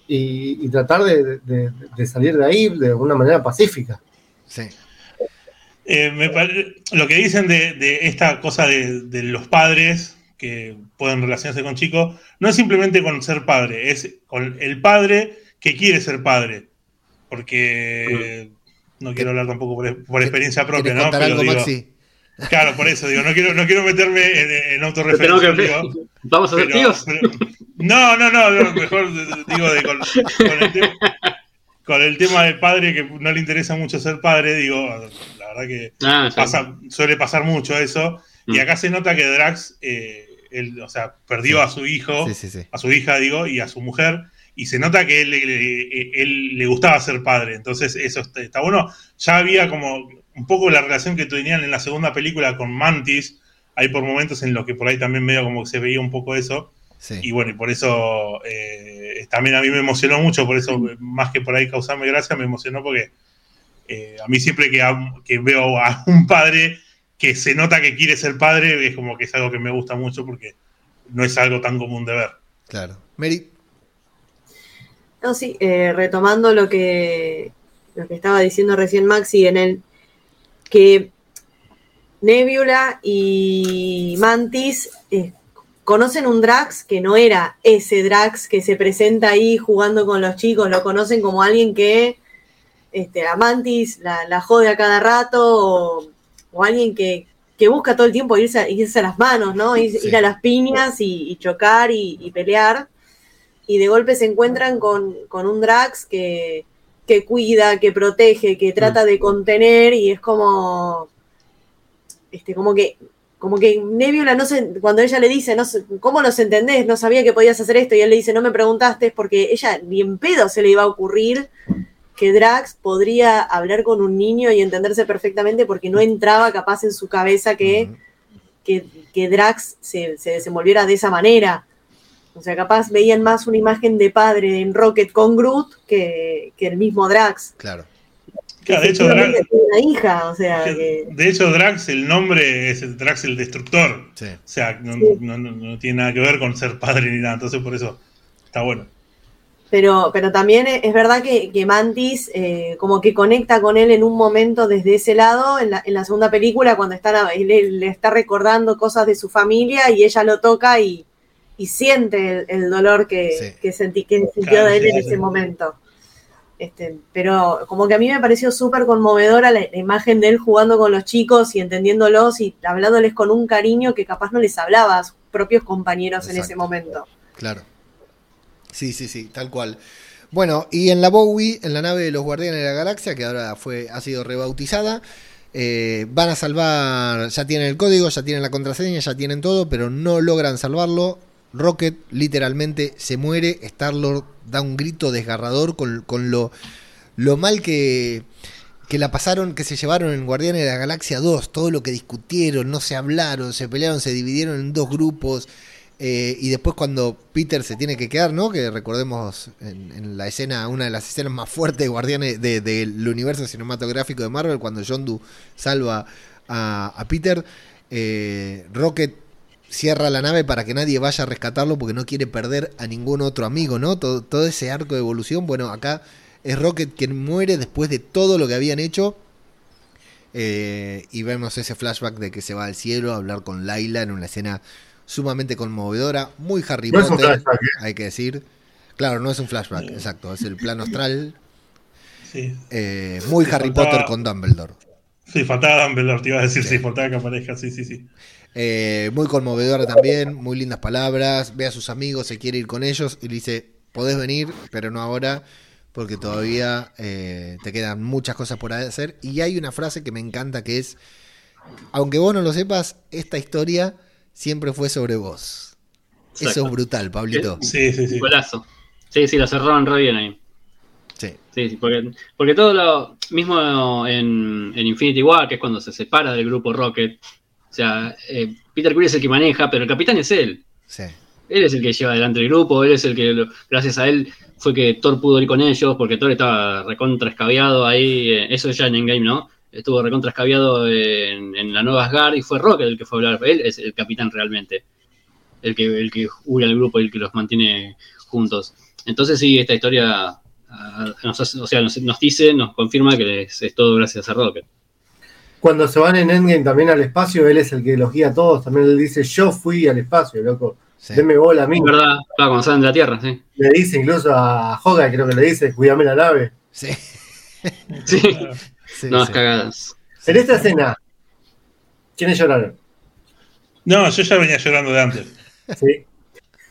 y, tratar de, salir de ahí de una manera pacífica. Sí. Eh, lo que dicen de, esta cosa de, los padres que pueden relacionarse con chicos, no es simplemente con ser padre, es con el padre que quiere ser padre. Porque no quiero hablar tampoco por, experiencia propia, ¿no? Pero digo, Claro, por eso digo, no quiero, no quiero meterme en, en autorreferencia. ¿Vamos a ser tíos? no, no, no, mejor digo de, con, el tema, con, el tema, del padre que no le interesa mucho ser padre, digo, la verdad que ah, pasa, suele pasar mucho eso. Y mm. acá se nota que Drax, eh, él, o sea, perdió a su hijo, a su hija, digo, y a su mujer y se nota que él, él, le gustaba ser padre, entonces eso está, bueno. Ya había como un poco la relación que tenían en la segunda película con Mantis, hay por momentos en los que por ahí también medio como que se veía un poco eso. Y bueno, y por eso eh, también a mí me emocionó mucho, por eso más que por ahí causarme gracia, me emocionó porque eh, a mí siempre que, que, veo a un padre que se nota que quiere ser padre, es como que es algo que me gusta mucho porque no es algo tan común de ver. Claro. Mary. No, sí, eh, retomando lo que, lo que estaba diciendo recién Maxi en el que Nebula y Mantis eh, conocen un Drax que no era ese Drax que se presenta ahí jugando con los chicos, lo conocen como alguien que este, a Mantis la, jode a cada rato o, alguien que, busca todo el tiempo irse, a las manos, ¿no? Ir, a las piñas y, chocar y pelear. Y de golpe se encuentran con, un Drax que, cuida, que protege, que trata de contener y es como, este, como que, como que Nebula no sé, cuando ella le dice, no ¿cómo los entendés? No sabía que podías hacer esto y él le dice, no me preguntaste porque ella ni en pedo se le iba a ocurrir que Drax podría hablar con un niño y entenderse perfectamente porque no entraba capaz en su cabeza que, que, Drax se, se desenvolviera de esa manera. O sea, capaz veían más una imagen de padre en Rocket con Groot que, el mismo Drax. Claro. De hecho, Drax, una hija, o sea, de hecho, Drax, el nombre es el Drax el Destructor. O sea, no, tiene nada que ver con ser padre ni nada. Entonces, por eso está bueno. Pero, pero también es verdad que, Mantis eh, como que conecta con él en un momento desde ese lado, en la, segunda película, cuando está, él le está recordando cosas de su familia y ella lo toca y, y siente el, dolor que, sentí, que sintió de él en ese momento. Este, pero como que a mí me pareció súper conmovedora la, imagen de él jugando con los chicos y entendiéndolos y hablándoles con un cariño que capaz no les hablaba a sus propios compañeros en ese momento. Claro. Sí, sí, sí, tal cual. Bueno, y en la Bowie, en la nave de los Guardianes de la Galaxia, que ahora fue, ha sido rebautizada, eh, van a salvar, ya tienen el código, ya tienen la contraseña, ya tienen todo, pero no logran salvarlo. Rocket literalmente se muere, Star-Lord da un grito desgarrador con, lo, lo, mal que, que la pasaron, que se llevaron en Guardianes de la Galaxia 2, todo lo que discutieron, no se hablaron, se pelearon, se dividieron en dos grupos. Eh, y después cuando Peter se tiene que quedar, ¿no? Que recordemos en, la escena, una de las escenas más fuertes de Guardianes del universo cinematográfico de Marvel, cuando Yondu salva a, Peter, eh, Rocket cierra la nave para que nadie vaya a rescatarlo porque no quiere perder a ningún otro amigo, ¿no? Todo, ese arco de evolución, bueno, acá es Rocket quien muere después de todo lo que habían hecho. Eh, y vemos ese flashback de que se va al cielo a hablar con Laila en una escena sumamente conmovedora, muy Harry Potter, ¿eh? hay que decir. Claro, no es un flashback, exacto, es el plano astral. (laughs) Sí. Eh, muy Harry Potter con Dumbledore. Sí, faltaba Dumbledore, te iba a decir, sí, faltaba que aparezca, sí, sí, sí. Eh, muy conmovedora también, muy lindas palabras. Ve a sus amigos, se quiere ir con ellos y le dice: Podés venir, pero no ahora, porque todavía eh, te quedan muchas cosas por hacer. Y hay una frase que me encanta que es: Aunque vos no lo sepas, esta historia siempre fue sobre vos. Eso es brutal, Pablito. Sí, sí, sí. Golazo. Sí, sí, lo cerraron re bien ahí. Sí. Sí, porque, porque todo lo mismo en, en Infinity War, que es cuando se separa del grupo Rocket, o sea, eh, Peter Quill es el que maneja, pero el capitán es él. Sí. Él es el que lleva adelante el grupo, él es el que, gracias a él, fue que Thor pudo ir con ellos, porque Thor estaba recontra escabiado ahí, eh, eso es ya en Endgame, ¿no? Estuvo recontra escabiado en, la nueva Asgard y fue Rocket el que fue a hablar. Él es el capitán realmente, el que, el que une al grupo y el que los mantiene juntos. Entonces sí, esta historia ah, nos, o sea, nos, dice, nos confirma que es todo gracias a Rocket cuando se van en Endgame también al espacio, él es el que los guía a todos. También le dice, yo fui al espacio, loco. Sí. Deme bola a mí. Es verdad, claro, cuando salen de la Tierra, sí. Le dice incluso a Hoga, creo que le dice, cuídame la nave. Sí. (laughs) sí. no, cagadas. En esta escena, ¿Quiénes lloraron? No, yo ya venía llorando de antes. (laughs) Sí.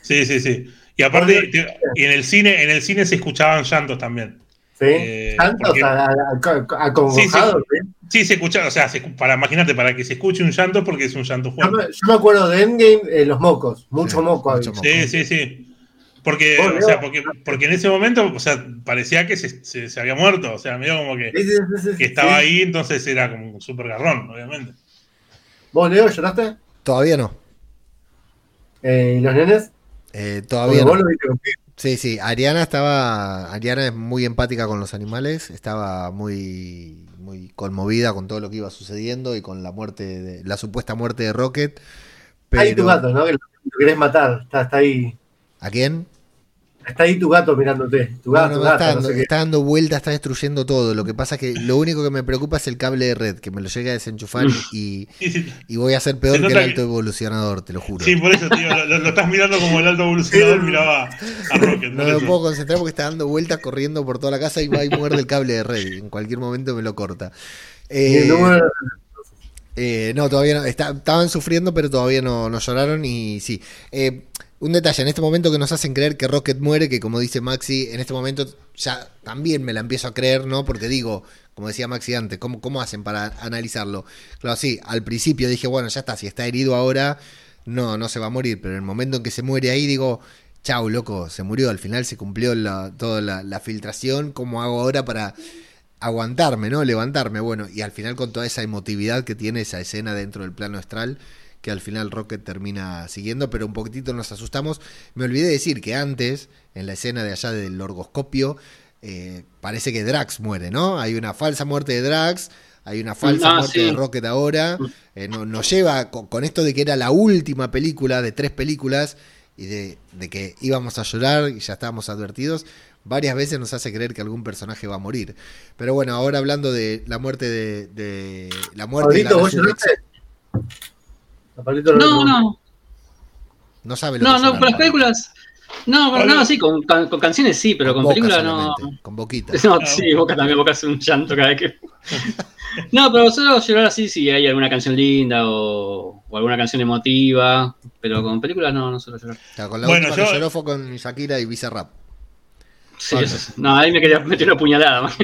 Sí, sí, sí. Y aparte, y en el cine, en el cine se escuchaban llantos también. ¿Sí? Eh, ¿Tantos porque- a- a- a- acongojados? ¿sí? Sí, se escucha, o sea, se- para imagínate, para que se escuche un llanto porque es un llanto fuerte. yo me acuerdo de Endgame, eh, los mocos, mucho Sí, moco. mucho había. moco. Sí, sí, sí. Porque, o sea, porque, porque en ese momento, o sea, parecía que se, se- se había muerto. O sea, medio como que, Sí, sí, sí, sí, que estaba sí. ahí, entonces era como un súper garrón, obviamente. ¿Vos, Leo, lloraste? Todavía no. Eh, ¿Y los nenes? Eh, todavía vos no. lo viste conmigo. Sí, sí. Ariana estaba. Ariana es muy empática con los animales. Estaba muy, muy conmovida con todo lo que iba sucediendo y con la muerte, de, la supuesta muerte de Rocket. Ahí tu Pero, gato, ¿no? Que lo, lo querés matar. Está, está ahí. ¿A quién? Está ahí tu gato mirándote. Tu No, gato, no, tu no, gato, está, no dando, sé qué. está dando vueltas, está destruyendo todo. Lo que pasa es que lo único que me preocupa es el cable de red, que me lo llegue a desenchufar y, (laughs) sí, y voy a ser peor que el alto evolucionador, te lo juro. sí, por eso, tío, lo, estás mirando como el alto evolucionador miraba a Rocket. No me eso. puedo concentrar porque está dando vueltas corriendo por toda la casa y va y muerde el cable de red. En cualquier momento me lo corta. Eh, eh, no, todavía no. Está- estaban sufriendo, pero todavía no, no lloraron. Y sí. Eh, un detalle, en este momento que nos hacen creer que Rocket muere, que como dice Maxi, en este momento ya también me la empiezo a creer, ¿no? Porque digo, como decía Maxi antes, ¿cómo, cómo hacen para analizarlo? Claro, sí, al principio dije, bueno, ya está, si está herido ahora, no, no se va a morir. Pero en el momento en que se muere ahí, digo, chau, loco, se murió. Al final se cumplió toda la, la filtración. ¿Cómo hago ahora para aguantarme, ¿no? Levantarme, bueno, y al final con toda esa emotividad que tiene esa escena dentro del plano astral, que al final Rocket termina siguiendo, pero un poquitito nos asustamos. Me olvidé de decir que antes, en la escena de allá del orgoscopio, eh, parece que Drax muere, ¿no? Hay una falsa muerte de Drax, hay una falsa Ah, muerte sí. de Rocket ahora. Eh, no- nos lleva con, con esto de que era la última película de tres películas y de, de que íbamos a llorar y ya estábamos advertidos. Varias veces nos hace creer que algún personaje va a morir. Pero bueno, ahora hablando de la muerte de, de- la muerte y la No, no, No sabe lo no, que no, llorar, con las películas. No, con, no, sí, con, con- con canciones sí, pero con, películas no. Con boquita. (laughs) No, sí, Boca también, Boca hace un llanto cada vez que. (laughs) No, pero solo llorar así si hay alguna canción linda o, o alguna canción emotiva, pero con películas no, no suelo llorar. O sea, con la Bueno, última yo- que lloró fue con Shakira y Bizarrap. Sí, eso es- no, ahí me quería meter una puñalada. más.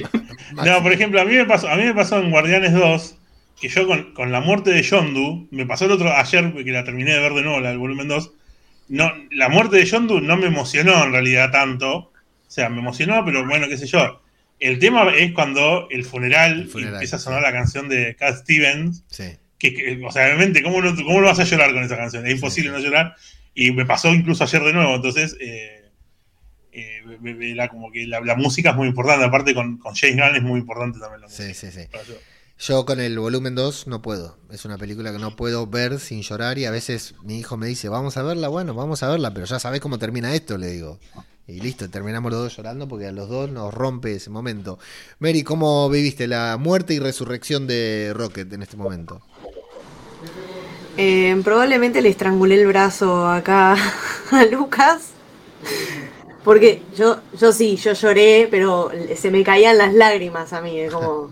No, por ejemplo, a mí me pasó, a mí me pasó en Guardianes 2 que yo con, con la muerte de Yondu, me pasó el otro ayer que la terminé de ver de nuevo, la del volumen 2. No, la muerte de Yondu no me emocionó en realidad tanto. O sea, me emocionó, pero bueno, qué sé yo. El tema es cuando el funeral, El funeral, empieza a sí. sonar la canción de Cat Stevens. Sí. Que, que, o sea, obviamente, ¿cómo no, ¿cómo no vas a llorar con esa canción? Es imposible sí. no llorar. Y me pasó incluso ayer de nuevo. Entonces, eh, eh, era como que la, la música es muy importante. Aparte, con, con James Gunn es muy importante también la música. Sí, sí, sí. Yo. Con el volumen 2 no puedo. Es una película que no puedo ver sin llorar y a veces mi hijo me dice, vamos a verla, bueno, vamos a verla, pero ya sabés cómo termina esto, le digo. Y listo, terminamos los dos llorando porque a los dos nos rompe ese momento. Mary, ¿cómo viviste la muerte y resurrección de Rocket en este momento? Eh, probablemente le estrangulé el brazo acá (laughs) a Lucas. Porque yo, yo sí, yo lloré, pero se me caían las lágrimas a mí. como...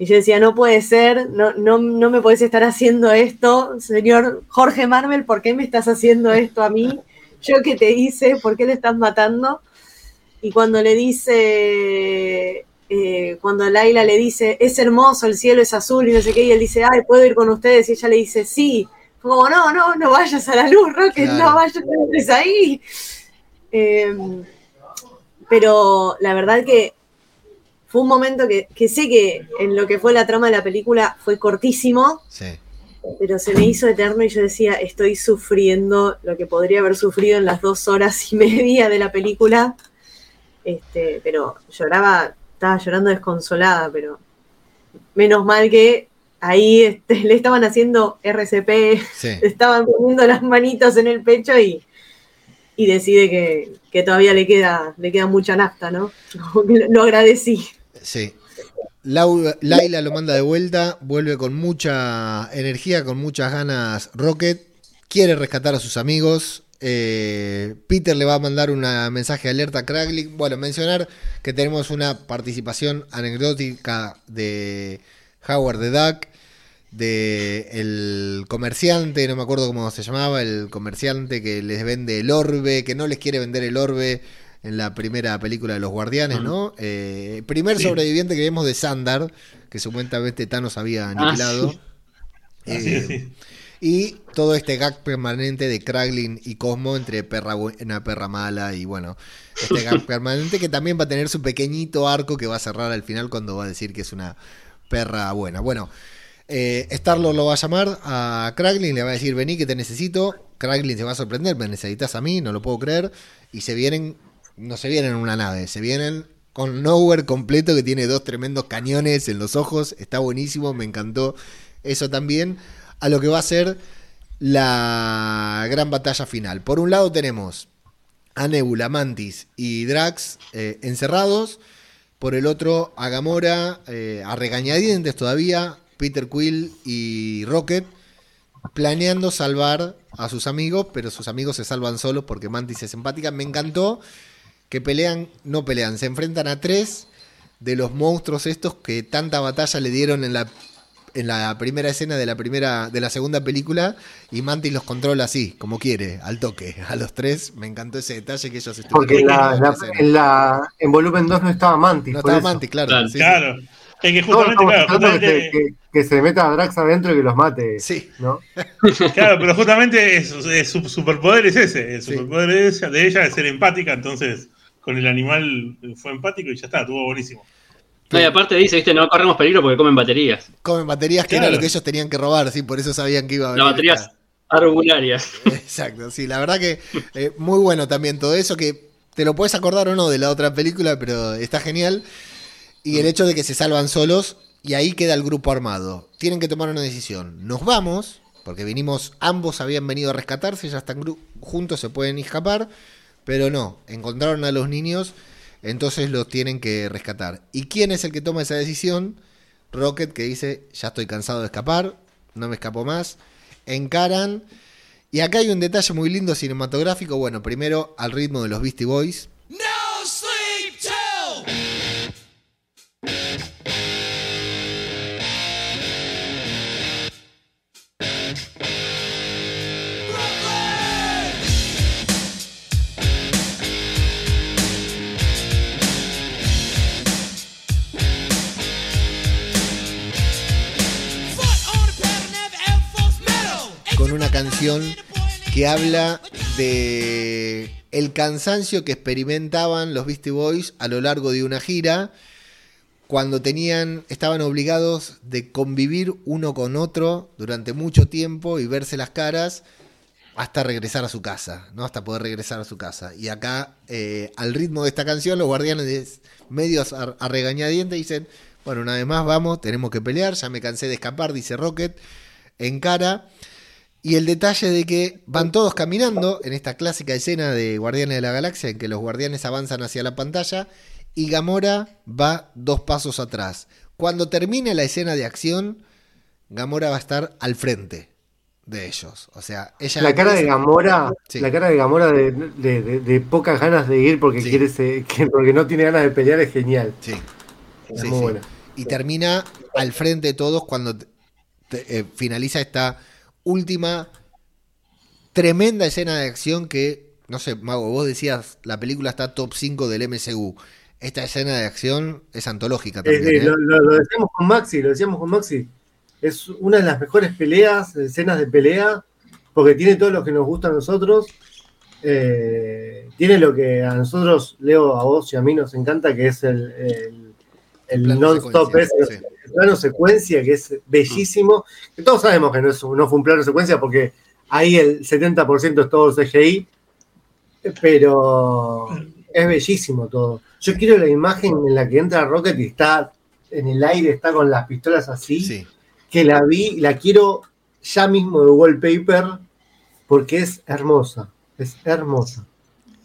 Y yo decía, no puede ser, no, no, no me puedes estar haciendo esto, señor Jorge Marvel, ¿por qué me estás haciendo esto a mí? Yo que te hice, ¿por qué le estás matando? Y cuando le dice, eh, cuando Laila le dice, es hermoso, el cielo es azul y no sé qué, y él dice, ay, ¿puedo ir con ustedes? Y ella le dice, sí. Como, no, no, no vayas a la luz, Rocket, Claro. no vayas, no ahí. Eh, pero la verdad que fue un momento que, que sé que en lo que fue la trama de la película fue cortísimo, Sí. pero se me hizo eterno y yo decía, estoy sufriendo lo que podría haber sufrido en las dos horas y media de la película. Este, pero lloraba, estaba llorando desconsolada, pero menos mal que ahí este, le estaban haciendo RCP, Sí. le (laughs) estaban poniendo las manitos en el pecho y, y decide que, que todavía le queda, le queda mucha nafta, ¿no? (laughs) Lo agradecí. Sí. Laila lo manda de vuelta, vuelve con mucha energía, con muchas ganas Rocket, quiere rescatar a sus amigos. eh, Peter le va a mandar un mensaje de alerta a Kraglin. Bueno, mencionar que tenemos una participación anecdótica de Howard the Duck. de el comerciante, no me acuerdo cómo se llamaba, el comerciante que les vende el orbe, que no les quiere vender el orbe en la primera película de los guardianes, ¿no? Eh, primer sobreviviente que vemos de Sandar, que supuestamente Thanos había Ah, aniquilado. sí. Eh, sí. y todo este gag permanente de Kraglin y Cosmo entre perra buena, perra mala y bueno, este gag (laughs) permanente que también va a tener su pequeñito arco que va a cerrar al final cuando va a decir que es una perra buena. Bueno, eh, Star-Lord lo va a llamar a Kraglin, le va a decir, vení que te necesito. Kraglin se va a sorprender, me necesitas a mí, no lo puedo creer. Y se vienen, no se vienen en una nave, se vienen con Nowhere completo que tiene dos tremendos cañones en los ojos. Está buenísimo, me encantó eso también. A lo que va a ser la gran batalla final. Por un lado tenemos a Nebula, Mantis y Drax eh, encerrados. Por el otro, a Gamora, eh, a regañadientes todavía, Peter Quill y Rocket, planeando salvar a sus amigos, pero sus amigos se salvan solos porque Mantis es empática. Me encantó que pelean, no pelean, se enfrentan a tres de los monstruos estos que tanta batalla le dieron en la en la primera escena de la primera de la segunda película y Mantis los controla así, como quiere, al toque, a los tres. Me encantó ese detalle que ellos estuvieron Porque en, la, en la- en, la- en volumen 2 no estaba Mantis. No estaba eso. Mantis, claro. Claro, sí, sí. Es que No, justamente, claro, que, se, que- que se meta a Drax adentro y que los mate. Sí. ¿no? (laughs) claro, pero justamente es, es- su superpoder es ese. El Sí. superpoder de ella, de ella es ser empática, entonces con el animal fue empático y ya está, estuvo buenísimo. No, y aparte dice, viste, no corremos peligro porque comen baterías. Comen baterías que era lo que ellos tenían que robar, sí, por eso sabían que iba a venir. Las baterías esta- arbularias. (laughs) Exacto, sí, la verdad que eh, muy bueno también todo eso, que te lo puedes acordar o no de la otra película, pero está genial. Y el hecho de que se salvan solos y ahí queda el grupo armado. Tienen que tomar una decisión. Nos vamos, porque vinimos, ambos habían venido a rescatarse, ya están juntos, se pueden escapar, pero no, encontraron a los niños, entonces los tienen que rescatar. ¿Y quién es el que toma esa decisión? Rocket que dice, ya estoy cansado de escapar, no me escapo más. Encaran. Y acá hay un detalle muy lindo cinematográfico. Bueno, primero al ritmo de los Beastie Boys. Una canción que habla de el cansancio que experimentaban los Beastie Boys a lo largo de una gira cuando tenían estaban obligados de convivir uno con otro durante mucho tiempo y verse las caras hasta regresar a su casa, ¿no? Hasta poder regresar a su casa. Y acá, eh, al ritmo de esta canción, los guardianes medios a, a regañadientes dicen, bueno, una vez más vamos, tenemos que pelear, ya me cansé de escapar, dice Rocket, encara. Y el detalle de que van todos caminando en esta clásica escena de Guardianes de la Galaxia, en que los guardianes avanzan hacia la pantalla y Gamora va dos pasos atrás. Cuando termine la escena de acción, Gamora va a estar al frente de ellos. O sea, ella La cara de Gamora, Sí. la cara de Gamora de, de- de- de pocas ganas de ir porque Sí. quiere se- que- porque no tiene ganas de pelear es genial. Sí, Es muy buena. y termina al frente de todos cuando te- eh, finaliza esta última tremenda escena de acción que, no sé, Mago, vos decías, la película está top 5 del MCU. Esta escena de acción es antológica también. eh, ¿eh? lo, lo- lo decíamos con Maxi, lo decíamos con Maxi. Es una de las mejores peleas, escenas de pelea, porque tiene todo lo que nos gusta a nosotros. Eh, tiene lo que a nosotros, Leo, a vos y a mí nos encanta, que es el, el, non-stop, sí. Plano secuencia, que es bellísimo. Que todos sabemos que no, es, no fue un plano secuencia porque ahí el 70% es todo CGI, pero es bellísimo todo. Yo quiero la imagen en la que entra Rocket y está en el aire, está con las pistolas así, Sí. que la vi, la quiero ya mismo de wallpaper porque es hermosa, es hermosa.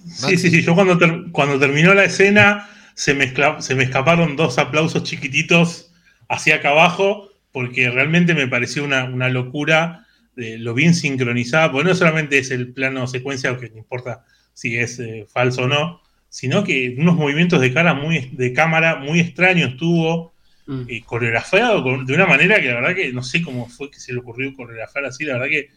Sí, sí, sí. Yo cuando, ter- cuando terminó la escena se me, escla- se me escaparon dos aplausos chiquititos hacia acá abajo porque realmente me pareció una, una locura de lo bien sincronizada, porque no solamente es el plano secuencia, que no importa si es eh, falso o no, sino que unos movimientos de cara muy de cámara muy extraños tuvo. eh, coreografiado de una manera que la verdad que no sé cómo fue que se le ocurrió coreografiar así, la verdad que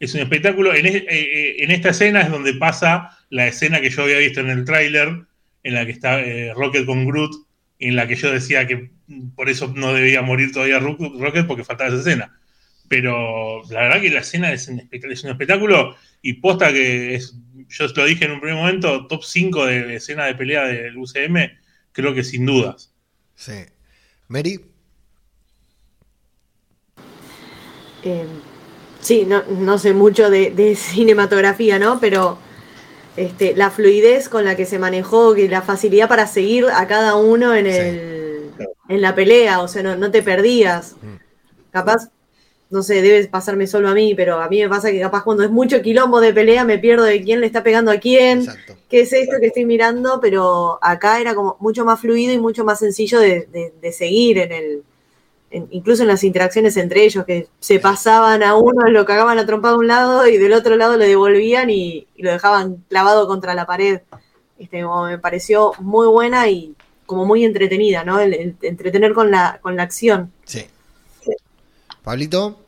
es un espectáculo. En, eh, eh, en esta escena es donde pasa la escena que yo había visto en el tráiler, en la que está Rocket con Groot, en la que yo decía que por eso no debía morir todavía Rocket porque faltaba esa escena. Pero la verdad que la escena es un, espectáculo y posta que es, yo lo dije en un primer momento, top 5 de escena de pelea del UCM, creo que sin dudas. Sí. Mary. Eh, sí, no, sé mucho de, (laughs) cinematografía, ¿no? Pero este, la fluidez con la que se manejó, la facilidad para seguir a cada uno en, el, en la pelea, o sea, no, te perdías. Mm. Capaz, no sé, debe pasarme solo a mí, pero a mí me pasa que capaz cuando es mucho quilombo de pelea me pierdo de quién le está pegando a quién, qué es esto que estoy mirando, pero acá era como mucho más fluido y mucho más sencillo de, seguir en el, incluso en las interacciones entre ellos, que se pasaban a uno, lo cagaban a trompa de un lado y del otro lado lo devolvían y, lo dejaban clavado contra la pared. Este, me pareció muy buena y como muy entretenida, ¿no? El, entretener con la, con la acción. Sí. Pablito.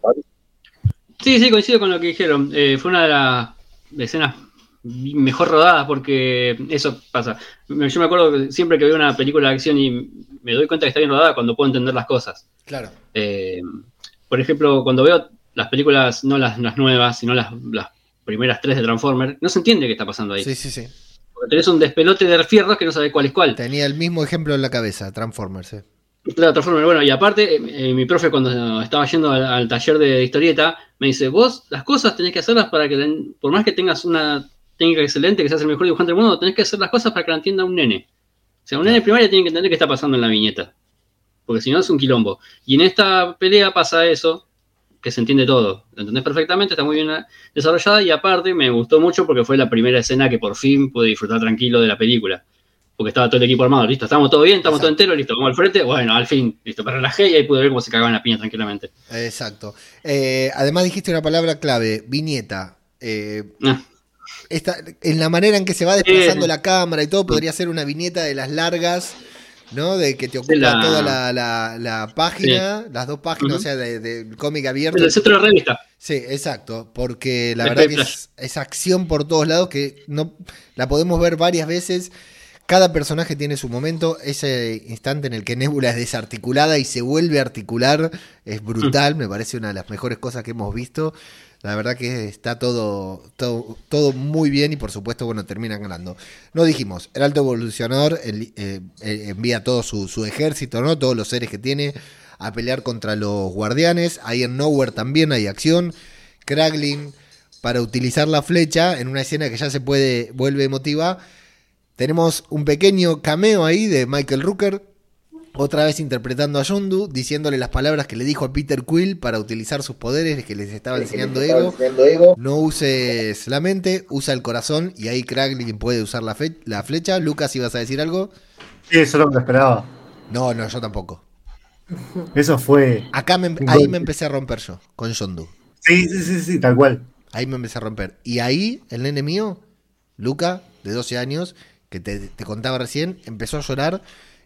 Sí, sí, coincido con lo que dijeron. Eh, fue una de las escenas mejor rodadas porque eso pasa. Yo me acuerdo que siempre que veo una película de acción y me doy cuenta que está bien rodada cuando puedo entender las cosas. Claro. Eh, por ejemplo, cuando veo las películas, no las, nuevas, sino las, primeras tres de Transformers, no se entiende qué está pasando ahí. Sí, sí, sí. Porque tenés un despelote de fierros que no sabes cuál es cuál. Tenía el mismo ejemplo en la cabeza, Transformers, eh. Bueno, y aparte, eh, mi profe cuando estaba yendo al, taller de, historieta, me dice, vos las cosas tenés que hacerlas para que, por más que tengas una técnica excelente, que seas el mejor dibujante del mundo, tenés que hacer las cosas para que la entienda un nene. O sea, un nene primaria tiene que entender qué está pasando en la viñeta. Porque si no es un quilombo. Y en esta pelea pasa eso, que se entiende todo. Lo entendés perfectamente, está muy bien desarrollada y aparte me gustó mucho porque fue la primera escena que por fin pude disfrutar tranquilo de la película porque estaba todo el equipo armado, listo, estamos todo bien, estamos todo entero, listo, vamos al frente, bueno, al fin, listo, me relajé y ahí pude ver cómo se cagaban la piña tranquilamente. Exacto. Eh, además dijiste una palabra clave, viñeta. Eh, ah. en la manera en que se va desplazando la cámara y todo, podría ser una viñeta de las largas, ¿no? De que te ocupa toda la, página, las dos páginas, o sea, del cómic abierto. El centro de la revista. Sí, exacto, porque la verdad que es, es, acción por todos lados que no la podemos ver varias veces cada personaje tiene su momento. Ese instante en el que Nebula es desarticulada y se vuelve a articular es brutal. Me parece una de las mejores cosas que hemos visto. La verdad que está todo, todo, muy bien y por supuesto, bueno, terminan ganando. No dijimos, el alto evolucionador eh, eh, envía todo su, su, ejército, ¿no? Todos los seres que tiene a pelear contra los guardianes. Ahí en Nowhere también hay acción. Kraglin para utilizar la flecha en una escena que ya se puede, vuelve emotiva tenemos un pequeño cameo ahí de Michael Rooker, otra vez interpretando a Yondu, diciéndole las palabras que le dijo a Peter Quill para utilizar sus poderes que les estaba enseñando ego. No uses la mente, usa el corazón y ahí Kraglin puede usar la, la flecha. Lucas, ¿ibas a decir algo? Sí, eso es lo que esperaba. No, no, yo tampoco. Eso fue. Acá ahí me empecé a romper yo, con Yondu. Sí, sí, sí, sí, tal cual. Ahí me empecé a romper. Y ahí, el nene mío, Luca, de 12 años, que te, contaba recién, empezó a llorar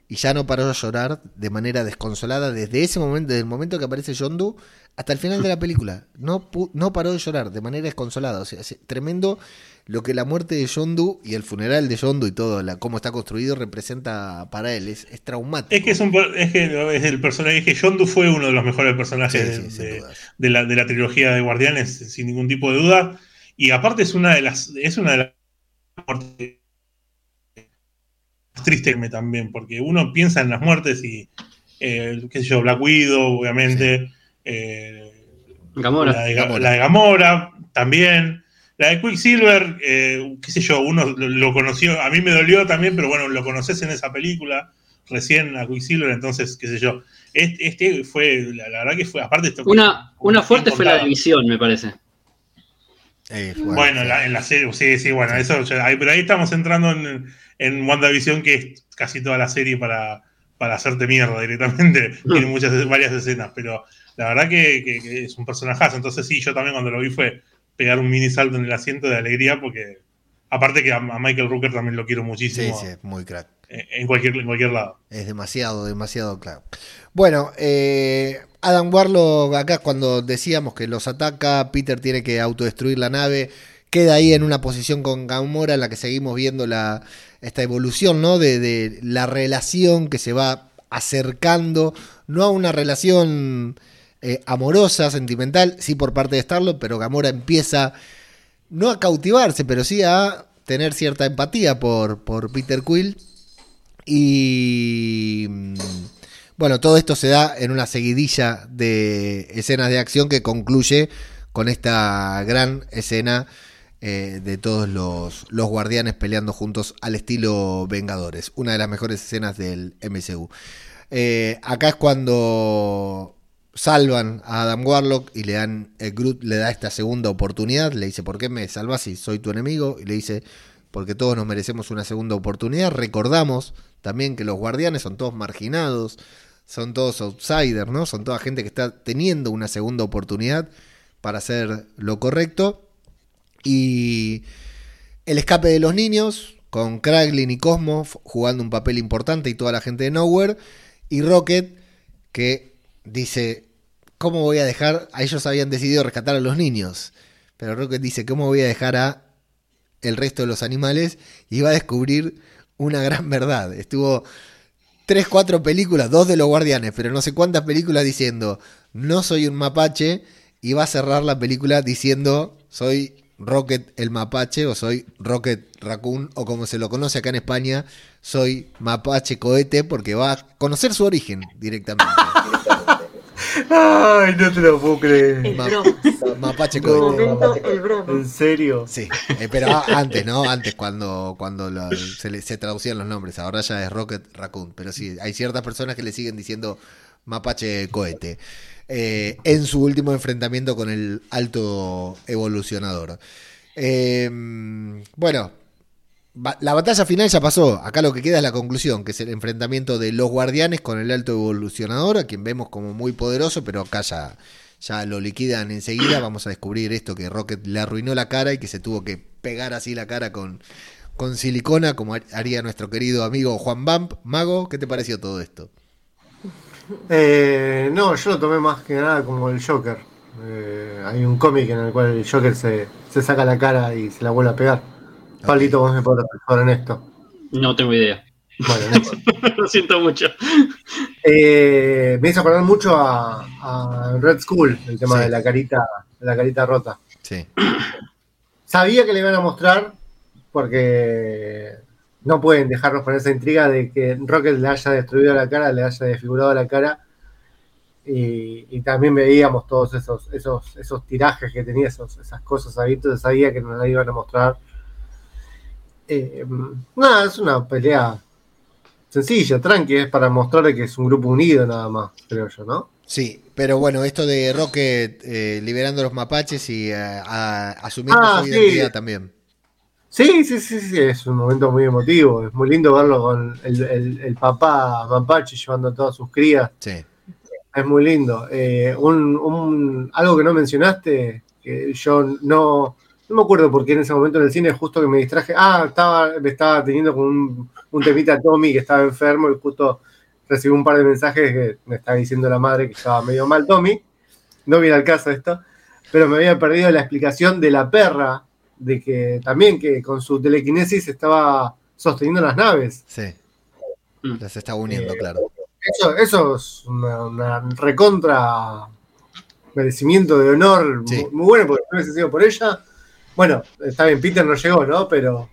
y ya no paró de llorar de manera desconsolada desde ese momento, desde el momento que aparece Yondu hasta el final de la (laughs) película. No, no paró de llorar de manera desconsolada. O sea, es tremendo lo que la muerte de Yondu y el funeral de Yondu y todo, la, cómo está construido, representa para él. Es, traumático. Es que es, un, es que es el personaje, que Yondu fue uno de los mejores personajes de, la, de la trilogía de Guardianes, sin ningún tipo de duda. Y aparte es una de las, es una de las triste también, porque uno piensa en las muertes y, eh, qué sé yo, Black Widow, obviamente. Eh, Gamora. La, de, Gamora, también. La de Quicksilver, eh, qué sé yo, uno lo, conoció, a mí me dolió también, pero bueno, lo conoces en esa película, recién a Quicksilver, entonces, qué sé yo. Este, fue, la, verdad que fue, aparte... una, una fuerte fue la división, me parece. bueno, en la serie, sí, sí, bueno, eso, pero ahí estamos entrando en, en WandaVision, que es casi toda la serie para, para hacerte mierda directamente. (laughs) Tiene muchas, varias escenas, pero la verdad que, es un personajazo. Entonces, sí, yo también cuando lo vi fue pegar un mini salto en el asiento de alegría, porque aparte que a, Michael Rooker también lo quiero muchísimo. Sí, sí, muy crack. en cualquier, en cualquier lado. Es demasiado, demasiado claro. Bueno, eh, Adam Warlock, acá cuando decíamos que los ataca, Peter tiene que autodestruir la nave, queda ahí en una posición con Gamora en la que seguimos viendo la, esta evolución, ¿no? De, la relación que se va acercando, no a una relación eh, amorosa, sentimental, sí por parte de Starlo, pero Gamora empieza no a cautivarse, pero sí a tener cierta empatía por, por Peter Quill. Y mm, bueno, todo esto se da en una seguidilla de escenas de acción que concluye con esta gran escena eh, de todos los, los, guardianes peleando juntos al estilo Vengadores. Una de las mejores escenas del MCU. Eh, acá es cuando salvan a Adam Warlock y le dan, el Groot le da esta segunda oportunidad, le dice, ¿por qué me salvas si soy tu enemigo? Y le dice, porque todos nos merecemos una segunda oportunidad. Recordamos también que los guardianes son todos marginados, son todos outsiders, ¿no? Son toda gente que está teniendo una segunda oportunidad para hacer lo correcto. Y el escape de los niños, con Kraglin y Cosmo jugando un papel importante y toda la gente de Nowhere. Y Rocket, que dice, ¿cómo voy a dejar? A ellos habían decidido rescatar a los niños. Pero Rocket dice, ¿cómo voy a dejar a el resto de los animales? Y va a descubrir una gran (laughs) verdad. Estuvo tres, cuatro películas, dos de los guardianes, pero no sé cuántas películas diciendo, no soy un mapache. Y va a cerrar la película diciendo, soy Rocket el mapache o soy Rocket Raccoon o como se lo conoce acá en España, soy mapache cohete porque va a conocer su origen directamente. (laughs) Ay, no te lo puedo creer. mapache cohete. ¿En serio? Sí, eh, pero antes, ¿no? Antes cuando, cuando se, se traducían los nombres, ahora ya es Rocket Raccoon, pero sí, hay ciertas personas que le siguen diciendo mapache cohete. Eh, en su último enfrentamiento con el alto evolucionador. Eh, bueno, la batalla final ya pasó. Acá lo que queda es la conclusión, que es el enfrentamiento de los guardianes con el alto evolucionador, a quien vemos como muy poderoso, pero acá ya, ya lo liquidan enseguida. (clears throat) Vamos a descubrir esto, que Rocket le arruinó la cara y que se tuvo que pegar así la cara con, con silicona, como haría nuestro querido amigo Juan Bamp. Mago, ¿qué te pareció todo esto? Eh, no, yo lo tomé más que nada como el Joker. Eh, hay un cómic en el cual el Joker se, saca la cara y se la vuelve a pegar. Palito, vos me podrás pensar en esto. No tengo idea. Bueno, (laughs) lo siento mucho. Eh, me hizo acordar mucho a, Red School, el tema de la carita, la carita rota. Sí. Sabía que le iban a mostrar, porque no pueden dejarnos con esa intriga de que Rocket le haya destruido la cara, le haya desfigurado la cara. Y, también veíamos todos esos, esos, esos tirajes que tenía, esos, esas cosas ahí, entonces sabía que nos la iban a mostrar. Eh, nada, es una pelea sencilla, tranqui, es para mostrarle que es un grupo unido nada más, creo yo, ¿no? Sí, pero bueno, esto de Rocket eh, liberando a los mapaches y eh, asumiendo ah, su identidad también. Sí, sí, sí, sí, es un momento muy emotivo. Es muy lindo verlo con el, papá Mapache llevando a todas sus crías. Sí. Es muy lindo. Eh, un, algo que no mencionaste, que yo no, no me acuerdo por qué en ese momento en el cine justo que me distraje. Ah, estaba, me estaba teniendo con un, un temita Tommy que estaba enfermo y justo recibí un par de mensajes que me estaba diciendo la madre que estaba medio mal Tommy. No viene al caso esto. Pero me había perdido la explicación de la perra de que también que con su telequinesis estaba sosteniendo las naves. Sí. Mm. Las está uniendo, eh, claro. Eso, eso es una, recontra merecimiento de honor muy, bueno, porque no hubiese sido por ella. Bueno, está bien, Peter no llegó, ¿no? Pero.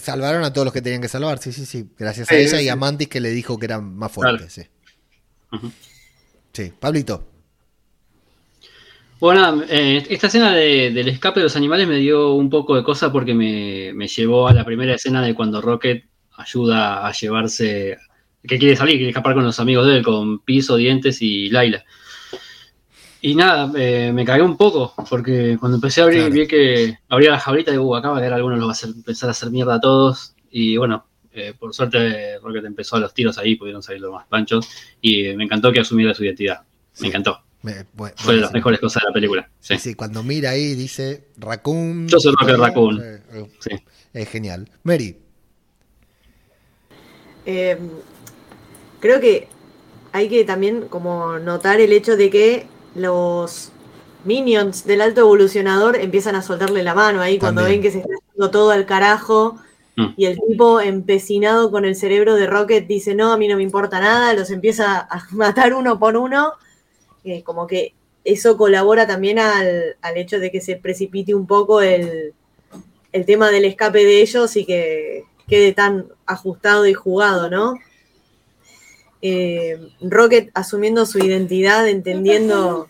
salvaron a todos los que tenían que salvar, sí, sí, sí. Gracias a ella y a Mantis que le dijo que eran más fuertes, sí. Sí, Pablito. Bueno, eh, esta escena del escape de los animales me dio un poco de cosa porque me, llevó a la primera escena de cuando Rocket ayuda a llevarse, que quiere salir, quiere escapar con los amigos de él, con Piso, Dientes y Laila. Y nada, eh, me cagué un poco, porque cuando empecé a abrir, vi que abría la jaulita y digo, uh, acá va a quedar algunos, lo va a hacer, empezar a hacer mierda a todos. Y bueno, eh, por suerte Rocket empezó a los tiros ahí, pudieron salir los más panchos. Y me encantó que asumiera su identidad. Me encantó. Fue de las mejores cosas de la película. Sí. sí, cuando mira ahí dice Raccoon. Yo soy Rocket Raccoon. Eh, sí. Es genial. Mary. Eh, creo que hay que también como notar el hecho de que los minions del alto evolucionador empiezan a soltarle la mano ahí cuando ven que se está yendo todo al carajo Mm. y el tipo empecinado con el cerebro de Rocket dice no, a mí no me importa nada, los empieza a (laughs) matar uno por uno, Eh, como que eso colabora también al, al hecho de que se precipite un poco el, el tema del escape de ellos y que quede tan ajustado y jugado, ¿no? Eh, Rocket asumiendo su identidad, entendiendo,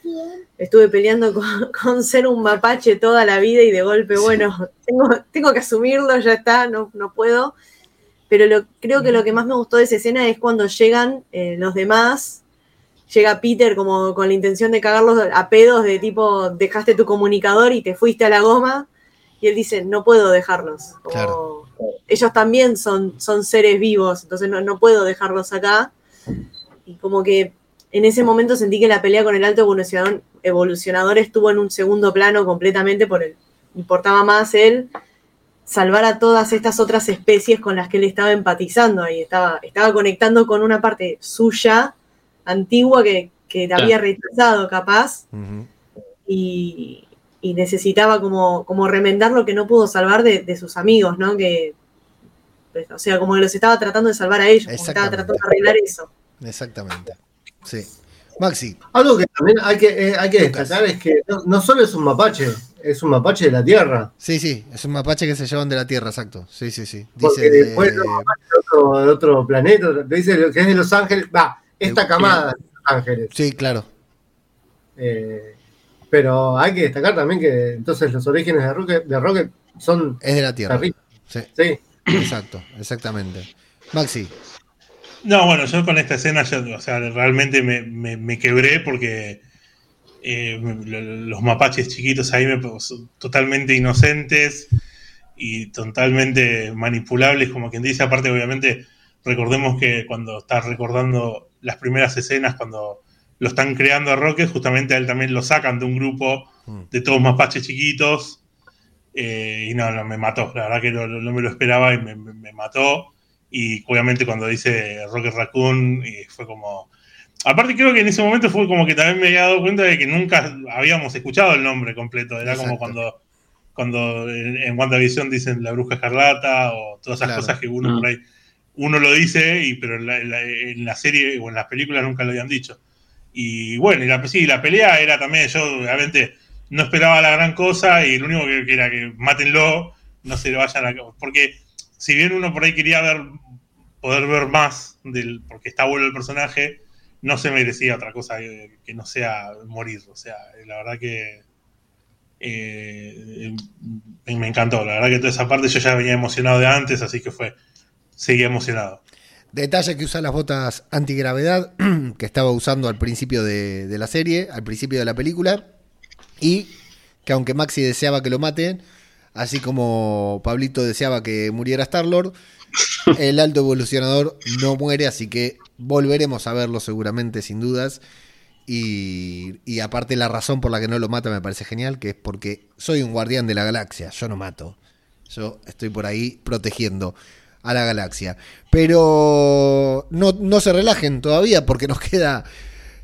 estuve peleando con, (laughs) con ser un mapache toda la vida y de golpe, bueno, tengo, tengo que asumirlo, ya está, no, no puedo. Pero lo, creo que lo que más me gustó de esa escena es cuando llegan eh, los demás, llega Peter como con la intención de cagarlos a pedos de tipo, dejaste tu comunicador y te fuiste a la goma, y él dice, no puedo dejarlos. Claro. Ellos también son, son seres vivos, entonces no, no puedo dejarlos acá. Y como que en ese momento sentí que la pelea con el alto evolucionador, evolucionador estuvo en un segundo plano completamente por el importaba más él salvar a todas estas otras especies con las que él estaba empatizando y estaba, estaba conectando con una parte suya antigua que, que Claro. había rechazado capaz y, y necesitaba como, como remendar lo que no pudo salvar de, de sus amigos, ¿no? Que, pues, o sea, como que los estaba tratando de salvar a ellos, como que estaba tratando de arreglar eso. Exactamente. Sí. Maxi, Algo que también hay que, eh, hay que destacar es que no, no solo es un mapache, es un mapache de la Tierra. sí, sí, es un mapache que se llevan de la Tierra, exacto. Sí, sí, sí. Porque Dice después de- los mapaches de otro, de otro planeta, te dice que es de Los Ángeles, va, esta De- camada de Los Ángeles. Sí, claro. Eh, pero hay que destacar también que entonces los orígenes de Rocket, de Rocket son Es de la Tierra. Sí, Sí. exacto, exactamente. Maxi, No, bueno, yo con esta escena, ya, o sea, realmente me, me- me quebré porque eh, los mapaches chiquitos ahí me, son totalmente inocentes y totalmente manipulables, como quien dice. Aparte, obviamente, recordemos que cuando está recordando las primeras escenas, cuando lo están creando a Rocket, justamente a él también lo sacan de un grupo Mm. de todos mapaches chiquitos. eh, y no, no, me mató. La verdad que no, no me lo esperaba y me, me- me mató. Y obviamente cuando dice Rocket Raccoon, y fue como. Aparte, creo que en ese momento fue como que también me había dado cuenta de que nunca habíamos escuchado el nombre completo. Era como cuando, cuando en, en WandaVision dicen la bruja escarlata o todas esas Claro. cosas que uno Mm. por ahí. Uno lo dice, y, pero en la, en la- en la serie o en las películas nunca lo habían dicho. Y bueno, y la, sí, la pelea era también, yo obviamente no esperaba la gran cosa y lo único que, que era que mátenlo, no se le vayan a... Porque si bien uno por ahí quería ver, poder ver más, del porque está bueno el personaje, no se merecía otra cosa que, no sea morir. O sea, la verdad que eh, me me encantó. La verdad que toda esa parte yo ya venía emocionado de antes, así que fue, seguía emocionado. Detalle que usa las botas antigravedad (clears throat) que estaba usando al principio de, de la serie, al principio de la película. Y que aunque Maxi deseaba que lo maten, así como Pablito deseaba que muriera Star-Lord, (laughs) el alto evolucionador no muere, así que volveremos a verlo seguramente, sin dudas. Y, y aparte la razón por la que no lo mata me parece genial, que es porque soy un guardián de la galaxia, yo no mato. Yo estoy por ahí protegiendo a la galaxia. Pero no, no se relajen todavía porque nos queda...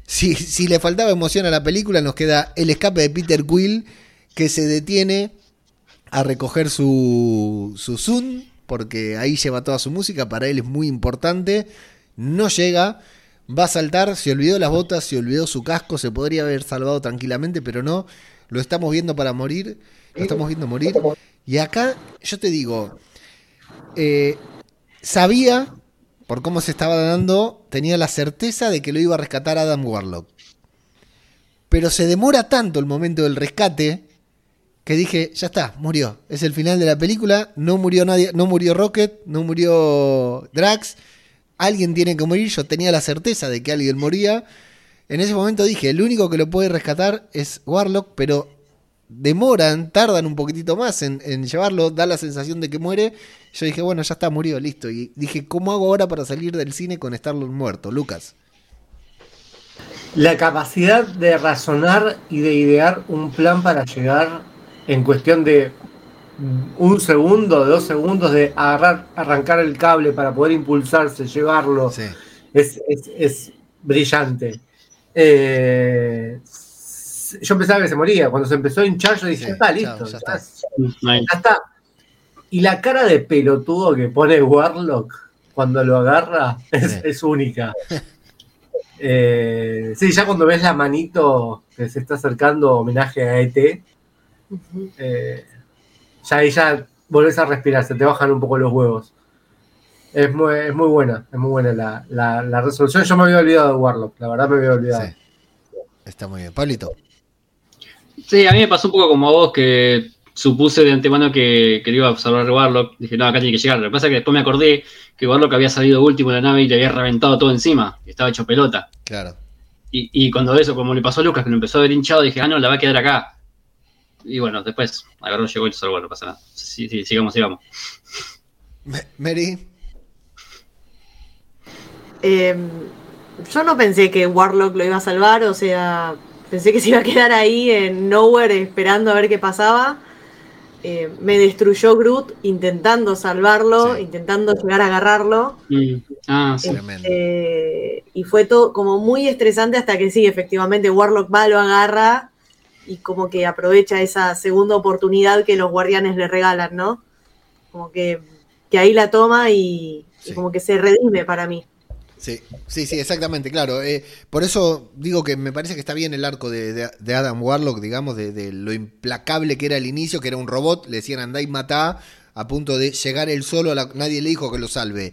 Si, si le faltaba emoción a la película, nos queda el escape de Peter Quill que se detiene a recoger su, su Zoom, porque ahí lleva toda su música, para él es muy importante. No llega, va a saltar, se olvidó las botas, se olvidó su casco, se podría haber salvado tranquilamente, pero no. Lo estamos viendo para morir, lo estamos viendo morir. Y acá, yo te digo, eh, sabía, por cómo se estaba dando, tenía la certeza de que lo iba a rescatar Adam Warlock. Pero se demora tanto el momento del rescate que dije, ya está, murió. Es el final de la película, no murió nadie, no murió Rocket, no murió Drax. Alguien tiene que morir, yo tenía la certeza de que alguien moría. En ese momento dije, el único que lo puede rescatar es Warlock, pero demoran, tardan un poquitito más en, en llevarlo, da la sensación de que muere. Yo dije, bueno, ya está, murió, listo. Y dije, ¿cómo hago ahora para salir del cine con Star-Lord muerto? Lucas. La capacidad de razonar y de idear un plan para llegar en cuestión de un segundo, dos segundos de agarrar, arrancar el cable para poder impulsarse, llevarlo. Sí. Es, es- es brillante. Eh, yo pensaba que se moría. Cuando se empezó a hinchar, yo dije, Sí, está listo. ya ya está. Ya está. Y la cara de pelotudo que pone Warlock cuando lo agarra (laughs) es, Sí. es única. Eh, sí, ya cuando ves la manito que se está acercando homenaje a ET, eh, ya ahí ya volvés a respirar, se te bajan un poco los huevos. Es muy, es muy buena, es muy buena la, la- la resolución. Yo me había olvidado de Warlock, la verdad me había olvidado. Sí. Está muy bien. Pablito. Sí, a mí me pasó un poco como a vos que supuse de antemano que, que iba a salvar Warlock. Dije, no, acá tiene que llegar. Lo que pasa es que después me acordé que Warlock había salido último en la nave y le había reventado todo encima. Y estaba hecho pelota. Claro. Y, y cuando eso, como le pasó a Lucas, que lo empezó a ver hinchado, dije, ah, no, la va a quedar acá. Y bueno, después agarró, llegó y lo salvó, no pasa nada. Sí, sí, sigamos, sigamos. Mary. Eh, yo no pensé que Warlock lo iba a salvar, o sea, pensé que se iba a quedar ahí en Nowhere esperando a ver qué pasaba. Eh, me destruyó Groot intentando salvarlo, Sí. intentando llegar a agarrarlo. Mm. Ah, sí. Eh, y fue todo como muy estresante hasta que sí, efectivamente, Warlock va, lo agarra y como que aprovecha esa segunda oportunidad que los guardianes le regalan, ¿no? Como que, que ahí la toma y, como que se redime para mí. Sí, sí, sí, exactamente, claro. Eh, por eso digo que me parece que está bien el arco de, Adam Warlock, digamos, de, lo implacable que era al inicio, que era un robot, le decían andá y matá, a punto de llegar él solo, a la- nadie le dijo que lo salve.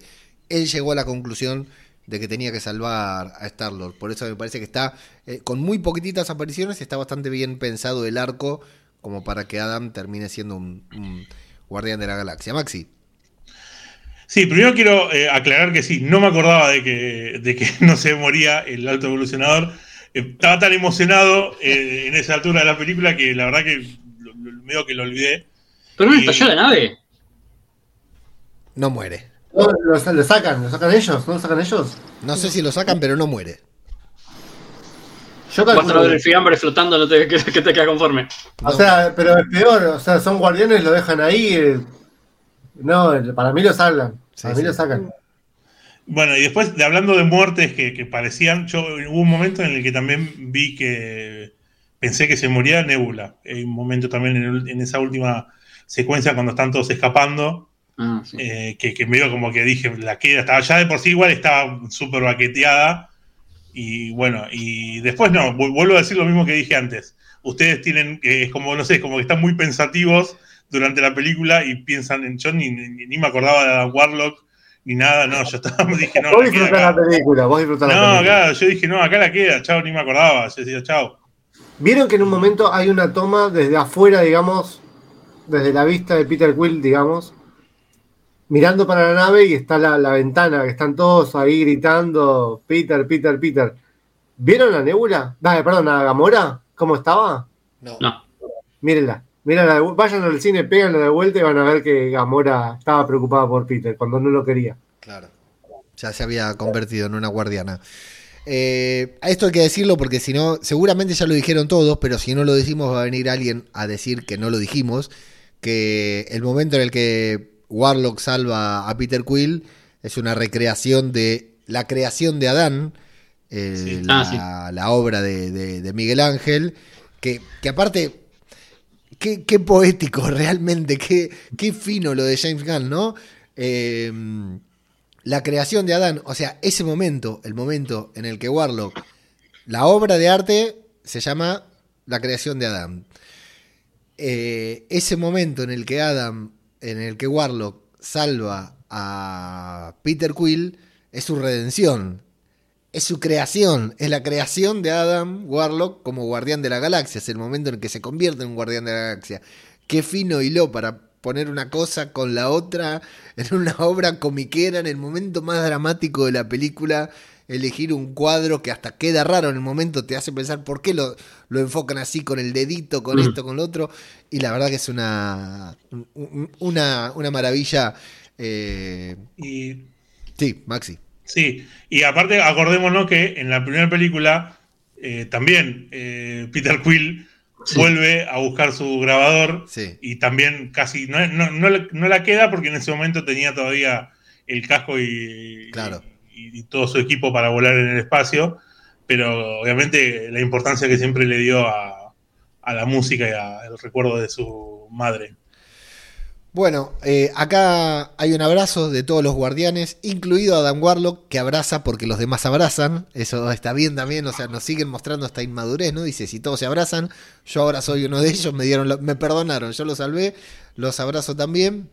Él llegó a la conclusión de que tenía que salvar a Star-Lord. Por eso me parece que está, eh, con muy poquititas apariciones, está bastante bien pensado el arco como para que Adam termine siendo un guardián de la galaxia. Maxi. Sí, primero quiero eh, aclarar que sí, no me acordaba de que, de que (laughs) no se moría el alto evolucionador. Eh, estaba tan emocionado eh, en esa altura de la película que la verdad que lo, lo- medio que lo olvidé. Pero no estalló la nave. No muere. No, lo, sa- lo sacan, lo sacan ellos, ¿no lo sacan ellos? No sé si lo sacan, pero no muere. Yo Vas a calculo ver que- el fiambre flotando, no te, que, (laughs) que te queda conforme. O sea, pero es peor, o sea, son guardianes, lo dejan ahí. No, para mí lo salgan. Sí, Para mí sí. lo sacan. Bueno, y después de hablando de muertes que, que parecían, yo hubo un momento en el que también vi que pensé que se moría Nebula. Hay un momento también en, el- en esa última secuencia cuando están todos escapando, Ah, sí. eh, que, que medio como que dije, la queda, estaba ya de por sí igual, estaba súper baqueteada. Y bueno, y después no, vu- vuelvo a decir lo mismo que dije antes. Ustedes tienen, eh, es como, no sé, como que están muy pensativos durante la película y piensan en yo ni, ni, ni me acordaba de Adam Warlock ni nada, no, yo estaba, (laughs) dije, no, vos disfrutás la película, vos disfrutás la No, película. claro, yo dije, no, acá la queda, chao, ni me acordaba. Yo decía, chao. Vieron que en un momento hay una toma desde afuera, digamos, desde la vista de Peter Quill, digamos, mirando para la nave y está la, la ventana, que están todos ahí gritando, Peter, Peter, Peter. ¿Vieron la nebula? Dale, perdón, a Gamora, ¿cómo estaba? No. No. Mírenla, vu- vayan al cine, péganla de vuelta y van a ver que Gamora estaba preocupada por Peter cuando no lo quería. Claro. Ya se había convertido en una guardiana. Eh, a esto hay que decirlo porque si no, seguramente ya lo dijeron todos, pero si no lo decimos va a venir alguien a decir que no lo dijimos, que el momento en el que Warlock salva a Peter Quill es una recreación de la creación de Adán, eh, Sí. la, Ah, la obra de, de- de Miguel Ángel, que, que aparte, qué, poético (laughs) realmente, qué, qué fino lo de James Gunn, ¿no? Eh, la creación de Adán, o sea, ese momento, el momento en el que Warlock, la obra de arte se llama La creación de Adán. Eh, ese momento en el que Adam, en el que Warlock salva a Peter Quill, es su redención, es su creación, es la creación de Adam Warlock como guardián de la galaxia, es el momento en el que se convierte en un guardián de la galaxia. Qué fino hiló para poner una cosa con la otra en una obra comiquera, en el momento más dramático de la película, elegir un cuadro que hasta queda raro en el momento, te hace pensar por qué lo, lo enfocan así con el dedito, con Mm. esto, con lo otro, y la verdad que es una, un- una, una maravilla. eh, Y sí, Maxi. Sí, y aparte acordémonos que en la primera película eh, también eh, Peter Quill vuelve a buscar su grabador Sí. y también casi no, no, no, no la queda porque en ese momento tenía todavía el casco y, Claro. y, y todo su equipo para volar en el espacio, pero obviamente la importancia que siempre le dio a, a la música y al recuerdo de su madre. Bueno, eh, acá hay un abrazo de todos los guardianes, incluido Adam Warlock, que abraza porque los demás abrazan. Eso está bien también, o sea, nos siguen mostrando esta inmadurez, ¿no? Dice, si todos se abrazan, yo ahora soy uno de ellos, me dieron, me perdonaron, yo los salvé, los abrazo también.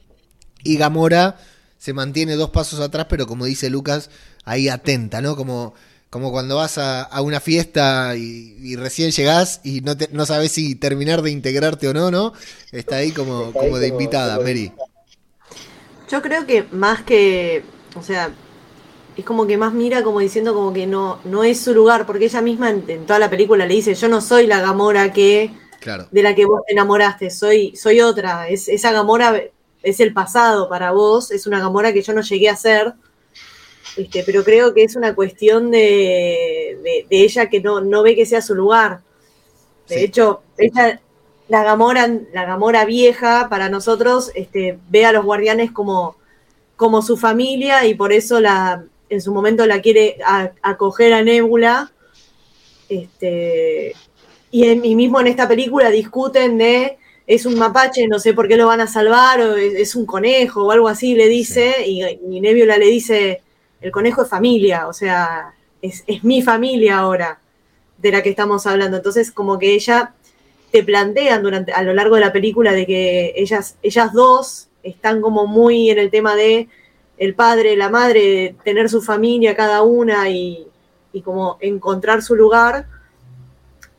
Y Gamora se mantiene dos pasos atrás, pero como dice Lucas, ahí atenta, ¿no? Como, como cuando vas a, a una fiesta y, y recién llegás y no, te- no sabes si terminar de integrarte o no, ¿no? Está ahí como, como de invitada, Mary. Yo creo que más que, o sea, es como que más mira como diciendo como que no, no es su lugar, porque ella misma en, en toda la película le dice, yo no soy la Gamora que, Claro. de la que vos te enamoraste, soy, soy otra, es, esa Gamora es el pasado para vos, es una Gamora que yo no llegué a ser, este, pero creo que es una cuestión de, de, de ella que no, no ve que sea su lugar. De Sí. hecho, ella, la Gamora, la Gamora vieja, para nosotros, este, ve a los guardianes como, como su familia y por eso la, en su momento la quiere a- acoger a Nebula. Este, y, en, y mismo en esta película discuten de es un mapache, no sé por qué lo van a salvar, o es, es un conejo o algo así, le dice, y, y Nebula le dice, el conejo es familia, o sea, es, es mi familia ahora de la que estamos hablando. Entonces, como que ella te plantean durante a lo largo de la película de que ellas, ellas dos están como muy en el tema de el padre, la madre, tener su familia cada una y, y como encontrar su lugar.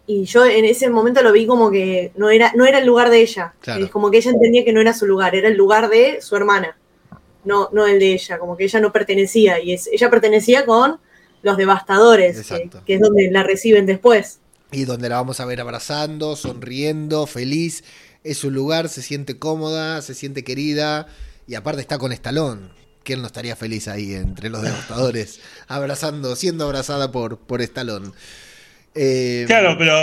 Y yo en ese momento lo vi como que no era, no era el lugar de ella. Claro. Es como que ella entendía que no era su lugar, era el lugar de su hermana, no, no el de ella, como que ella no pertenecía. Y es, ella pertenecía con los devastadores, que, que es donde la reciben después. Y donde la vamos a ver abrazando, sonriendo, feliz. Es su lugar, se siente cómoda, se siente querida. Y aparte está con Estalón. ¿Quién no estaría feliz ahí entre los devastadores? (laughs) abrazando, siendo abrazada por, por Estalón. Eh, Claro, pero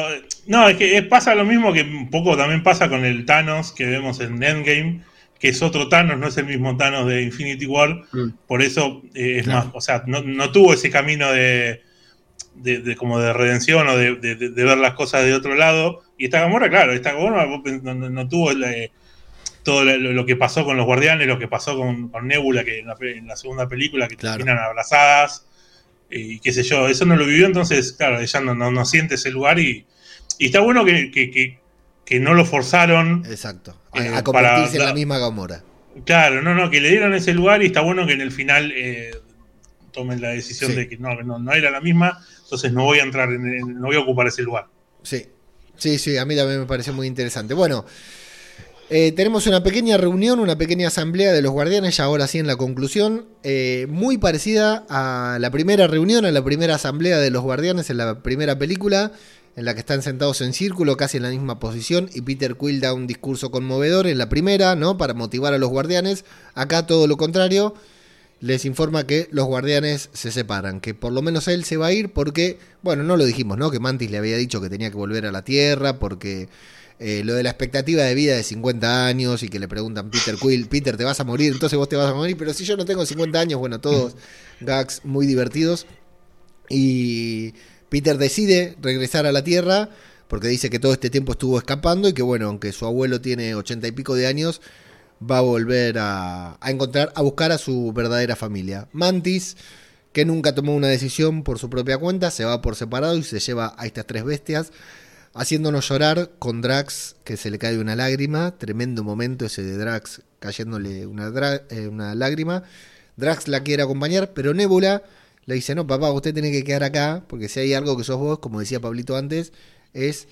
no, es que es- pasa lo mismo que un poco también pasa con el Thanos que vemos en Endgame, que es otro Thanos, no es el mismo Thanos de Infinity War, Mm. por eso eh, es Claro. más, o sea, no, no tuvo ese camino de, de, de como de redención o de, de- ver las cosas de otro lado. Y esta Gamora, claro, esta Gamora no, no- no tuvo eh, todo lo, lo que pasó con los guardianes, lo que pasó con, con Nebula, que en la, pe- en la segunda película, que Claro. terminan abrazadas y qué sé yo, eso no lo vivió, entonces, claro, ella no, no, no siente ese lugar y, y está bueno que, que, que- que no lo forzaron, Exacto. A, Eh, a convertirse para- en la misma Gamora. claro, no, no, que le dieron ese lugar y está bueno que en el final eh, tomen la decisión Sí. de que no, no, no era la misma, entonces no voy a entrar, en, no voy a ocupar ese lugar. Sí, sí, sí, a mí también me parece muy interesante. Bueno, eh, tenemos una pequeña reunión, una pequeña asamblea de los guardianes, ya ahora sí en la conclusión, eh, muy parecida a la primera reunión, a la primera asamblea de los guardianes en la primera película, en la que están sentados en círculo, casi en la misma posición, y Peter Quill da un discurso conmovedor en la primera, ¿no? Para motivar a los guardianes. Acá todo lo contrario, les informa que los guardianes se separan, que por lo menos él se va a ir porque, bueno, no lo dijimos, ¿no? Que Mantis le había dicho que tenía que volver a la Tierra porque eh, lo de la expectativa de vida de 50 años y que le preguntan Peter Quill, Peter, te vas a morir, entonces vos te vas a morir, pero si yo no tengo 50 años, bueno, todos (laughs) gags muy divertidos. Y Peter decide regresar a la Tierra porque dice que todo este tiempo estuvo escapando y que, bueno, aunque su abuelo tiene 80 y pico de años, va a volver a, encontrar, a buscar a su verdadera familia. Mantis, que nunca tomó una decisión por su propia cuenta, se va por separado y se lleva a estas tres bestias, haciéndonos llorar con Drax, que se le cae una lágrima, tremendo momento ese de Drax cayéndole una, eh, una lágrima. Drax la quiere acompañar, pero Nebula le dice, no, papá, usted tiene que quedar acá, porque si hay algo que sos vos, como decía Pablito antes, es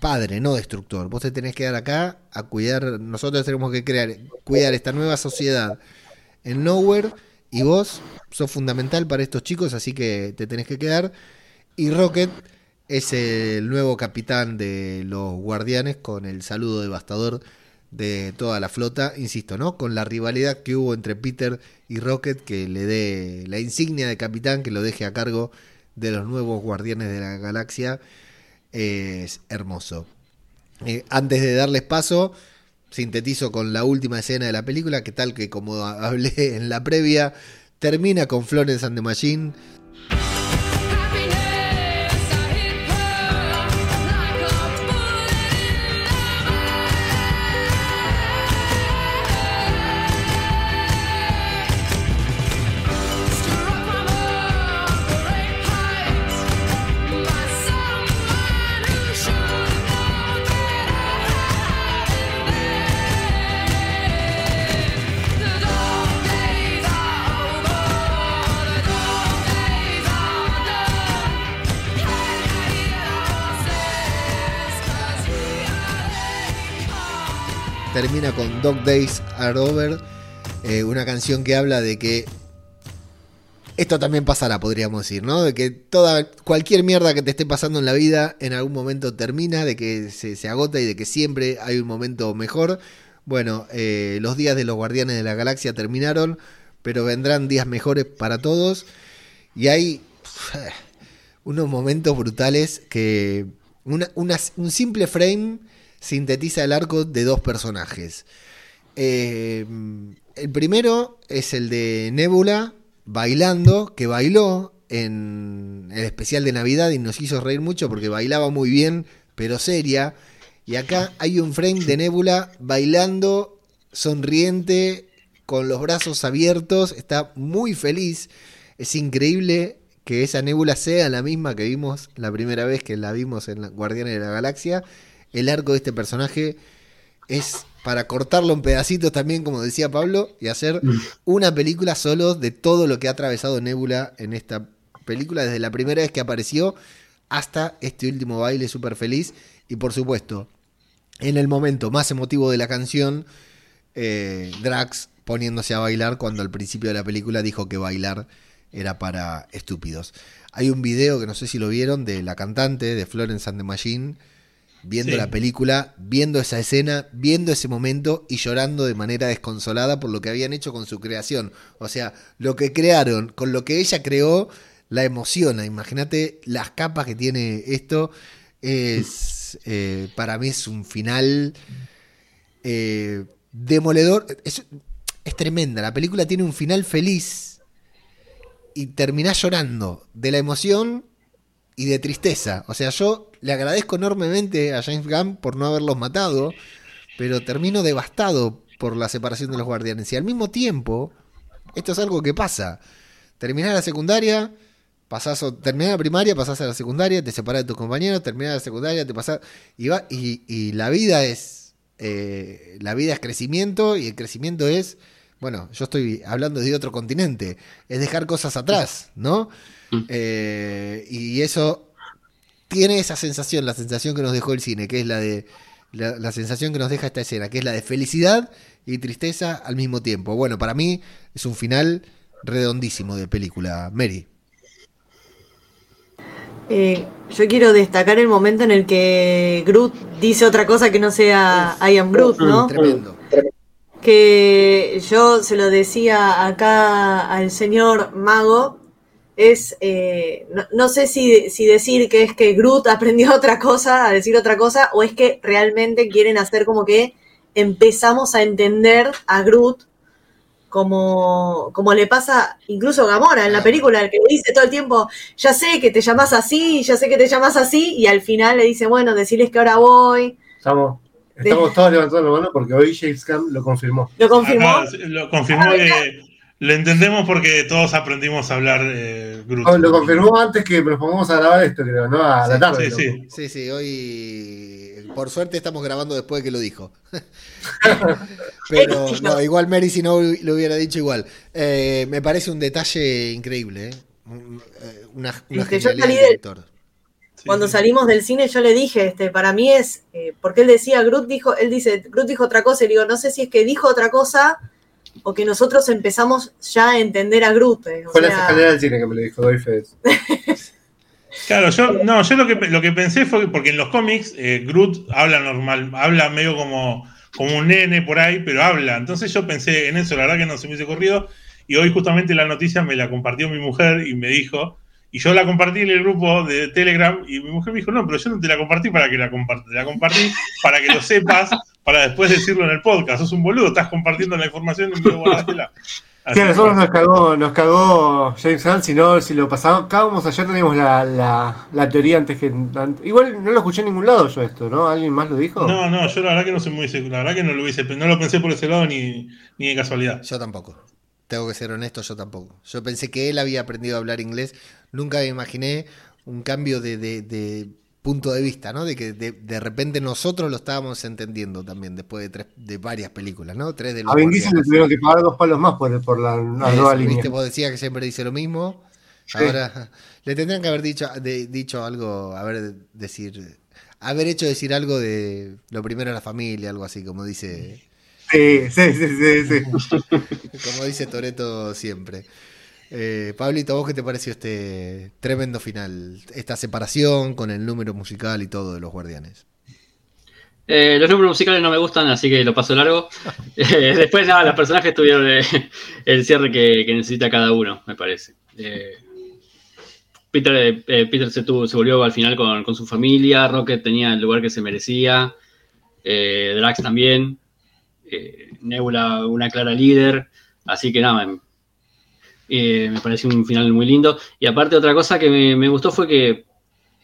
padre, no destructor. Vos te tenés que quedar acá a cuidar, nosotros tenemos que crear, cuidar esta nueva sociedad en Nowhere y vos sos fundamental para estos chicos, así que te tenés que quedar. Y Rocket es el nuevo capitán de los guardianes con el saludo devastador de toda la flota, insisto, ¿no? Con la rivalidad que hubo entre Peter y Rocket, que le dé la insignia de capitán, que lo deje a cargo de los nuevos guardianes de la galaxia, es hermoso. Eh, antes de darles paso, sintetizo con la última escena de la película, que tal que como (laughs) hablé en la previa, termina con Florence and the Machine. Dog Days Are Over, eh, una canción que habla de que esto también pasará, podríamos decir, ¿no? De que toda, cualquier mierda que te esté pasando en la vida en algún momento termina, de que se, agota y de que siempre hay un momento mejor. Bueno, eh, los días de los Guardianes de la Galaxia terminaron, pero vendrán días mejores para todos. Y hay (sighs) unos momentos brutales que un simple frame sintetiza el arco de dos personajes. Eh, el primero es el de Nebula bailando, que bailó en el especial de Navidad y nos hizo reír mucho porque bailaba muy bien, pero seria. Y acá hay un frame de Nebula bailando, sonriente, con los brazos abiertos, está muy feliz. Es increíble que esa Nebula sea la misma que vimos la primera vez que la vimos en Guardianes de la Galaxia el arco de este personaje es para cortarlo en pedacitos también, como decía Pablo, y hacer mm. una película solo de todo lo que ha atravesado Nebula en esta película, desde la primera vez que apareció hasta este último baile súper feliz. Y por supuesto, en el momento más emotivo de la canción, eh, Drax poniéndose a bailar cuando al principio de la película dijo que bailar era para estúpidos. Hay un video que no sé si lo vieron de la cantante de Florence and the Machine viendo la película, viendo esa escena, viendo ese momento y llorando de manera desconsolada por lo que habían hecho con su creación. O sea, lo que crearon, con lo que ella creó, la emociona. Imagínate las capas que tiene esto. Es, eh, para mí es un final eh, demoledor. Es, es tremenda. La película tiene un final feliz y terminás llorando de la emoción y de tristeza. O sea, yo le agradezco enormemente a James Gunn por no haberlos matado, pero termino devastado por la separación de los guardianes. Y al mismo tiempo, esto es algo que pasa. Terminás la secundaria, pasás, terminás la primaria, pasás a la secundaria, te separás de tus compañeros, terminás la secundaria, te pasás. Y, va, y, la vida es. Eh, la vida es crecimiento y el crecimiento es. Bueno, yo estoy hablando de otro continente. Es dejar cosas atrás, ¿no? Mm. Eh, y eso tiene esa sensación, la sensación que nos dejó el cine, que es la de la, sensación que nos deja esta escena, que es la de felicidad y tristeza al mismo tiempo. Bueno, para mí es un final redondísimo de película. Mary. Eh, yo quiero destacar el momento en el que Groot dice otra cosa que no sea I am Groot, ¿no? Tremendo. Que yo se lo decía acá al señor Mago, es, eh, no, sé si, si, decir que es que Groot aprendió (laughs) otra cosa, a decir otra cosa, o es que realmente quieren hacer como que empezamos a entender a Groot como, como le pasa incluso a Gamora en la película, el que le dice todo el tiempo, ya sé que te llamas así, ya sé que te llamas así, y al final le dice, bueno, decirles que ahora voy. Estamos, estamos todos levantando la mano porque hoy James Camp lo confirmó. Lo confirmó. lo confirmó que lo entendemos porque todos aprendimos a hablar eh, Lo confirmó antes que nos pongamos a grabar esto, creo, ¿no? A la tarde. Sí, sí. sí, sí, hoy por suerte estamos grabando después de que lo dijo. (laughs) Pero no, igual Mary si no lo hubiera dicho igual. Eh, me parece un detalle increíble, ¿eh? Una, una genialidad del director. Cuando salimos del cine yo le dije, este, para mí es, eh, porque él decía, Groot dijo, él dice, Groot dijo otra cosa, y digo, no sé si es que dijo otra cosa o que nosotros empezamos ya a entender a Groot. Eh, Fue la escalera del cine que me lo dijo, doy fe. (laughs) Claro, yo no, yo lo que, lo que pensé fue que, porque en los cómics eh, Groot habla normal, habla medio como, como un nene por ahí, pero habla. Entonces yo pensé en eso, la verdad que no se me hubiese corrido. Y hoy justamente la noticia me la compartió mi mujer y me dijo, Y yo la compartí en el grupo de Telegram y mi mujer me dijo, no, pero yo no te la compartí para que la compartas, te la compartí para que lo sepas, para después decirlo en el podcast. Sos un boludo, estás compartiendo la información y me guardatela. Sí, a nosotros nos cagó, nos cagó James Gunn, si no, si lo pasábamos ayer teníamos la, la, la teoría antes que... Igual no lo escuché en ningún lado yo esto, ¿no? ¿Alguien más lo dijo? No, no, yo la verdad que no soy muy la verdad que no lo hubiese, no lo pensé por ese lado ni, ni de casualidad. Yo tampoco. Tengo que ser honesto, yo tampoco. Yo pensé que él había aprendido a hablar inglés. Nunca me imaginé un cambio de, de, de punto de vista, ¿no? De que de, de, repente nosotros lo estábamos entendiendo también después de tres, de varias películas, ¿no? Tres de los A Vin Diesel le tuvieron que pagar dos palos más por, por la, la nueva línea. ¿Viste? Vos decías que siempre dice lo mismo. Sí. Ahora (laughs) le tendrían que haber dicho, de, dicho algo, haber decir, haber hecho decir algo de lo primero a la familia, algo así, como dice. Sí, sí, sí, sí, sí. (laughs) como dice Toreto siempre. Eh, Pablito, ¿vos qué te pareció este tremendo final? Esta separación con el número musical y todo de los guardianes. Eh, los números musicales no me gustan, así que lo paso largo. (laughs) Eh, después, nada, los personajes tuvieron el, el cierre que, que, necesita cada uno, me parece. Eh, Peter, Peter se, tuvo, se, volvió al final con, con, su familia, Rocket tenía el lugar que se merecía, Drax también, Nebula una clara líder, así que nada, eh, me pareció un final muy lindo. Y aparte, otra cosa que me, me gustó fue que,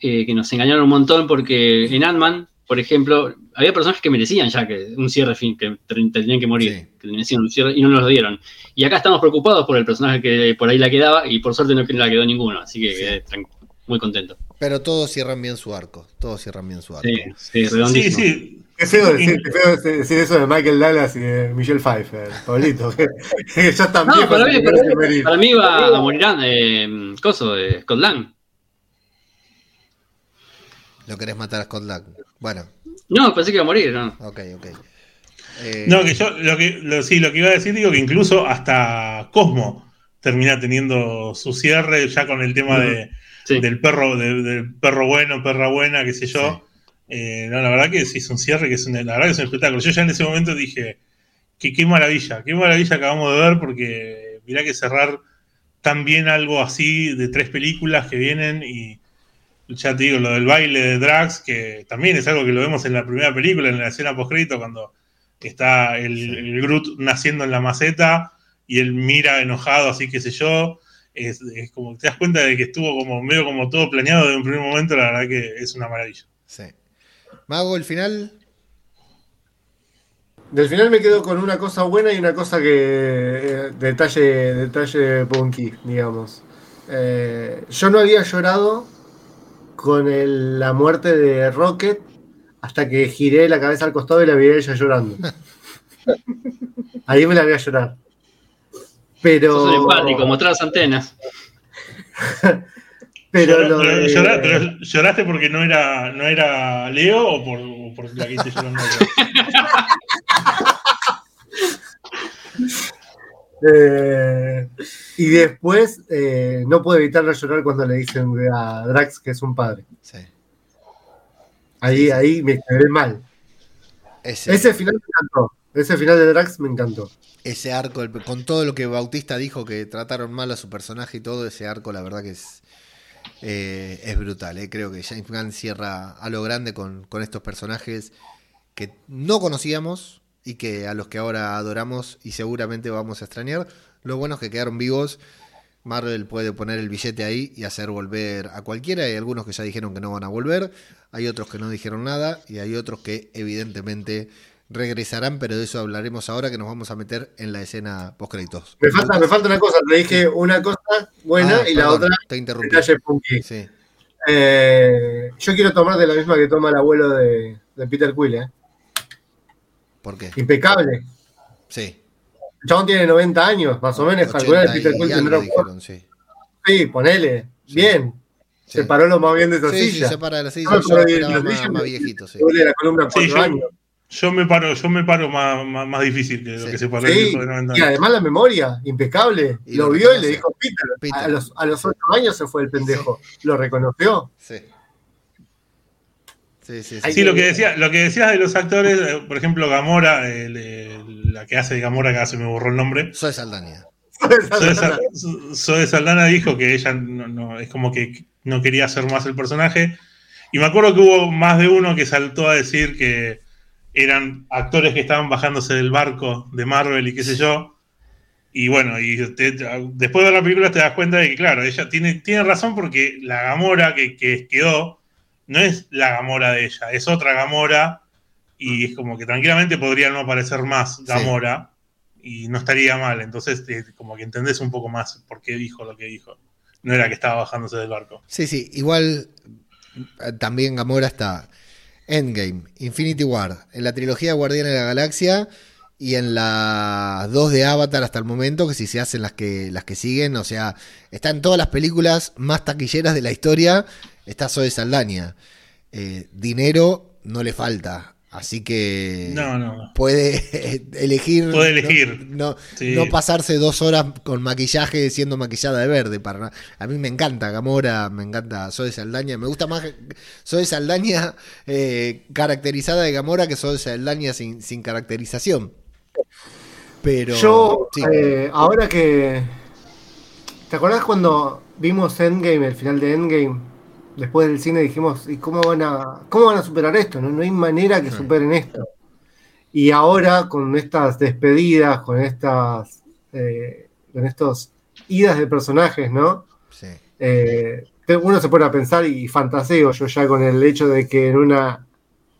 eh, que, nos engañaron un montón porque en Ant-Man, por ejemplo, había personajes que merecían ya que un cierre fin, que tenían que morir, sí. que merecían un cierre y no nos lo dieron. Y acá estamos preocupados por el personaje que por ahí la quedaba y por suerte no la quedó ninguno, así que sí. quedé muy contento. Pero todos cierran bien su arco, todos cierran bien su arco. Sí, sí, redondísimo. Sí, sí. Qué feo, decir, qué feo decir, eso de Michael Douglas y de Michelle Pfeiffer, Pablito. Que, (laughs) que ya están no, para, mí, para, mí, para mí va a morir eh, Coso, de Scott Lang. ¿Lo querés matar a Scott Lang? Bueno. No, pensé que iba a morir, ¿no? Ok, ok. Eh... No, que yo lo que, lo, sí, lo que iba a decir, digo que incluso hasta Cosmo termina teniendo su cierre ya con el tema de, sí. del perro, de, del perro bueno, perra buena, qué sé yo. Sí eh, no, la verdad que sí es un cierre, que es un, la verdad que es un espectáculo. Yo ya en ese momento dije que qué maravilla, qué maravilla acabamos de ver, porque mirá que cerrar tan bien algo así de tres películas que vienen y ya te digo, lo del baile de Drax, que también es algo que lo vemos en la primera película, en la escena postcrédito, cuando está el, sí. el, Groot naciendo en la maceta y él mira enojado, así que sé yo. Es, es, como te das cuenta de que estuvo como medio como todo planeado de un primer momento, la verdad que es una maravilla. Sí. Mago, el final. Del final me quedo con una cosa buena y una cosa que. Eh, detalle, detalle punky, digamos. Eh, yo no había llorado con el, la muerte de Rocket hasta que giré la cabeza al costado y la vi a ella llorando. (laughs) Ahí me la voy a llorar. Pero. Sos empático, mostrar las antenas. (laughs) Pero, de... lloraste, pero, lloraste, porque no era, no era Leo o por, o por la que hice llorando (laughs) eh, y después eh, no puedo evitar llorar cuando le dicen a Drax que es un padre. Sí. Ahí, sí, sí. ahí me quedé mal. Ese, Ese final me encantó. Ese final de Drax me encantó. Ese arco, con todo lo que Bautista dijo que trataron mal a su personaje y todo, ese arco, la verdad que es, eh, es brutal. Eh. Creo que James Gunn cierra a lo grande con, con, estos personajes que no conocíamos y que a los que ahora adoramos y seguramente vamos a extrañar. Lo bueno es que quedaron vivos. Marvel puede poner el billete ahí y hacer volver a cualquiera. Hay algunos que ya dijeron que no van a volver. Hay otros que no dijeron nada. Y hay otros que evidentemente regresarán, pero de eso hablaremos ahora que nos vamos a meter en la escena post créditos. Me falta, me falta una cosa, te dije una cosa buena ah, y perdón, la otra te interrumpí. detalle punky. Sí. Eh, yo quiero tomar de la misma que toma el abuelo de, de Peter Quill, ¿eh? ¿Por qué? Impecable. Sí. El chabón tiene 90 años, más o menos, calcular Peter Quill tendrá dijeron, sí. sí, ponele, sí. bien. Sí. Se paró lo más bien de esa sí, silla. Sí, se para de la silla. No, yo esperaba más, más viejito, sí. La columna sí, yo, años. Yo me paro, yo me paro más, más, más difícil que lo que se paró sí, Y además la memoria, impecable. Y lo, lo vio y le dijo Peter. Peter. A, los, a los 8 años se fue el pendejo. Lo reconoció. Sí. Sí, sí, sí. sí lo, que decía, lo que decías de los actores, eh, por ejemplo, Gamora, el, el, la que hace de Gamora, que hace me borró el nombre. Soy Saldaña. Zoe Saldana dijo que ella no, es como que no quería hacer más el personaje. Y me acuerdo que hubo más de uno que saltó a decir que eran actores que estaban bajándose del barco de Marvel y qué sé yo. Y bueno, y después de ver la película te das cuenta de que, claro, ella tiene, tiene razón porque la Gamora que, que quedó no es la Gamora de ella, es otra Gamora. Y es como que tranquilamente podría no aparecer más Gamora y no estaría mal. Entonces, eh, como que entendés un poco más por qué dijo lo que dijo. No era que estaba bajándose del barco. Sí, sí, igual eh, también Gamora está Endgame, Infinity War, en la trilogía Guardianes de la Galaxia y en las dos de Avatar hasta el momento, que si se hacen las que, las que siguen, o sea, están todas las películas más taquilleras de la historia, está Zoe Saldaña. Eh, dinero no le falta. Así que puede (laughs) elegir, puede elegir. No, no, pasarse dos horas con maquillaje siendo maquillada de verde. Para, a mí me encanta Gamora, me encanta Zoe Saldaña. Me gusta más Zoe Saldaña eh, caracterizada de Gamora que Zoe Saldaña sin, sin caracterización. Pero yo, eh, ahora que... ¿Te acordás cuando vimos Endgame, el final de Endgame? Después del cine dijimos, ¿y cómo van a, cómo van a superar esto? No, no hay manera que superen esto. Y ahora con estas despedidas, con estas eh, con estos idas de personajes, ¿no? Sí. Eh, uno se pone a pensar y fantaseo yo ya con el hecho de que en una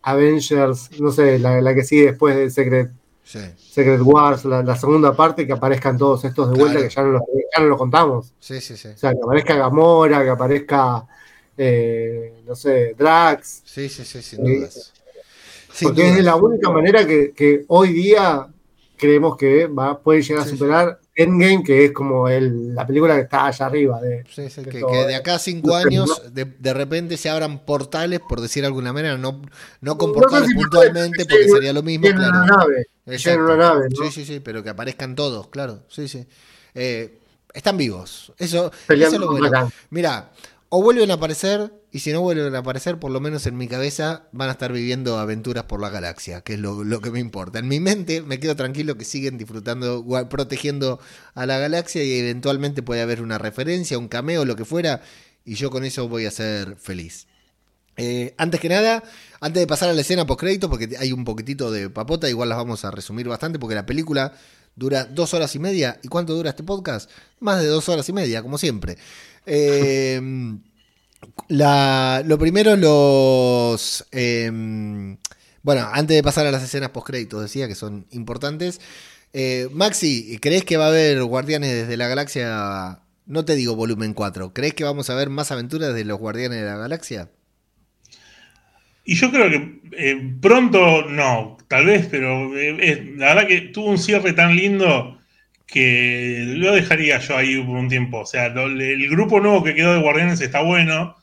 Avengers, no sé, la, que sigue después de Secret, Secret Wars, la, segunda parte, que aparezcan todos estos de vuelta, que ya no, los, ya no lo contamos. Sí, sí, sí. O sea, que aparezca Gamora, que aparezca eh, no sé, Drax. Sí, sí, sí, sin eh, dudas. porque es la única manera que, hoy día creemos que va, puede llegar a superar Endgame, que es como el, la película que está allá arriba. De, sí, sí, que, de acá a cinco años de, repente se abran portales, por decir de alguna manera, no, no con portales puntualmente, porque sería lo mismo. Claro. Una nave, una nave Sí, sí, sí, pero que aparezcan todos, claro. Sí, sí. Eh, están vivos. Eso, eso es lo bueno. Mira, o vuelven a aparecer, y si no vuelven a aparecer, por lo menos en mi cabeza van a estar viviendo aventuras por la galaxia, que es lo, que me importa. En mi mente me quedo tranquilo que siguen disfrutando, protegiendo a la galaxia y eventualmente puede haber una referencia, un cameo, lo que fuera, y yo con eso voy a ser feliz. Eh, antes que nada, antes de pasar a la escena post crédito, porque hay un poquitito de papota, igual las vamos a resumir bastante, porque la película dura dos horas y media. ¿Y cuánto dura este podcast? Más de dos horas y media, como siempre. Eh, lo primero, los. Em, bueno, antes de pasar a las escenas post-créditos, decía que son importantes. Eh, Maxi, ¿crees que va a haber Guardianes desde la Galaxia? No te digo volumen 4. ¿Crees que vamos a ver más aventuras de los Guardianes de la Galaxia? Y yo creo que eh, pronto no, tal vez, pero eh, la verdad que tuvo un cierre tan lindo que lo dejaría yo ahí por un tiempo. O sea, el grupo nuevo que quedó de Guardianes está bueno,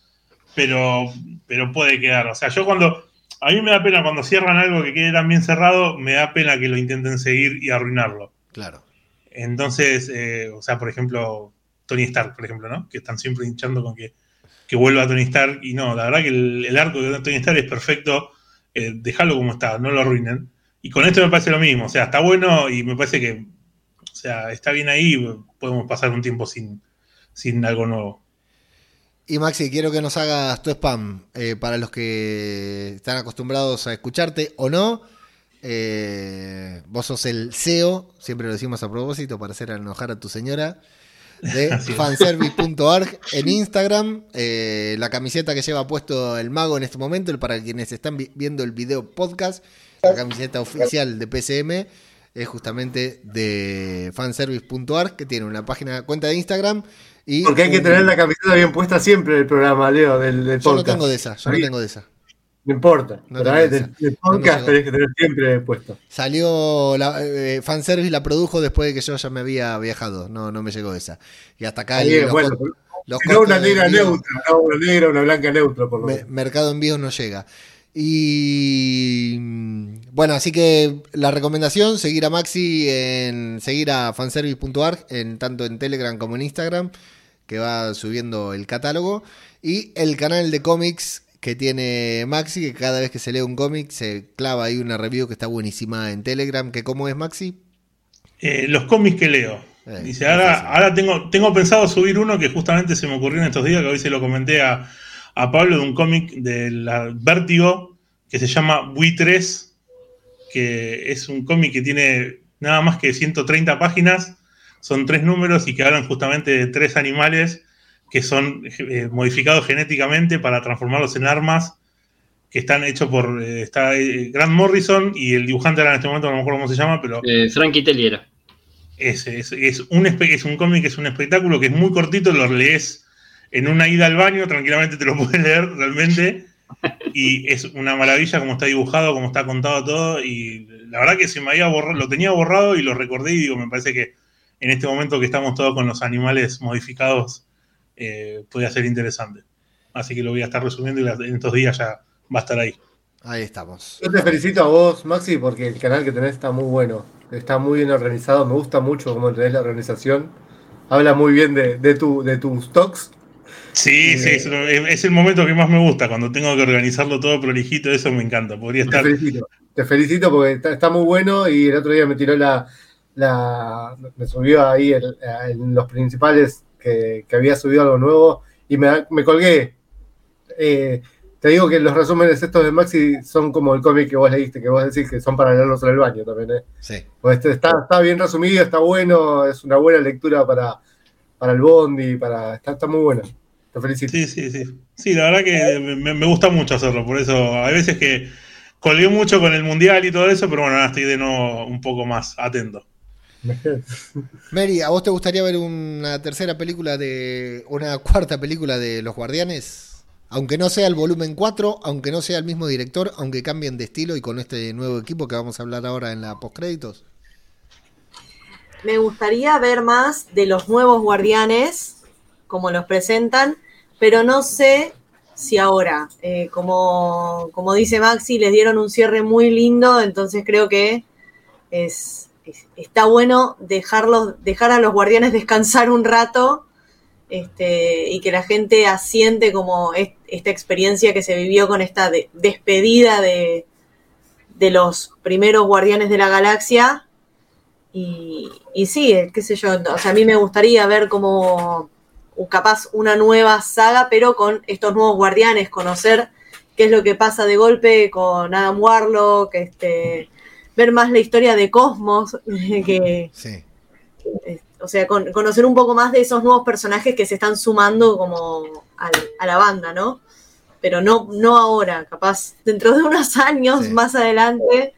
pero, pero puede quedar. O sea, yo cuando. A mí me da pena cuando cierran algo que quede tan bien cerrado, me da pena que lo intenten seguir y arruinarlo. Claro. Entonces, eh, o sea, por ejemplo, Tony Stark, por ejemplo, ¿no? Que están siempre hinchando con que, que vuelva Tony Stark. Y no, la verdad que el, arco de Tony Stark es perfecto. Eh, déjalo como está, no lo arruinen. Y con esto me parece lo mismo. O sea, está bueno y me parece que sea, está bien ahí, podemos pasar un tiempo sin, sin algo nuevo. Y Maxi, quiero que nos hagas tu spam eh, para los que están acostumbrados a escucharte o no. Eh, vos sos el CEO, siempre lo decimos a propósito para hacer enojar a tu señora, de (laughs) fanservice.org en Instagram. Eh, la camiseta que lleva puesto el mago en este momento, para quienes están viendo el video podcast, la camiseta oficial de PCM es justamente de fanservice.ar, que tiene una página, cuenta de Instagram. Y Porque hay que tener la camiseta bien puesta siempre el programa, Leo, del, del Yo no tengo de esa, yo no tengo de esa. No importa, no el podcast tenés que tener siempre puesto. Salió, la, eh, Fanservice la produjo después de que yo ya me había viajado, no, no me llegó esa. Y hasta acá... el, bueno, no una negra neutra, no una negra, una blanca neutra, por lo menos. Mercado Envíos no llega. Y bueno, así que la recomendación, seguir a Maxi en seguir a fanservice.org en tanto en Telegram como en Instagram, que va subiendo el catálogo y el canal de cómics que tiene Maxi, que cada vez que se lee un cómic se clava ahí una review que está buenísima en Telegram, que cómo es Maxi? Eh, los cómics que leo. Eh, Dice, ahora, ahora tengo, tengo pensado subir uno que justamente se me ocurrió en estos días, que hoy se lo comenté a, Pablo de un cómic de la Vértigo que se llama Buitres, que es un cómic que tiene nada más que 130 páginas, son tres números y que hablan justamente de tres animales que son eh, modificados genéticamente para transformarlos en armas, que están hechos por eh, está, Grant Morrison y el dibujante era en este momento, no me acuerdo cómo se llama, pero... Frankie Telliera es, es, un, es un cómic, es un espectáculo que es muy cortito, lo lees en una ida al baño, tranquilamente te lo (laughs) puedes leer realmente. Y es una maravilla como está dibujado, como está contado todo. Y la verdad que se me había borrado, lo tenía borrado y lo recordé y digo, me parece que en este momento que estamos todos con los animales modificados, eh, puede ser interesante. Así que lo voy a estar resumiendo y en estos días ya va a estar ahí. Ahí estamos. Yo te felicito a vos, Maxi, porque el canal que tenés está muy bueno está muy bien organizado, me gusta mucho cómo tenés la organización. Habla muy bien de, tu, de tus stocks. Sí, sí, eh, es, el momento que más me gusta, cuando tengo que organizarlo todo prolijito, eso me encanta. Podría estar. Te felicito, te felicito porque está, muy bueno y el otro día me tiró la. la me subió ahí en los principales que, había subido algo nuevo y me, me colgué. Eh, te digo que los resúmenes estos de Maxi son como el cómic que vos leíste, que vos decís que son para leerlos en el baño también, ¿eh? Sí. Pues este está, está bien resumido, está bueno, es una buena lectura para, para el Bondi, para, está, está muy bueno. Te felicito. Sí, sí, sí. Sí, la verdad que me, gusta mucho hacerlo, por eso hay veces que colgué mucho con el Mundial y todo eso, pero bueno, ahora estoy de nuevo un poco más atento. Mary, ¿a vos te gustaría ver una tercera película de. una cuarta película de Los Guardianes? Aunque no sea el volumen 4, aunque no sea el mismo director, aunque cambien de estilo y con este nuevo equipo que vamos a hablar ahora en la postcréditos. Me gustaría ver más de los nuevos guardianes, como los presentan, pero no sé si ahora, eh, como, como dice Maxi, les dieron un cierre muy lindo, entonces creo que es, está bueno dejarlos, dejar a los guardianes (laughs) descansar un rato este, y que la gente asiente como esta experiencia que se vivió con esta despedida de, los primeros guardianes de la galaxia. Y, y sí, qué sé yo, a mí me gustaría ver como capaz una nueva saga, pero con estos nuevos guardianes, conocer qué es lo que pasa de golpe con Adam Warlock, este, ver más la historia de Cosmos, (laughs) que, sí o sea, conocer un poco más de esos nuevos personajes que se están sumando como a la banda, ¿no? Pero no, no ahora, capaz dentro de unos (laughs) años más adelante,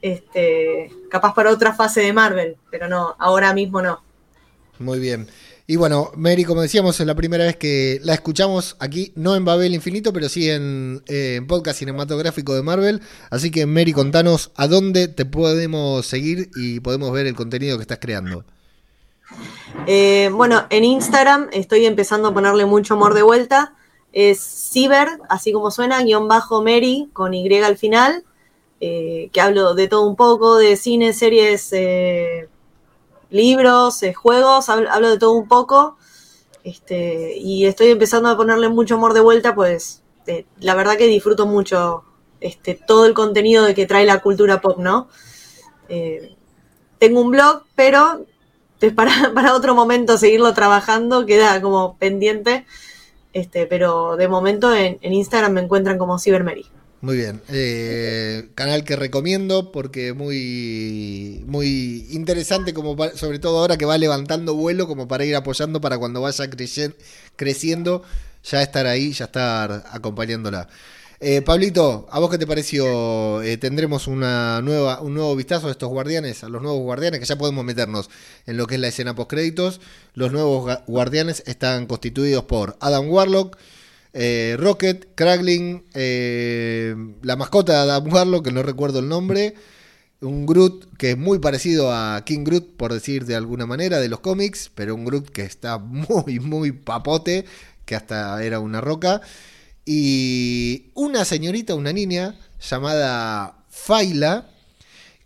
este, capaz para otra fase de Marvel, pero no, ahora mismo no. Muy bien. Y bueno, Mary, como decíamos, es la primera vez que la escuchamos aquí, no en Babel Infinito, pero sí en, eh, en, podcast cinematográfico de Marvel. Así que, Mary, contanos a dónde te podemos seguir y podemos ver el contenido que estás creando. Eh, bueno, en Instagram estoy empezando a ponerle mucho amor de vuelta. Es Ciber, así como suena, guion bajo Mary, con Y al final, eh, que hablo de todo un poco, de cine, series, eh, libros, juegos, hablo, de todo un poco. Este, y estoy empezando a ponerle mucho amor de vuelta, pues la verdad que disfruto mucho este, todo el contenido de que trae la cultura pop, ¿no? tengo un blog, pero (laughs) para, otro momento seguirlo trabajando, queda como pendiente. Este, pero de momento en, Instagram me encuentran como CyberMary. Muy bien. Eh, canal que recomiendo porque muy, muy interesante, como sobre todo ahora que va levantando vuelo, como para ir apoyando para cuando vaya creciendo, ya estar ahí, ya estar acompañándola. Eh, Pablito, ¿a vos qué te pareció? Eh, tendremos una nueva, un nuevo vistazo a estos guardianes, a los nuevos guardianes, que ya podemos meternos en lo que es la escena post-créditos. Los nuevos guardianes están constituidos por Adam Warlock, eh, Rocket, Kragling, la mascota de Adam Warlock, que no recuerdo el nombre, un Groot que es muy parecido a King Groot, por decir de alguna manera, de los cómics, pero un Groot que está (laughs) muy, muy papote, que hasta era una roca y una señorita, una niña llamada Faila,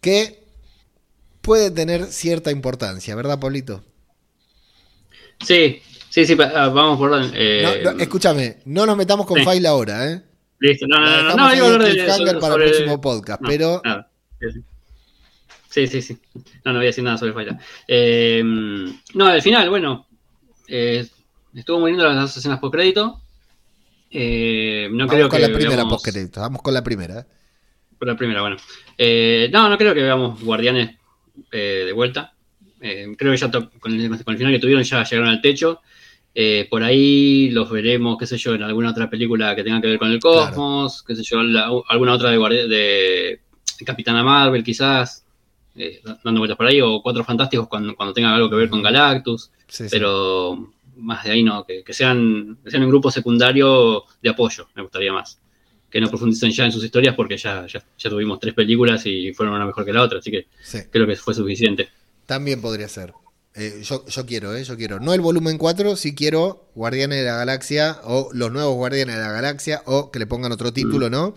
que puede tener cierta importancia, ¿verdad, Pablito? Sí, sí, sí, ah, vamos por eh, escúchame, no nos metamos con Faila ahora, ¿eh? Listo, no, no, no, no, iba a hablar de, para el próximo podcast, pero... Ah, Sí, sí, sí. No, no voy a decir nada sobre Faila. Eh, no, al final, bueno, eh, estuvo muy lindo las dos escenas post crédito. Eh, no Vamos creo con que la primera veamos- postcrédito. Vamos con la primera. ¿eh? Por la primera, bueno. Eh, no, no creo que veamos Guardianes eh, de vuelta. Creo que ya to- con el, con el final que tuvieron ya llegaron al techo. Eh, por ahí los veremos, qué sé yo, en alguna otra película que tenga que ver con el cosmos, qué sé yo, la- alguna otra de, Capitana Marvel quizás, eh, dando vueltas por ahí, o Cuatro Fantásticos cuando, cuando tenga algo que ver con Galactus, Sí, sí. pero más de ahí no, que, que sean, que sean un grupo secundario de apoyo, me gustaría más. Que no profundicen ya en sus historias porque ya, ya, ya tuvimos tres películas y fueron una mejor que la otra, así que Sí, creo que fue suficiente. también podría ser. Eh, yo, yo quiero, ¿eh? Yo quiero. No el volumen 4, sí quiero Guardianes de la Galaxia o los nuevos Guardianes de la Galaxia o que le pongan otro título, ¿no?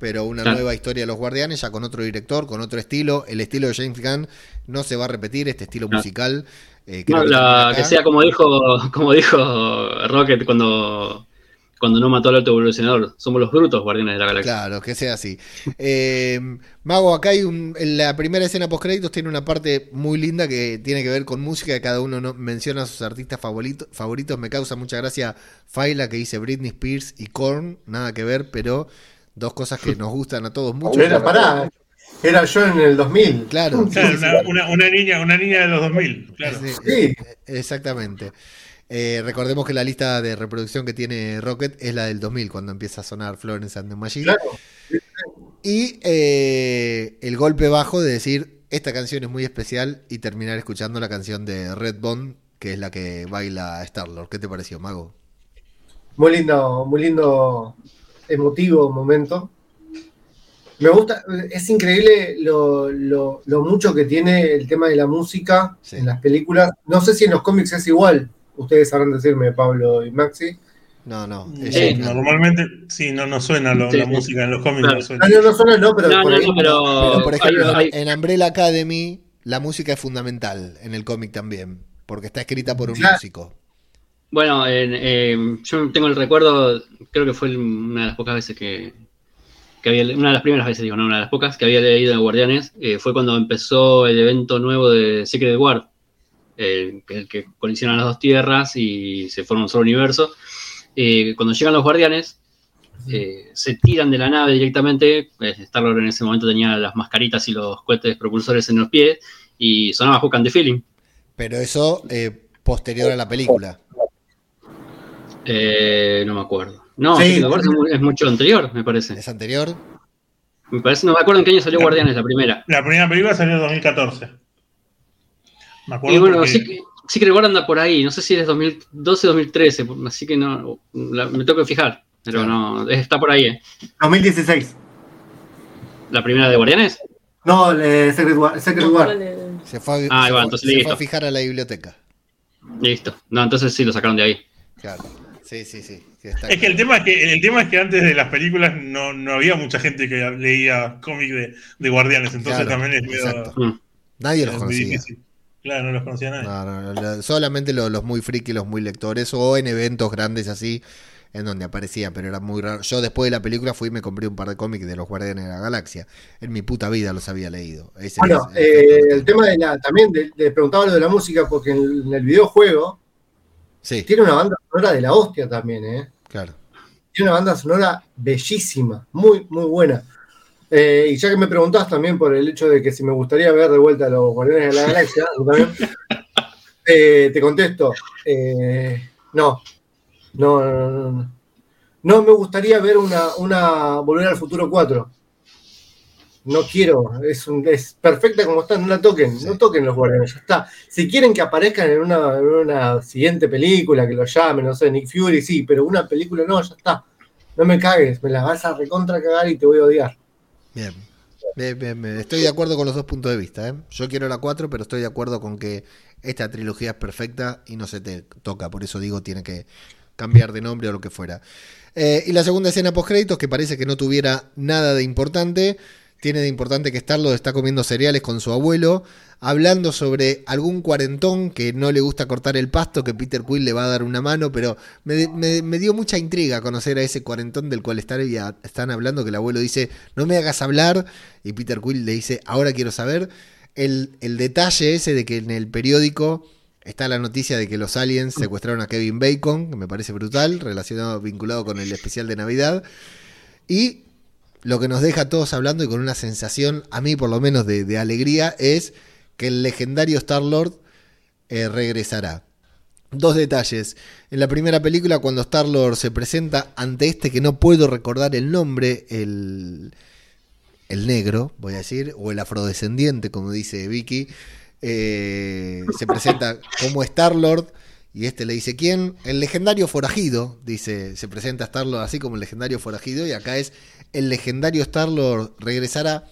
Pero una Claro. nueva historia de los Guardianes, ya con otro director, con otro estilo. El estilo de James Gunn no se va a repetir, este estilo musical. eh, No, que la- que sea como dijo, como dijo Rocket cuando, cuando no mató al alto evolucionador, somos los brutos guardianes de la galaxia. Claro, que sea así. Eh, Mago, acá hay un. En la primera escena post créditos tiene una parte muy linda que tiene que ver con música. Cada uno no- menciona a sus artistas favorito- favoritos. Me causa mucha gracia Faila que dice Britney Spears y Korn. Nada que ver, pero dos cosas que nos gustan a todos mucho. Era, pará, era yo en el 2000. Claro, Claro, una, una- una niña, una niña de los 2000, claro. Sí, Sí. Exactamente. Eh, recordemos que la lista de reproducción que tiene Rocket es la del 2000, cuando empieza a sonar Florence and the Machine. Claro. Y eh, el golpe bajo de decir, esta canción es muy especial y terminar escuchando la canción de Red Bond, que es la que baila Star-Lord. ¿Qué te pareció, Mago? Muy lindo, muy lindo, emotivo momento. Me gusta, es increíble lo, lo- lo mucho que tiene el tema de la música Sí. en las películas. No sé si en los cómics es igual. Ustedes sabrán decirme, Pablo y Maxi. No, no. Sí, normalmente, sí, no, no suena lo- Sí, la sí. música en los cómics, Claro. no suena. No, no, no suena, no, pero No, por no, ahí- no, pero, Pero, por ejemplo, hay- en Umbrella Academy, la música es fundamental en el cómic también, porque está escrita por un Claro. músico. Bueno, en, eh, yo tengo el recuerdo, creo que fue una de las pocas veces que, que había, una de las primeras veces, digo, no, una de las pocas que había leído en Guardianes, eh, fue cuando empezó el evento nuevo de Secret War, el, que- el que colisionan las dos tierras y se forma un solo universo. Eh, cuando llegan los Guardianes, eh, se tiran de la nave directamente, eh, Star-Lord en ese momento tenía las mascaritas y los cohetes propulsores en los pies, y sonaba Hook and the Feeling. Pero eso eh, posterior a la película. Eh, no me acuerdo. No, Sí. Secret War es, es mucho anterior, me parece. ¿Es anterior? Me parece, no me acuerdo en qué año salió Guardianes, la primera. La primera película salió en 2014. Me acuerdo Y bueno, porque- sí que, sí que War anda por ahí, no sé si es 2012 o 2013, así que no, la- me tengo que fijar, pero Claro. no, está por ahí, ¿eh? 2016. La primera de Guardianes. No, eh, Secret War. Secret War. Se fue, a, Ah, se igual, fue- entonces se fue listo. a fijar a la biblioteca. Listo. No, entonces sí lo sacaron de ahí. Claro. Sí, sí, sí. está Es que el tema es que el tema es que antes de las películas no, no había mucha gente que leía cómics de, de Guardianes, entonces Claro, también es medio. Nadie los muy conocía. difícil. Claro, no los conocía nadie. No, no, solamente lo- los muy friki, los muy lectores, o en eventos grandes así, en donde aparecía, pero era muy raro. Yo después de la película fui y me compré un par de cómics de los Guardianes de la Galaxia. En mi puta vida los había leído. Ese Bueno, es eh, el tema de la. También de- le preguntaba lo de la música, porque en, en el videojuego Sí, tiene una banda sonora de la hostia también, ¿eh? claro. Tiene una banda sonora bellísima, muy, muy buena. Eh, y ya que me preguntás también por el hecho de que si me gustaría ver de vuelta a los Guardianes de la Galaxia, (laughs) también, eh, te contesto. eh, no. No, no, no, no. No me gustaría ver una, una Volver al Futuro 4. No quiero, es, un- es perfecta como está, no la toquen, Sí. no toquen los guardianes, ya está. Si quieren que aparezcan en una, en una siguiente película, que lo llamen, no sé, Nick Fury, sí, pero una película no, ya está. No me cagues, me la vas a recontra cagar y te voy a odiar. Bien. Bien. Estoy de acuerdo con los dos puntos de vista. ¿eh? Yo quiero la 4, pero estoy de acuerdo con que esta trilogía es perfecta y no se te toca. Por eso digo, tiene que cambiar de nombre o lo que fuera. Eh, y la segunda escena post créditos, que parece que no tuviera nada de importante. Tiene de importante que Starlo está comiendo cereales con su abuelo, hablando sobre algún cuarentón que no le gusta cortar el pasto, que Peter Quill le va a dar una mano, pero me, dio mucha intriga conocer a ese cuarentón del cual están, están hablando, que el abuelo dice, no me hagas hablar, y Peter Quill le dice, ahora quiero saber. el, el detalle ese de que en el periódico está la noticia de que los aliens secuestraron a Kevin Bacon, que me parece brutal, relacionado, vinculado con el especial de Navidad. Y lo que nos deja a todos hablando y con una sensación, a mí por lo menos, de, alegría, es que el legendario Star-Lord eh, regresará. Dos detalles. En la primera película, cuando Star-Lord se presenta ante este que no puedo recordar el nombre, el, el negro, voy a decir, o el afrodescendiente, como dice Vicky, eh, se presenta como Star-Lord. Y este le dice, ¿quién? El legendario forajido, dice, se presenta Star-Lord así como el legendario forajido, y acá es el legendario Star-Lord regresará.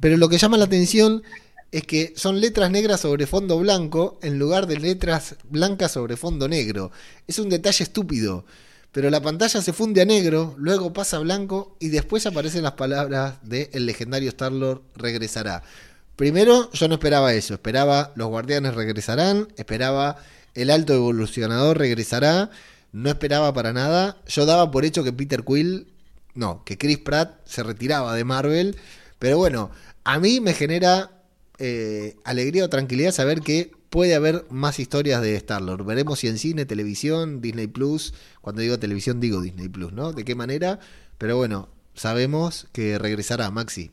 Pero lo que llama la atención es que son letras negras sobre fondo blanco en lugar de letras blancas sobre fondo negro. Es un detalle estúpido, pero la pantalla se funde a negro, luego pasa a blanco y después aparecen las palabras de el legendario Star-Lord regresará. Primero, yo no esperaba eso, esperaba los guardianes regresarán, esperaba el alto evolucionador regresará, no esperaba para nada, yo daba por hecho que Peter Quill, no, que Chris Pratt se retiraba de Marvel, pero bueno, a mí me genera eh, alegría o tranquilidad saber que puede haber más historias de Star-Lord. Veremos si en cine, televisión, Disney Plus, cuando digo televisión digo Disney Plus, ¿no? ¿De qué manera? Pero bueno, sabemos que regresará Maxi.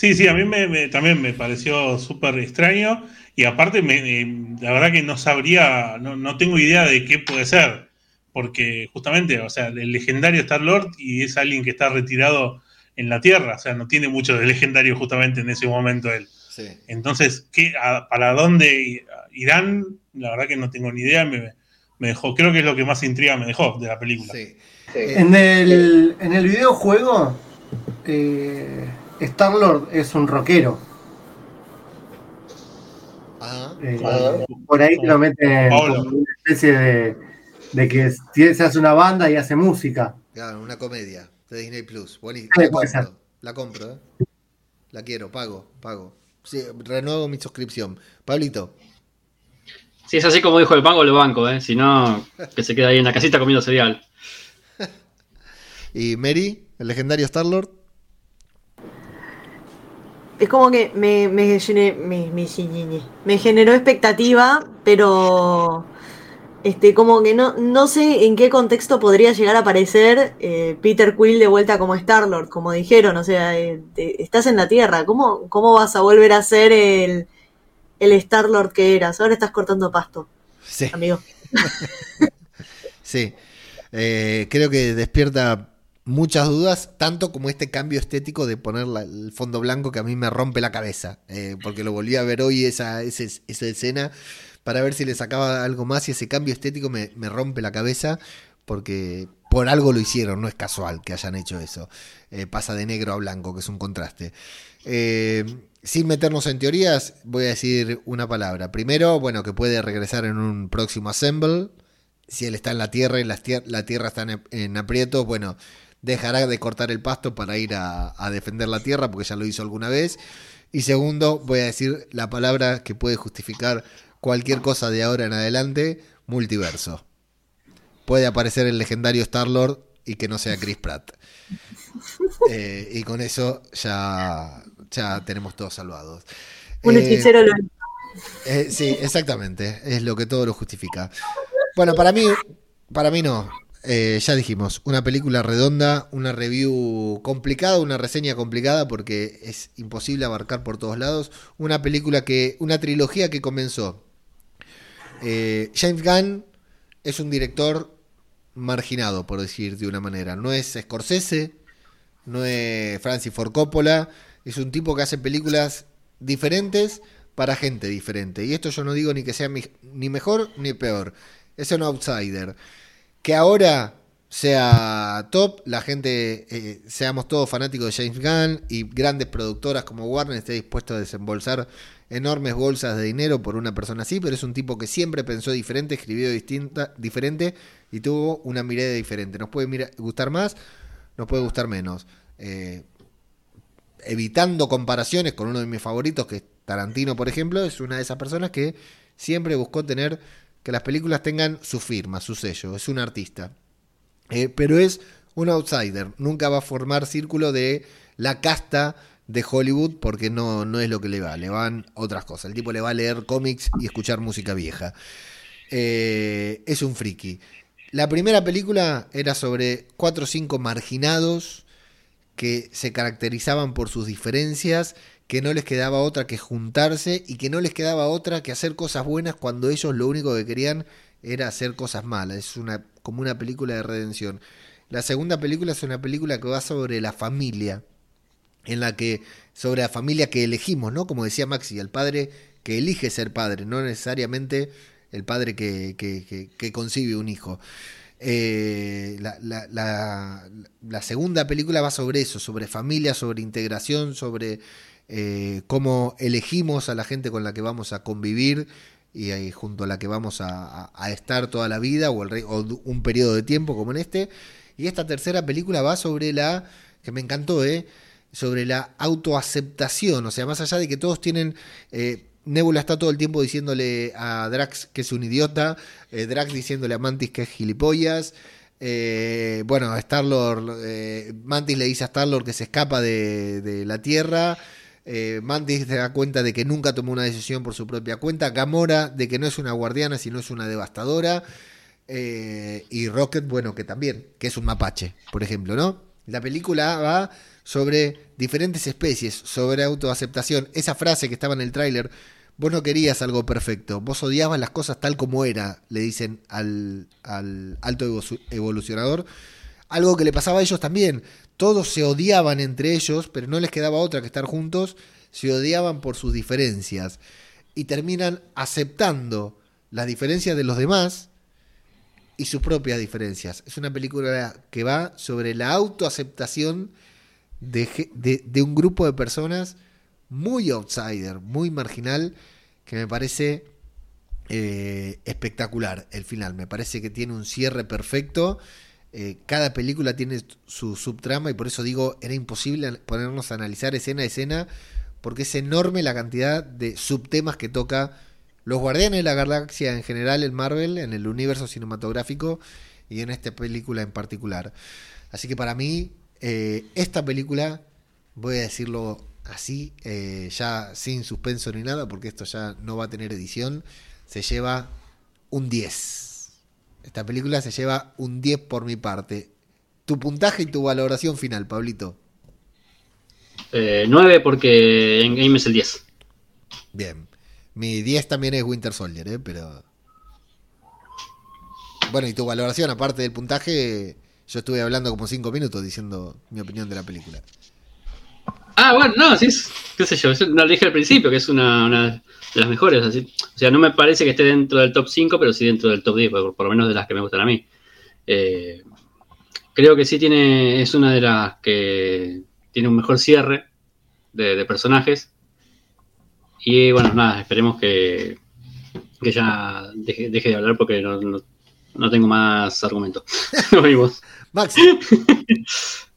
Sí, sí, a mí me, también me pareció súper extraño y aparte me, la verdad que no sabría, no, no, tengo idea de qué puede ser, porque justamente, o sea, el legendario Star-Lord y es alguien que está retirado en la Tierra, o sea, no tiene mucho de legendario justamente en ese momento él. Sí. Entonces, ¿qué, ¿para dónde irán? La verdad que no tengo ni idea, me, me, dejó, creo que es lo que más intriga me dejó de la película. Sí. En, el, en el videojuego, eh, Star-Lord es un rockero. Eh, por ahí te lo meten como una especie de, de que se hace una banda y hace música. Claro, una comedia de Disney Plus. La compro, la compro, ¿eh? La quiero, pago, pago. Sí, renuevo mi suscripción. Pablito. Si es así como dijo el pago, lo banco, ¿eh? Si no, que se queda ahí en la casita comiendo cereal. (laughs) ¿Y Mary, el legendario Star-Lord? Es como que me, me, me, me, generó expectativa, pero este, como que no, no sé en qué contexto podría llegar a aparecer eh, Peter Quill de vuelta como Star-Lord, como dijeron, o sea, eh, estás en la Tierra, ¿cómo, ¿cómo vas a volver a ser el, el Star-Lord que eras? Ahora estás cortando pasto, sí. amigo. (laughs) sí, eh, creo que despierta muchas dudas, tanto como este cambio estético de poner el fondo blanco que a mí me rompe la cabeza, eh, porque lo volví a ver hoy esa, esa, esa, escena para ver si le sacaba algo más y ese cambio estético me, me, rompe la cabeza porque por algo lo hicieron, no es casual que hayan hecho eso. Eh, pasa de negro a blanco, que es un contraste. Eh, sin meternos en teorías, voy a decir una palabra. Primero, bueno, que puede regresar en un próximo Assemble. Si él está en la Tierra y la, la Tierra está en, en aprietos, bueno, dejará de cortar el pasto para ir a, defender la tierra, porque ya lo hizo alguna vez. Y segundo, voy a decir la palabra que puede justificar cualquier cosa de ahora en adelante, multiverso. Puede aparecer el legendario Star-Lord y que no sea Chris Pratt. (laughs) Eh, y con eso ya, ya tenemos todos salvados. Un eh, hechicero lo eh, Sí, exactamente. Es lo que todo lo justifica. Bueno, para mí, para mí no. Eh, ya dijimos, una película redonda, una review complicada, una reseña complicada porque es imposible abarcar por todos lados. Una película que, una trilogía que comenzó. Eh, James Gunn es un director marginado, por decir de una manera. No es Scorsese, no es Francis Ford Coppola, es un tipo que hace películas diferentes para gente diferente. Y esto yo no digo ni que sea ni mejor ni peor. Es un outsider que ahora sea top, la gente, eh, seamos todos fanáticos de James Gunn y grandes productoras como Warner esté dispuesto a desembolsar enormes bolsas de dinero por una persona así, pero es un tipo que siempre pensó diferente, escribió distinta, diferente y tuvo una mirada diferente. Nos puede gustar más, nos puede gustar menos. Eh, evitando comparaciones con uno de mis favoritos, que es Tarantino, por ejemplo, es una de esas personas que siempre buscó tener que las películas tengan su firma, su sello, es un artista. Eh, pero es un outsider, nunca va a formar círculo de la casta de Hollywood porque no, no es lo que le va, le van otras cosas. El tipo le va a leer cómics y escuchar música vieja. Eh, es un friki. La primera película era sobre cuatro o cinco marginados que se caracterizaban por sus diferencias, que no les quedaba otra que juntarse y que no les quedaba otra que hacer cosas buenas cuando ellos lo único que querían era hacer cosas malas. Es una, como una película de redención. La segunda película es una película que va sobre la familia, en la que, sobre la familia que elegimos, ¿no? Como decía Maxi, el padre que elige ser padre, no necesariamente el padre que, que, concibe un hijo. Eh, la, la, segunda película va sobre eso, sobre familia, sobre integración, sobre eh, cómo elegimos a la gente con la que vamos a convivir y junto a la que vamos a, estar toda la vida o, o un periodo de tiempo como en este. Y esta tercera película va sobre la, que me encantó, ¿eh? sobre la autoaceptación, o sea, más allá de que todos tienen... Eh, Nebula está todo el tiempo diciéndole a Drax que es un idiota, eh, Drax diciéndole a Mantis que es gilipollas, eh, bueno, Star-Lord, Mantis le dice a Star-Lord que se escapa de la Tierra, Mantis se da cuenta de que nunca tomó una decisión por su propia cuenta, Gamora de que no es una guardiana, sino es una devastadora, eh, y Rocket, bueno, que también, que es un mapache, por ejemplo, ¿no? La película va sobre diferentes especies, sobre autoaceptación. Esa frase que estaba en el tráiler, vos no querías algo perfecto, vos odiabas las cosas tal como era, le dicen al alto evolucionador. Algo que le pasaba a ellos también. Todos se odiaban entre ellos, pero no les quedaba otra que estar juntos. Se odiaban por sus diferencias. Y terminan aceptando las diferencias de los demás y sus propias diferencias. Es una película que va sobre la autoaceptación de, de, un grupo de personas muy outsider, muy marginal, que me parece eh, espectacular el final. Me parece que tiene un cierre perfecto. Eh, cada película tiene su subtrama y por eso digo, era imposible ponernos a analizar escena a escena porque es enorme la cantidad de subtemas que toca los Guardianes de la Galaxia en general en Marvel, en el universo cinematográfico y en esta película en particular. Así que para mí, eh, esta película, voy a decirlo así, eh, ya sin suspenso ni nada, porque esto ya no va a tener edición, se lleva un 10. Esta película se lleva un 10 por mi parte. Tu puntaje y tu valoración final, Pablito. 9 eh, porque en Game es el 10. Bien. Mi 10 también es Winter Soldier, ¿eh? pero. Bueno, y tu valoración, aparte del puntaje, yo estuve hablando como 5 minutos diciendo mi opinión de la película. Ah, bueno, no, sí, qué sé yo, no lo dije al principio, que es una, de las mejores. Así. O sea, no me parece que esté dentro del top 5, pero sí dentro del top 10, por, lo menos de las que me gustan a mí. Eh, creo que sí tiene, es una de las que tiene un mejor cierre de personajes. Y bueno, nada, esperemos que, que ya deje, de hablar porque no, no, tengo más argumentos. (laughs) Nos vimos. Maxi. (laughs)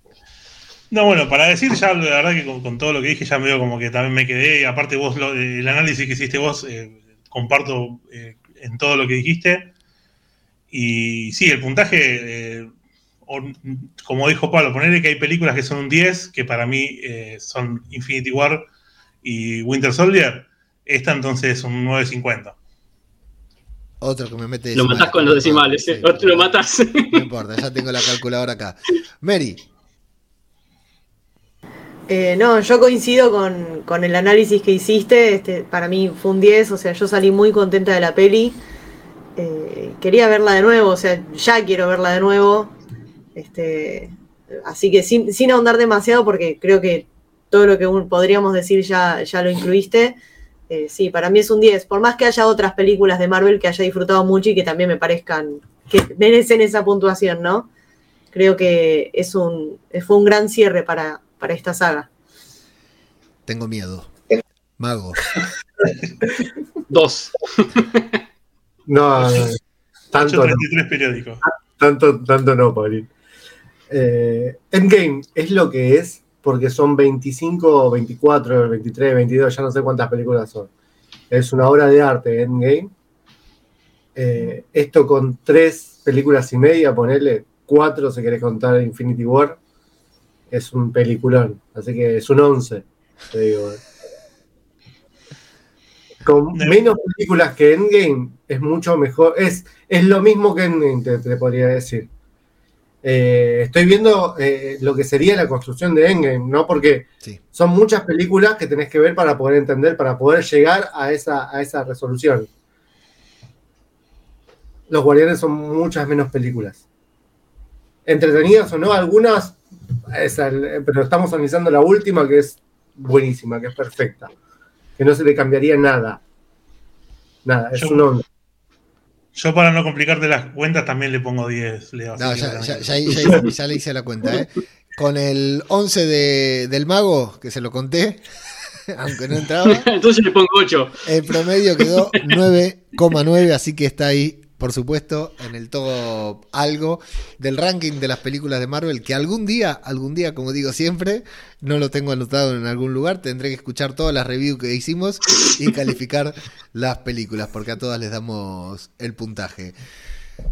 No, bueno, para decir ya, la verdad que con, todo lo que dije ya me veo como que también me quedé. Y aparte vos, el análisis que hiciste vos, eh, comparto eh, en todo lo que dijiste. Y sí, el puntaje, eh, como dijo Pablo, ponerle que hay películas que son un 10, que para mí son Infinity War y Winter Soldier, esta entonces es un 9.50. Otro que me mete. Lo matás con los decimales, ¿eh? Otro lo matás. No importa, ya tengo la calculadora acá. Mary. Eh, no, yo coincido con, el análisis que hiciste. Este, para mí fue un 10, o sea, yo salí muy contenta de la peli. Eh, quería verla de nuevo, o sea, ya quiero verla de nuevo. Este, así que sin, sin ahondar demasiado, porque creo que todo lo que podríamos decir ya, ya lo incluiste. Eh, sí, para mí es un 10. Por más que haya otras películas de Marvel que haya disfrutado mucho y que también me parezcan que merecen esa puntuación, ¿no? Creo que es un, fue un gran cierre para, para esta saga. Tengo miedo. Mago. Dos. no, tanto 33 periódicos. Tanto, tanto no, Paulín. Eh, Endgame es lo que es porque son 25, 24, 23, 22, ya no sé cuántas películas son. Es una obra de arte Endgame. Eh, esto con tres películas y media, ponerle cuatro si querés contar Infinity War, es un peliculón. Así que es un 11. Te digo. Con menos películas que Endgame es mucho mejor. Es, es lo mismo que Endgame, te, te podría decir. Eh, estoy viendo eh, lo que sería la construcción de Endgame, ¿no? Porque Sí. son muchas películas que tenés que ver para poder entender, para poder llegar a esa, a esa resolución. Los Guardianes son muchas menos películas. Entretenidas o no, algunas, esa, pero estamos analizando la última que es buenísima, que es perfecta. Que no se le cambiaría nada. Nada, es Yo- un onda. Yo para no complicarte las cuentas también le pongo 10, Leo. No, que ya, también- ya- ya- ya- ya le hice la cuenta, ¿eh? Con el 11 de- del mago, que se lo conté, (laughs) aunque no entraba, (laughs) Entonces le pongo 8. el promedio quedó 9,9, así que está ahí, por supuesto, en el top algo del ranking de las películas de Marvel, que algún día, algún día, como digo siempre, no lo tengo anotado en algún lugar, tendré que escuchar todas las reviews que hicimos y calificar (laughs) las películas, porque a todas les damos el puntaje.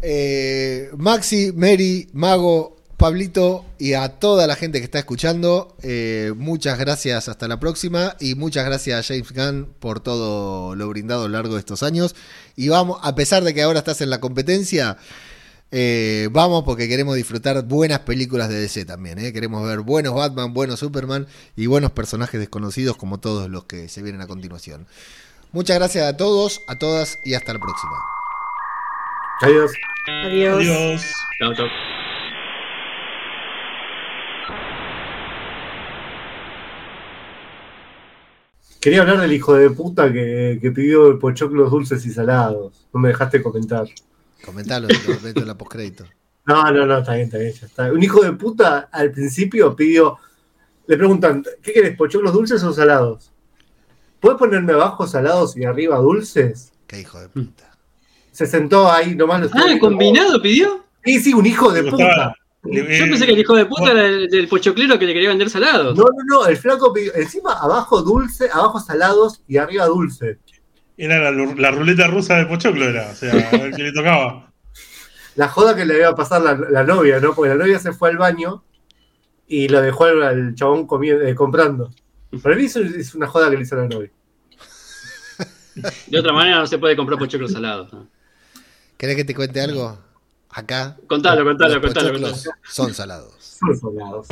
Eh, Maxi, Mary, Mago, Pablito y a toda la gente que está escuchando, eh, muchas gracias, hasta la próxima y muchas gracias a James Gunn por todo lo brindado a lo largo de estos años. Y vamos, a pesar de que ahora estás en la competencia, eh, vamos porque queremos disfrutar buenas películas de DC también. eh. Queremos ver buenos Batman, buenos Superman y buenos personajes desconocidos como todos los que se vienen a continuación. Muchas gracias a todos, a todas y hasta la próxima. Adiós. Adiós. Adiós. Chao, chao. Quería hablar del hijo de puta que, que pidió pochoclos dulces y salados. No me dejaste comentar. Comentalo, (laughs) lo meto en la postcrédito. No, no, no, está bien, está bien, ya está. Un hijo de puta al principio pidió. Le preguntan, ¿qué querés, pochoclos dulces o salados? ¿Puedes ponerme abajo salados y arriba dulces? Qué hijo de puta. Se sentó ahí, nomás lo Ah. ¿combinado pidió? Sí, sí, un hijo de puta. Yo eh, pensé que el hijo de puta era el del pochoclero que le quería vender salados. No, no, no, el flaco pidió, encima abajo dulce, abajo salados y arriba dulce. Era la, la ruleta rusa de Pochoclo, era. O sea, a ver qué le tocaba. La joda que le iba a pasar la, la novia, ¿no? Porque la novia se fue al baño y lo dejó al, al chabón comi- eh, comprando. Para mí eso es una joda que le hizo la novia. De otra manera no se puede comprar pochoclos salados. ¿no? ¿Querés que te cuente algo? Acá. Contalo, contalo, contalo, pochoclos Son salados. Son salados.